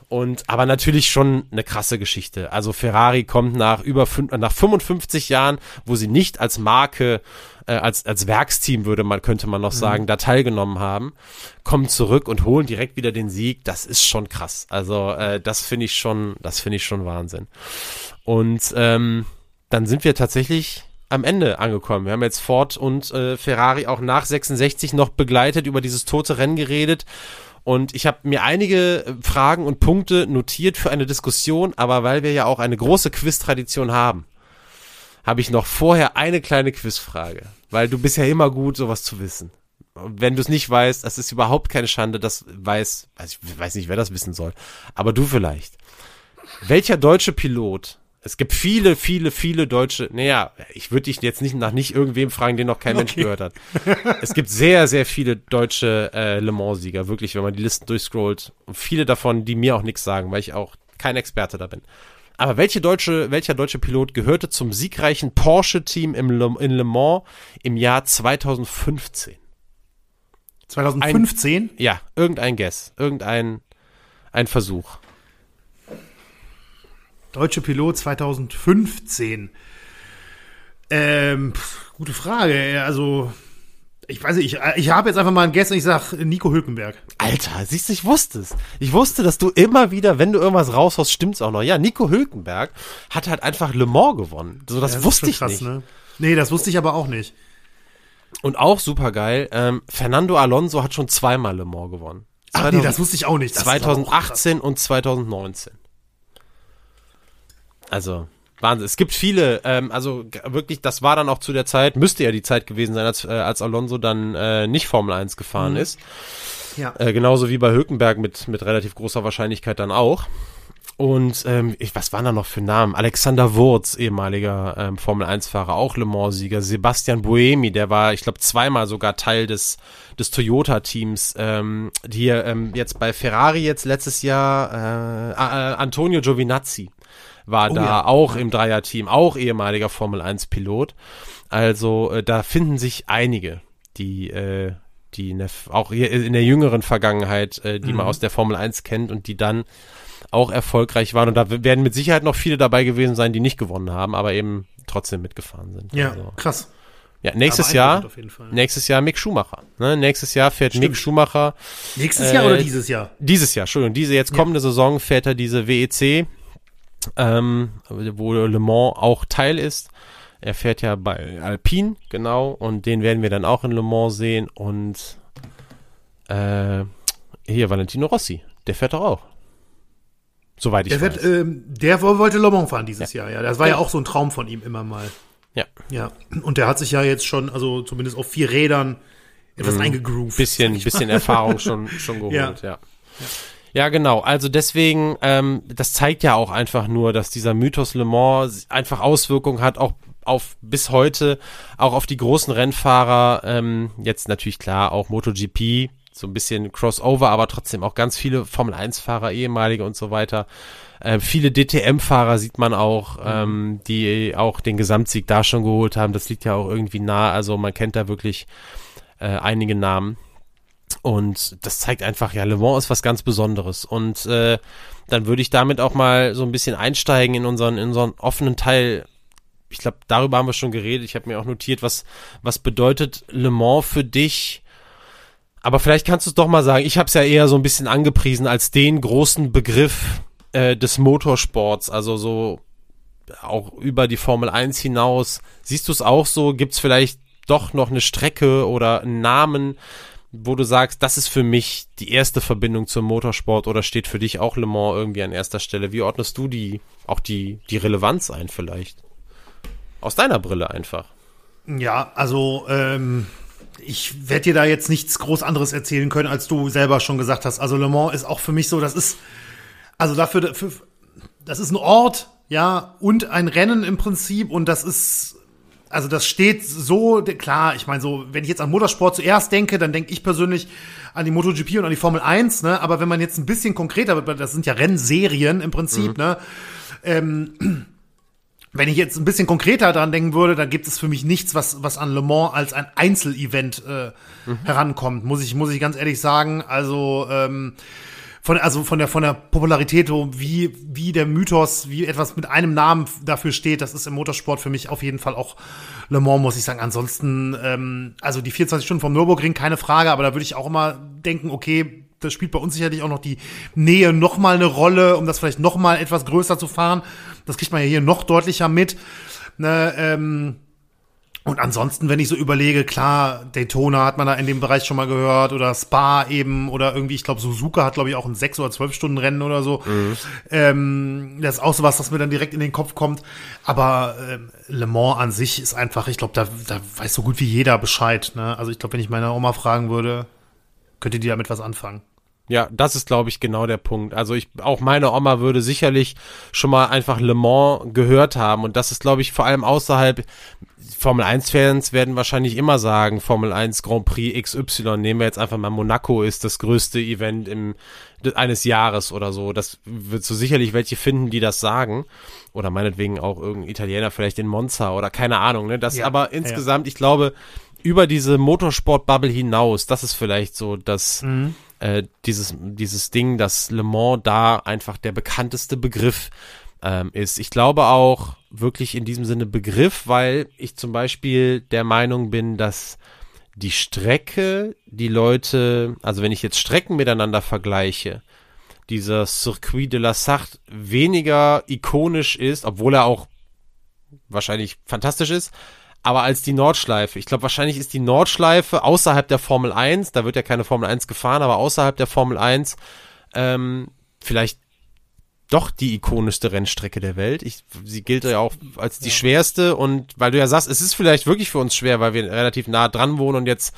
Und aber natürlich schon eine krasse Geschichte. Also Ferrari kommt nach über fünf, nach 55 Jahren, wo sie nicht als Marke äh, als als Werksteam würde man könnte man noch mhm. sagen, da teilgenommen haben, kommen zurück und holen direkt wieder den Sieg. Das ist schon krass. Also äh, das finde ich schon, das finde ich schon Wahnsinn. Und ähm, dann sind wir tatsächlich am Ende angekommen. Wir haben jetzt Ford und äh, Ferrari auch nach 66 noch begleitet, über dieses tote Rennen geredet und ich habe mir einige äh, Fragen und Punkte notiert für eine Diskussion, aber weil wir ja auch eine große Quiz-Tradition haben, habe ich noch vorher eine kleine Quizfrage. Weil du bist ja immer gut, sowas zu wissen. wenn du es nicht weißt, das ist überhaupt keine Schande, das weiß, also ich weiß nicht, wer das wissen soll, aber du vielleicht. Welcher deutsche Pilot es gibt viele, viele, viele deutsche, naja, ich würde dich jetzt nicht nach nicht irgendwem fragen, den noch kein okay. Mensch gehört hat. es gibt sehr, sehr viele deutsche äh, Le Mans-Sieger, wirklich, wenn man die Listen durchscrollt. Und viele davon, die mir auch nichts sagen, weil ich auch kein Experte da bin. Aber welche deutsche, welcher deutsche Pilot gehörte zum siegreichen Porsche-Team im Le, in Le Mans im Jahr 2015? 2015? Ein, ja, irgendein Guess, irgendein ein Versuch. Deutsche Pilot 2015. Ähm, pff, gute Frage. Also, ich weiß nicht, ich, ich habe jetzt einfach mal ein Guess und ich sag Nico Hülkenberg. Alter, siehst du, ich wusste es. Ich wusste, dass du immer wieder, wenn du irgendwas raushaust, stimmt's auch noch. Ja, Nico Hülkenberg hat halt einfach Le Mans gewonnen. So, das, ja, das wusste ich krass, nicht. Ne? Nee, das wusste ich aber auch nicht. Und auch super geil, ähm, Fernando Alonso hat schon zweimal Le Mans gewonnen. Ach 2000, nee, das wusste ich auch nicht. Das 2018 und 2019. Also, Wahnsinn. Es gibt viele, ähm, also wirklich, das war dann auch zu der Zeit, müsste ja die Zeit gewesen sein, als, äh, als Alonso dann äh, nicht Formel 1 gefahren mhm. ist. Ja. Äh, genauso wie bei Hülkenberg mit, mit relativ großer Wahrscheinlichkeit dann auch. Und ähm, ich, was waren da noch für Namen? Alexander Wurz, ehemaliger ähm, Formel 1-Fahrer, auch Le Mans-Sieger. Sebastian Buemi, der war, ich glaube, zweimal sogar Teil des, des Toyota-Teams. Ähm, die ähm, jetzt bei Ferrari jetzt letztes Jahr äh, äh, Antonio Giovinazzi war oh, da ja. auch im Dreierteam, auch ehemaliger Formel 1 Pilot. Also äh, da finden sich einige, die äh, die in der, auch in der jüngeren Vergangenheit, äh, die mhm. man aus der Formel 1 kennt und die dann auch erfolgreich waren. Und da werden mit Sicherheit noch viele dabei gewesen sein, die nicht gewonnen haben, aber eben trotzdem mitgefahren sind. Ja, also. krass. Ja, nächstes Jahr, nächstes Jahr Mick Schumacher. Ne? Nächstes Jahr fährt Stimmt. Mick Schumacher. Nächstes äh, Jahr oder dieses Jahr? Dieses Jahr, Entschuldigung, diese jetzt kommende ja. Saison fährt er diese WEC ähm, wo Le Mans auch Teil ist. Er fährt ja bei Alpine, genau, und den werden wir dann auch in Le Mans sehen. Und äh, hier Valentino Rossi, der fährt doch auch. Soweit ich der weiß. Wird, ähm, der wollte Le Mans fahren dieses ja. Jahr, ja. Das war ja. ja auch so ein Traum von ihm immer mal. Ja. Ja. Und der hat sich ja jetzt schon, also zumindest auf vier Rädern etwas mhm. eingegroovt. Bisschen, bisschen Erfahrung schon, schon geholt, ja. ja. Ja. Genau. Also deswegen, ähm, das zeigt ja auch einfach nur, dass dieser Mythos Le Mans einfach Auswirkungen hat, auch auf bis heute, auch auf die großen Rennfahrer. Ähm, jetzt natürlich klar auch MotoGP, so ein bisschen Crossover, aber trotzdem auch ganz viele Formel 1-Fahrer, ehemalige und so weiter. Äh, viele DTM-Fahrer sieht man auch, mhm. ähm, die auch den Gesamtsieg da schon geholt haben. Das liegt ja auch irgendwie nah. Also man kennt da wirklich äh, einige Namen. Und das zeigt einfach, ja, Le Mans ist was ganz Besonderes. Und äh, dann würde ich damit auch mal so ein bisschen einsteigen in unseren, in unseren offenen Teil. Ich glaube, darüber haben wir schon geredet. Ich habe mir auch notiert, was, was bedeutet Le Mans für dich? Aber vielleicht kannst du es doch mal sagen. Ich habe es ja eher so ein bisschen angepriesen als den großen Begriff äh, des Motorsports. Also so auch über die Formel 1 hinaus. Siehst du es auch so? Gibt es vielleicht doch noch eine Strecke oder einen Namen, wo du sagst, das ist für mich die erste Verbindung zum Motorsport oder steht für dich auch Le Mans irgendwie an erster Stelle? Wie ordnest du die, auch die, die Relevanz ein vielleicht? Aus deiner Brille einfach. Ja, also ähm, ich werde dir da jetzt nichts groß anderes erzählen können, als du selber schon gesagt hast. Also Le Mans ist auch für mich so, das ist, also dafür, für, das ist ein Ort, ja, und ein Rennen im Prinzip und das ist also das steht so, klar, ich meine so, wenn ich jetzt an Motorsport zuerst denke, dann denke ich persönlich an die MotoGP und an die Formel 1, ne? Aber wenn man jetzt ein bisschen konkreter, das sind ja Rennserien im Prinzip, mhm. ne? Ähm, wenn ich jetzt ein bisschen konkreter daran denken würde, dann gibt es für mich nichts, was, was an Le Mans als ein Einzelevent äh, mhm. herankommt, muss ich, muss ich ganz ehrlich sagen. Also, ähm, von, also von der, von der Popularität, wie, wie der Mythos, wie etwas mit einem Namen dafür steht, das ist im Motorsport für mich auf jeden Fall auch Le Mans, muss ich sagen. Ansonsten, ähm, also die 24 Stunden vom Nürburgring, keine Frage, aber da würde ich auch immer denken, okay, das spielt bei uns sicherlich auch noch die Nähe noch mal eine Rolle, um das vielleicht noch mal etwas größer zu fahren. Das kriegt man ja hier noch deutlicher mit. Ne, ähm, und ansonsten, wenn ich so überlege, klar, Daytona hat man da in dem Bereich schon mal gehört oder Spa eben oder irgendwie, ich glaube, Suzuka hat, glaube ich, auch ein sechs oder zwölf Stunden Rennen oder so. Mhm. Ähm, das ist auch so was, was mir dann direkt in den Kopf kommt. Aber ähm, Le Mans an sich ist einfach, ich glaube, da, da weiß so gut wie jeder Bescheid. Ne? Also ich glaube, wenn ich meine Oma fragen würde, könnte die damit was anfangen. Ja, das ist, glaube ich, genau der Punkt. Also ich, auch meine Oma würde sicherlich schon mal einfach Le Mans gehört haben. Und das ist, glaube ich, vor allem außerhalb, Formel 1-Fans werden wahrscheinlich immer sagen, Formel 1 Grand Prix XY, nehmen wir jetzt einfach mal Monaco, ist das größte Event im, eines Jahres oder so. Das wird so sicherlich welche finden, die das sagen. Oder meinetwegen auch irgendein Italiener vielleicht in Monza oder keine Ahnung. Ne? Das ja, aber insgesamt, ja. ich glaube, über diese Motorsport-Bubble hinaus, das ist vielleicht so das, mhm. äh, dieses, dieses Ding, dass Le Mans da einfach der bekannteste Begriff ähm, ist. Ich glaube auch wirklich in diesem Sinne Begriff, weil ich zum Beispiel der Meinung bin, dass die Strecke, die Leute, also wenn ich jetzt Strecken miteinander vergleiche, dieser Circuit de la Sarthe weniger ikonisch ist, obwohl er auch wahrscheinlich fantastisch ist, aber als die Nordschleife. Ich glaube, wahrscheinlich ist die Nordschleife außerhalb der Formel 1, da wird ja keine Formel 1 gefahren, aber außerhalb der Formel 1 ähm, vielleicht doch die ikonischste Rennstrecke der Welt. Ich, sie gilt ja auch als die ja. schwerste und weil du ja sagst, es ist vielleicht wirklich für uns schwer, weil wir relativ nah dran wohnen und jetzt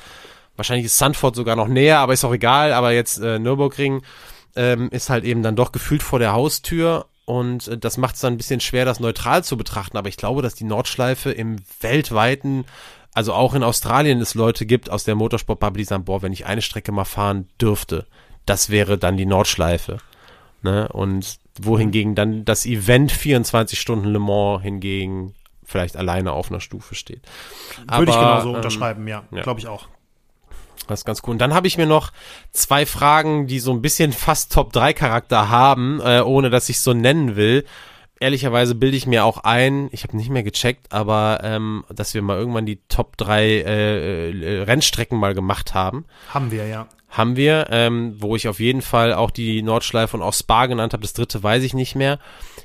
wahrscheinlich ist Sandford sogar noch näher, aber ist auch egal, aber jetzt äh, Nürburgring ähm, ist halt eben dann doch gefühlt vor der Haustür und äh, das macht es dann ein bisschen schwer, das neutral zu betrachten. Aber ich glaube, dass die Nordschleife im weltweiten, also auch in Australien es Leute gibt aus der Motorsportbubble, die sagen, boah, wenn ich eine Strecke mal fahren dürfte, das wäre dann die Nordschleife. Ne? Und wohingegen dann das Event 24 Stunden Le Mans hingegen vielleicht alleine auf einer Stufe steht. Würde ich genauso ähm, unterschreiben, ja, ja. glaube ich auch. Das ist ganz cool. Und dann habe ich mir noch zwei Fragen, die so ein bisschen fast Top 3 Charakter haben, äh, ohne dass ich so nennen will. Ehrlicherweise bilde ich mir auch ein, ich habe nicht mehr gecheckt, aber ähm, dass wir mal irgendwann die Top 3 äh, äh, Rennstrecken mal gemacht haben. Haben wir, ja. Haben wir, ähm, wo ich auf jeden Fall auch die Nordschleife und auch Spa genannt habe. Das dritte weiß ich nicht mehr.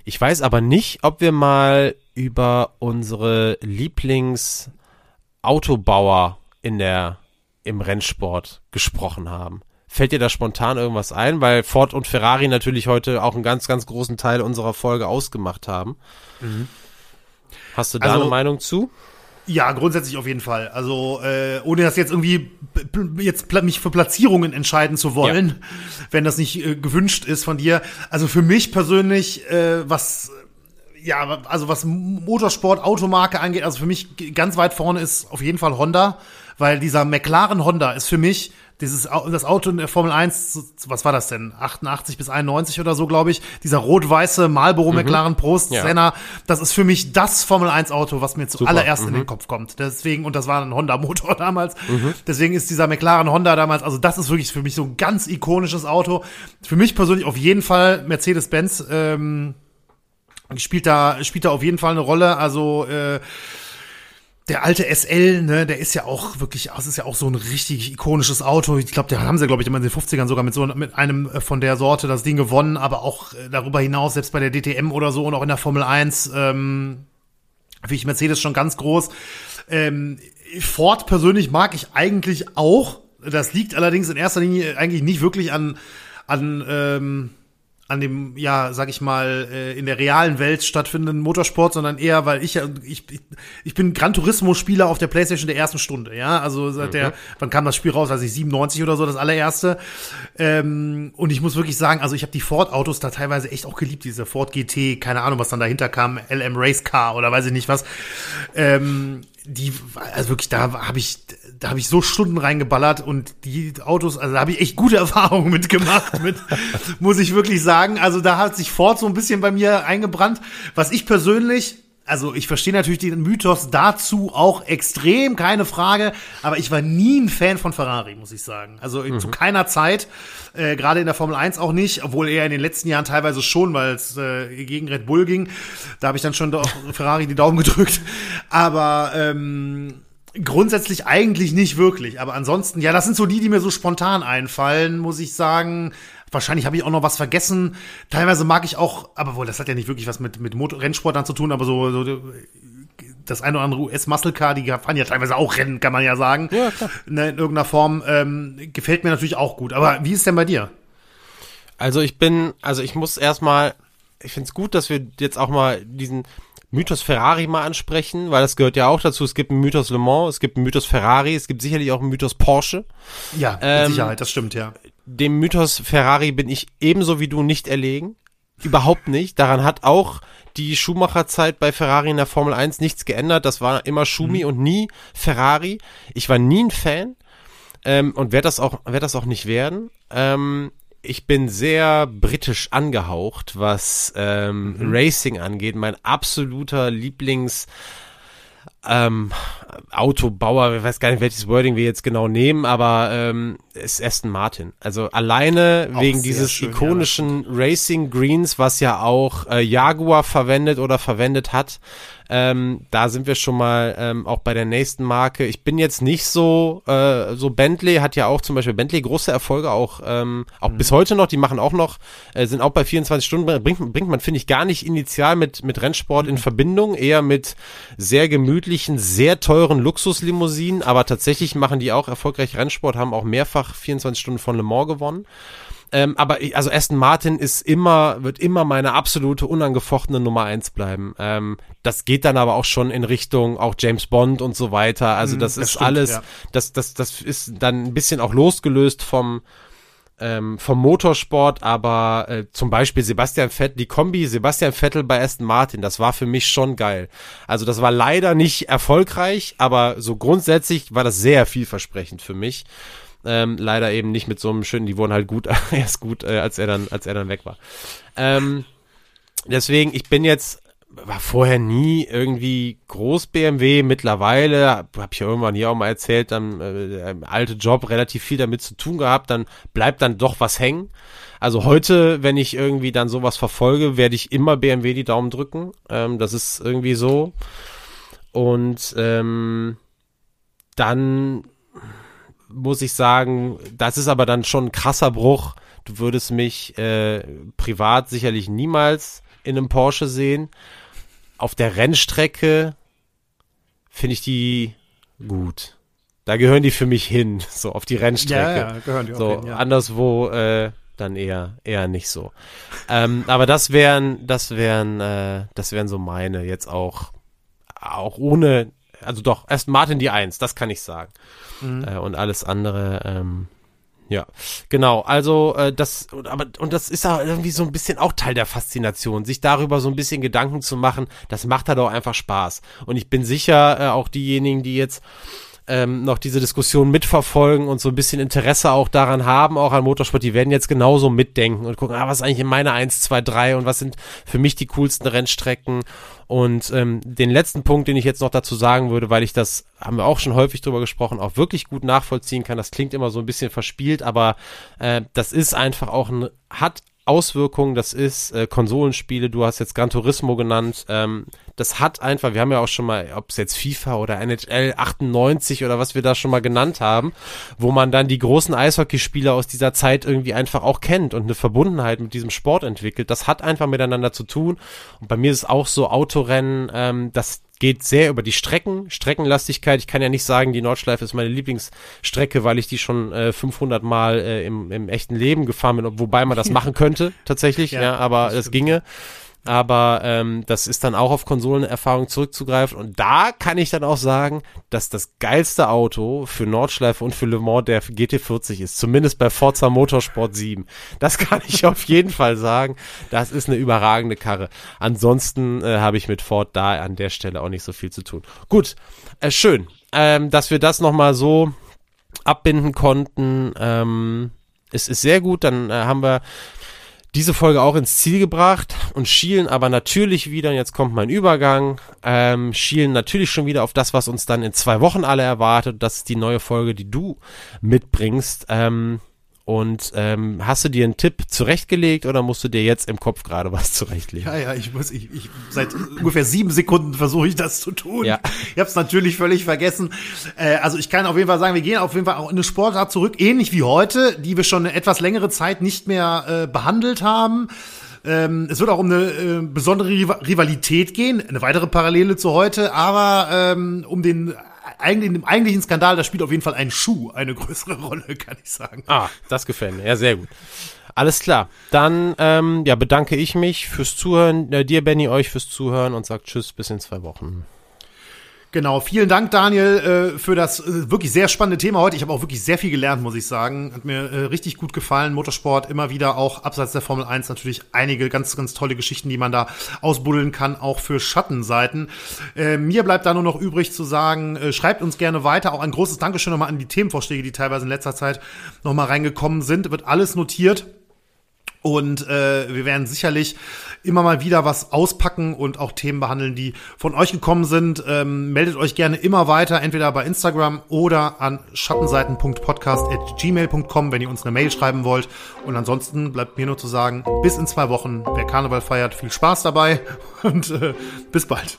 Ich weiß aber nicht, ob wir mal über unsere Lieblingsautobauer in der im Rennsport gesprochen haben. Fällt dir da spontan irgendwas ein? Weil Ford und Ferrari natürlich heute auch einen ganz, ganz großen Teil unserer Folge ausgemacht haben. Mhm. Hast du da also, eine Meinung zu? Ja, grundsätzlich auf jeden Fall. Also äh, ohne das jetzt irgendwie jetzt mich für Platzierungen entscheiden zu wollen, ja. wenn das nicht äh, gewünscht ist von dir. Also für mich persönlich, äh, was ja, also was Motorsport, Automarke angeht, also für mich ganz weit vorne ist auf jeden Fall Honda, weil dieser McLaren Honda ist für mich dieses das Auto in der Formel 1, was war das denn? 88 bis 91 oder so, glaube ich. Dieser rot-weiße Marlboro mhm. McLaren Prost ja. Senna, das ist für mich das Formel 1 Auto, was mir zuallererst mhm. in den mhm. Kopf kommt. Deswegen und das war ein Honda Motor damals. Mhm. Deswegen ist dieser McLaren Honda damals, also das ist wirklich für mich so ein ganz ikonisches Auto. Für mich persönlich auf jeden Fall Mercedes-Benz ähm, spielt da spielt da auf jeden Fall eine Rolle, also äh, der alte SL, ne, der ist ja auch wirklich, das ist ja auch so ein richtig ikonisches Auto. Ich glaube, da haben sie, glaube ich, immer in den 50ern sogar mit so mit einem äh, von der Sorte das Ding gewonnen, aber auch äh, darüber hinaus, selbst bei der DTM oder so und auch in der Formel 1, ähm, finde ich Mercedes schon ganz groß. Ähm, Ford persönlich mag ich eigentlich auch. Das liegt allerdings in erster Linie eigentlich nicht wirklich an, an ähm, an dem, ja, sag ich mal, äh, in der realen Welt stattfindenden Motorsport, sondern eher, weil ich ja, ich, ich bin Gran Turismo-Spieler auf der Playstation der ersten Stunde, ja. Also seit mhm. der, wann kam das Spiel raus? Also ich 97 oder so, das allererste. Ähm, und ich muss wirklich sagen, also ich habe die Ford-Autos da teilweise echt auch geliebt, diese Ford GT, keine Ahnung, was dann dahinter kam, LM Race Car oder weiß ich nicht was. Ähm, die, also wirklich, da habe ich, da habe ich so Stunden reingeballert und die Autos, also da habe ich echt gute Erfahrungen mitgemacht, mit, muss ich wirklich sagen. Also da hat sich Ford so ein bisschen bei mir eingebrannt. Was ich persönlich also ich verstehe natürlich den Mythos dazu auch extrem, keine Frage, aber ich war nie ein Fan von Ferrari, muss ich sagen. Also mhm. zu keiner Zeit, äh, gerade in der Formel 1 auch nicht, obwohl eher in den letzten Jahren teilweise schon, weil es äh, gegen Red Bull ging. Da habe ich dann schon doch Ferrari die Daumen gedrückt. Aber ähm, grundsätzlich eigentlich nicht wirklich. Aber ansonsten, ja, das sind so die, die mir so spontan einfallen, muss ich sagen. Wahrscheinlich habe ich auch noch was vergessen. Teilweise mag ich auch, aber wohl, das hat ja nicht wirklich was mit, mit Motor Rennsport dann zu tun, aber so, so das eine oder andere US-Muscle Car, die fahren ja teilweise auch Rennen, kann man ja sagen. Ja. Ne, in irgendeiner Form. Ähm, gefällt mir natürlich auch gut. Aber wie ist denn bei dir? Also ich bin, also ich muss erstmal, ich finde es gut, dass wir jetzt auch mal diesen Mythos Ferrari mal ansprechen, weil das gehört ja auch dazu. Es gibt einen Mythos Le Mans, es gibt einen Mythos Ferrari, es gibt sicherlich auch einen Mythos Porsche. Ja, mit ähm, Sicherheit, das stimmt, ja dem Mythos Ferrari bin ich ebenso wie du nicht erlegen. Überhaupt nicht. Daran hat auch die Schumacher-Zeit bei Ferrari in der Formel 1 nichts geändert. Das war immer Schumi mhm. und nie Ferrari. Ich war nie ein Fan ähm, und werde das auch werde das auch nicht werden. Ähm, ich bin sehr britisch angehaucht, was ähm, mhm. Racing angeht. Mein absoluter Lieblings ähm, Autobauer, ich weiß gar nicht, welches Wording wir jetzt genau nehmen, aber ähm, ist Aston Martin. Also alleine auch wegen dieses schön, ikonischen ja, Racing Greens, was ja auch äh, Jaguar verwendet oder verwendet hat. Ähm, da sind wir schon mal ähm, auch bei der nächsten Marke. Ich bin jetzt nicht so, äh, so Bentley hat ja auch zum Beispiel Bentley große Erfolge, auch, ähm, auch mhm. bis heute noch, die machen auch noch, äh, sind auch bei 24 Stunden, bringt, bringt man, finde ich, gar nicht initial mit, mit Rennsport mhm. in Verbindung, eher mit sehr gemütlichen, sehr teuren Luxuslimousinen, aber tatsächlich machen die auch erfolgreich Rennsport, haben auch mehrfach 24 Stunden von Le Mans gewonnen. Ähm, aber ich, also Aston Martin ist immer, wird immer meine absolute unangefochtene Nummer eins bleiben. Ähm, das geht dann aber auch schon in Richtung auch James Bond und so weiter. Also mhm, das, das ist stimmt, alles, ja. das, das, das ist dann ein bisschen auch losgelöst vom, ähm, vom Motorsport, aber äh, zum Beispiel Sebastian Vettel, die Kombi Sebastian Vettel bei Aston Martin, das war für mich schon geil. Also das war leider nicht erfolgreich, aber so grundsätzlich war das sehr vielversprechend für mich. Ähm, leider eben nicht mit so einem schönen, die wurden halt gut, erst gut, äh, als er dann, als er dann weg war. Ähm, deswegen, ich bin jetzt, war vorher nie irgendwie groß BMW, mittlerweile, hab, ich ja irgendwann hier auch mal erzählt, dann äh, alte Job, relativ viel damit zu tun gehabt, dann bleibt dann doch was hängen. Also heute, wenn ich irgendwie dann sowas verfolge, werde ich immer BMW die Daumen drücken. Ähm, das ist irgendwie so. Und ähm, dann muss ich sagen, das ist aber dann schon ein krasser Bruch. Du würdest mich äh, privat sicherlich niemals in einem Porsche sehen. Auf der Rennstrecke finde ich die gut. Da gehören die für mich hin, so auf die Rennstrecke. Ja, ja gehören die auch so, hin, ja. Anderswo äh, dann eher eher nicht so. ähm, aber das wären das wären äh, das wären so meine jetzt auch auch ohne also doch erst Martin die Eins, das kann ich sagen. Mhm. Äh, und alles andere, ähm, Ja, genau. Also äh, das, aber und das ist ja irgendwie so ein bisschen auch Teil der Faszination, sich darüber so ein bisschen Gedanken zu machen. Das macht halt auch einfach Spaß. Und ich bin sicher, äh, auch diejenigen, die jetzt ähm, noch diese Diskussion mitverfolgen und so ein bisschen Interesse auch daran haben, auch an Motorsport, die werden jetzt genauso mitdenken und gucken, ah, was ist eigentlich in meiner 1, 2, 3 und was sind für mich die coolsten Rennstrecken. Und ähm, den letzten Punkt, den ich jetzt noch dazu sagen würde, weil ich das, haben wir auch schon häufig drüber gesprochen, auch wirklich gut nachvollziehen kann, das klingt immer so ein bisschen verspielt, aber äh, das ist einfach auch ein, hat Auswirkungen, das ist äh, Konsolenspiele, du hast jetzt Gran Turismo genannt, ähm, das hat einfach, wir haben ja auch schon mal, ob es jetzt FIFA oder NHL 98 oder was wir da schon mal genannt haben, wo man dann die großen Eishockeyspieler aus dieser Zeit irgendwie einfach auch kennt und eine Verbundenheit mit diesem Sport entwickelt. Das hat einfach miteinander zu tun. Und bei mir ist es auch so Autorennen, ähm, das geht sehr über die Strecken, Streckenlastigkeit. Ich kann ja nicht sagen, die Nordschleife ist meine Lieblingsstrecke, weil ich die schon äh, 500 Mal äh, im, im echten Leben gefahren bin, wobei man das machen könnte tatsächlich, ja, ja aber es ginge aber ähm, das ist dann auch auf Konsolenerfahrung zurückzugreifen und da kann ich dann auch sagen, dass das geilste Auto für Nordschleife und für Le Mans der GT40 ist, zumindest bei Forza Motorsport 7. Das kann ich auf jeden Fall sagen. Das ist eine überragende Karre. Ansonsten äh, habe ich mit Ford da an der Stelle auch nicht so viel zu tun. Gut, äh, schön, ähm, dass wir das nochmal so abbinden konnten. Ähm, es ist sehr gut, dann äh, haben wir diese Folge auch ins Ziel gebracht und schielen aber natürlich wieder, und jetzt kommt mein Übergang, ähm, schielen natürlich schon wieder auf das, was uns dann in zwei Wochen alle erwartet. Das ist die neue Folge, die du mitbringst. Ähm, und ähm, hast du dir einen Tipp zurechtgelegt oder musst du dir jetzt im Kopf gerade was zurechtlegen? Ja, ja, ich muss, ich, ich seit ungefähr sieben Sekunden versuche ich das zu tun. Ja. Ich habe es natürlich völlig vergessen. Äh, also ich kann auf jeden Fall sagen, wir gehen auf jeden Fall auch in eine Sportart zurück, ähnlich wie heute, die wir schon eine etwas längere Zeit nicht mehr äh, behandelt haben. Ähm, es wird auch um eine äh, besondere Rivalität gehen, eine weitere Parallele zu heute, aber ähm, um den eigentlich, im eigentlichen Skandal, da spielt auf jeden Fall ein Schuh eine größere Rolle, kann ich sagen. Ah, das gefällt mir. Ja, sehr gut. Alles klar. Dann ähm, ja, bedanke ich mich fürs Zuhören, äh, dir, Benny, euch fürs Zuhören und sag Tschüss bis in zwei Wochen. Genau, vielen Dank, Daniel, äh, für das äh, wirklich sehr spannende Thema heute. Ich habe auch wirklich sehr viel gelernt, muss ich sagen. Hat mir äh, richtig gut gefallen. Motorsport immer wieder auch abseits der Formel 1 natürlich einige ganz, ganz tolle Geschichten, die man da ausbuddeln kann, auch für Schattenseiten. mir bleibt da nur noch übrig zu sagen, schreibt uns gerne weiter. Auch ein großes Dankeschön nochmal an die Themenvorschläge, die teilweise in letzter Zeit nochmal reingekommen sind. Wird alles notiert. Und äh, wir werden sicherlich immer mal wieder was auspacken und auch Themen behandeln, die von euch gekommen sind. Ähm, meldet euch gerne immer weiter, entweder bei Instagram oder an schattenseiten.podcast.gmail.com, wenn ihr uns eine Mail schreiben wollt. Und ansonsten bleibt mir nur zu sagen, bis in zwei Wochen, wer Karneval feiert, viel Spaß dabei und äh, bis bald.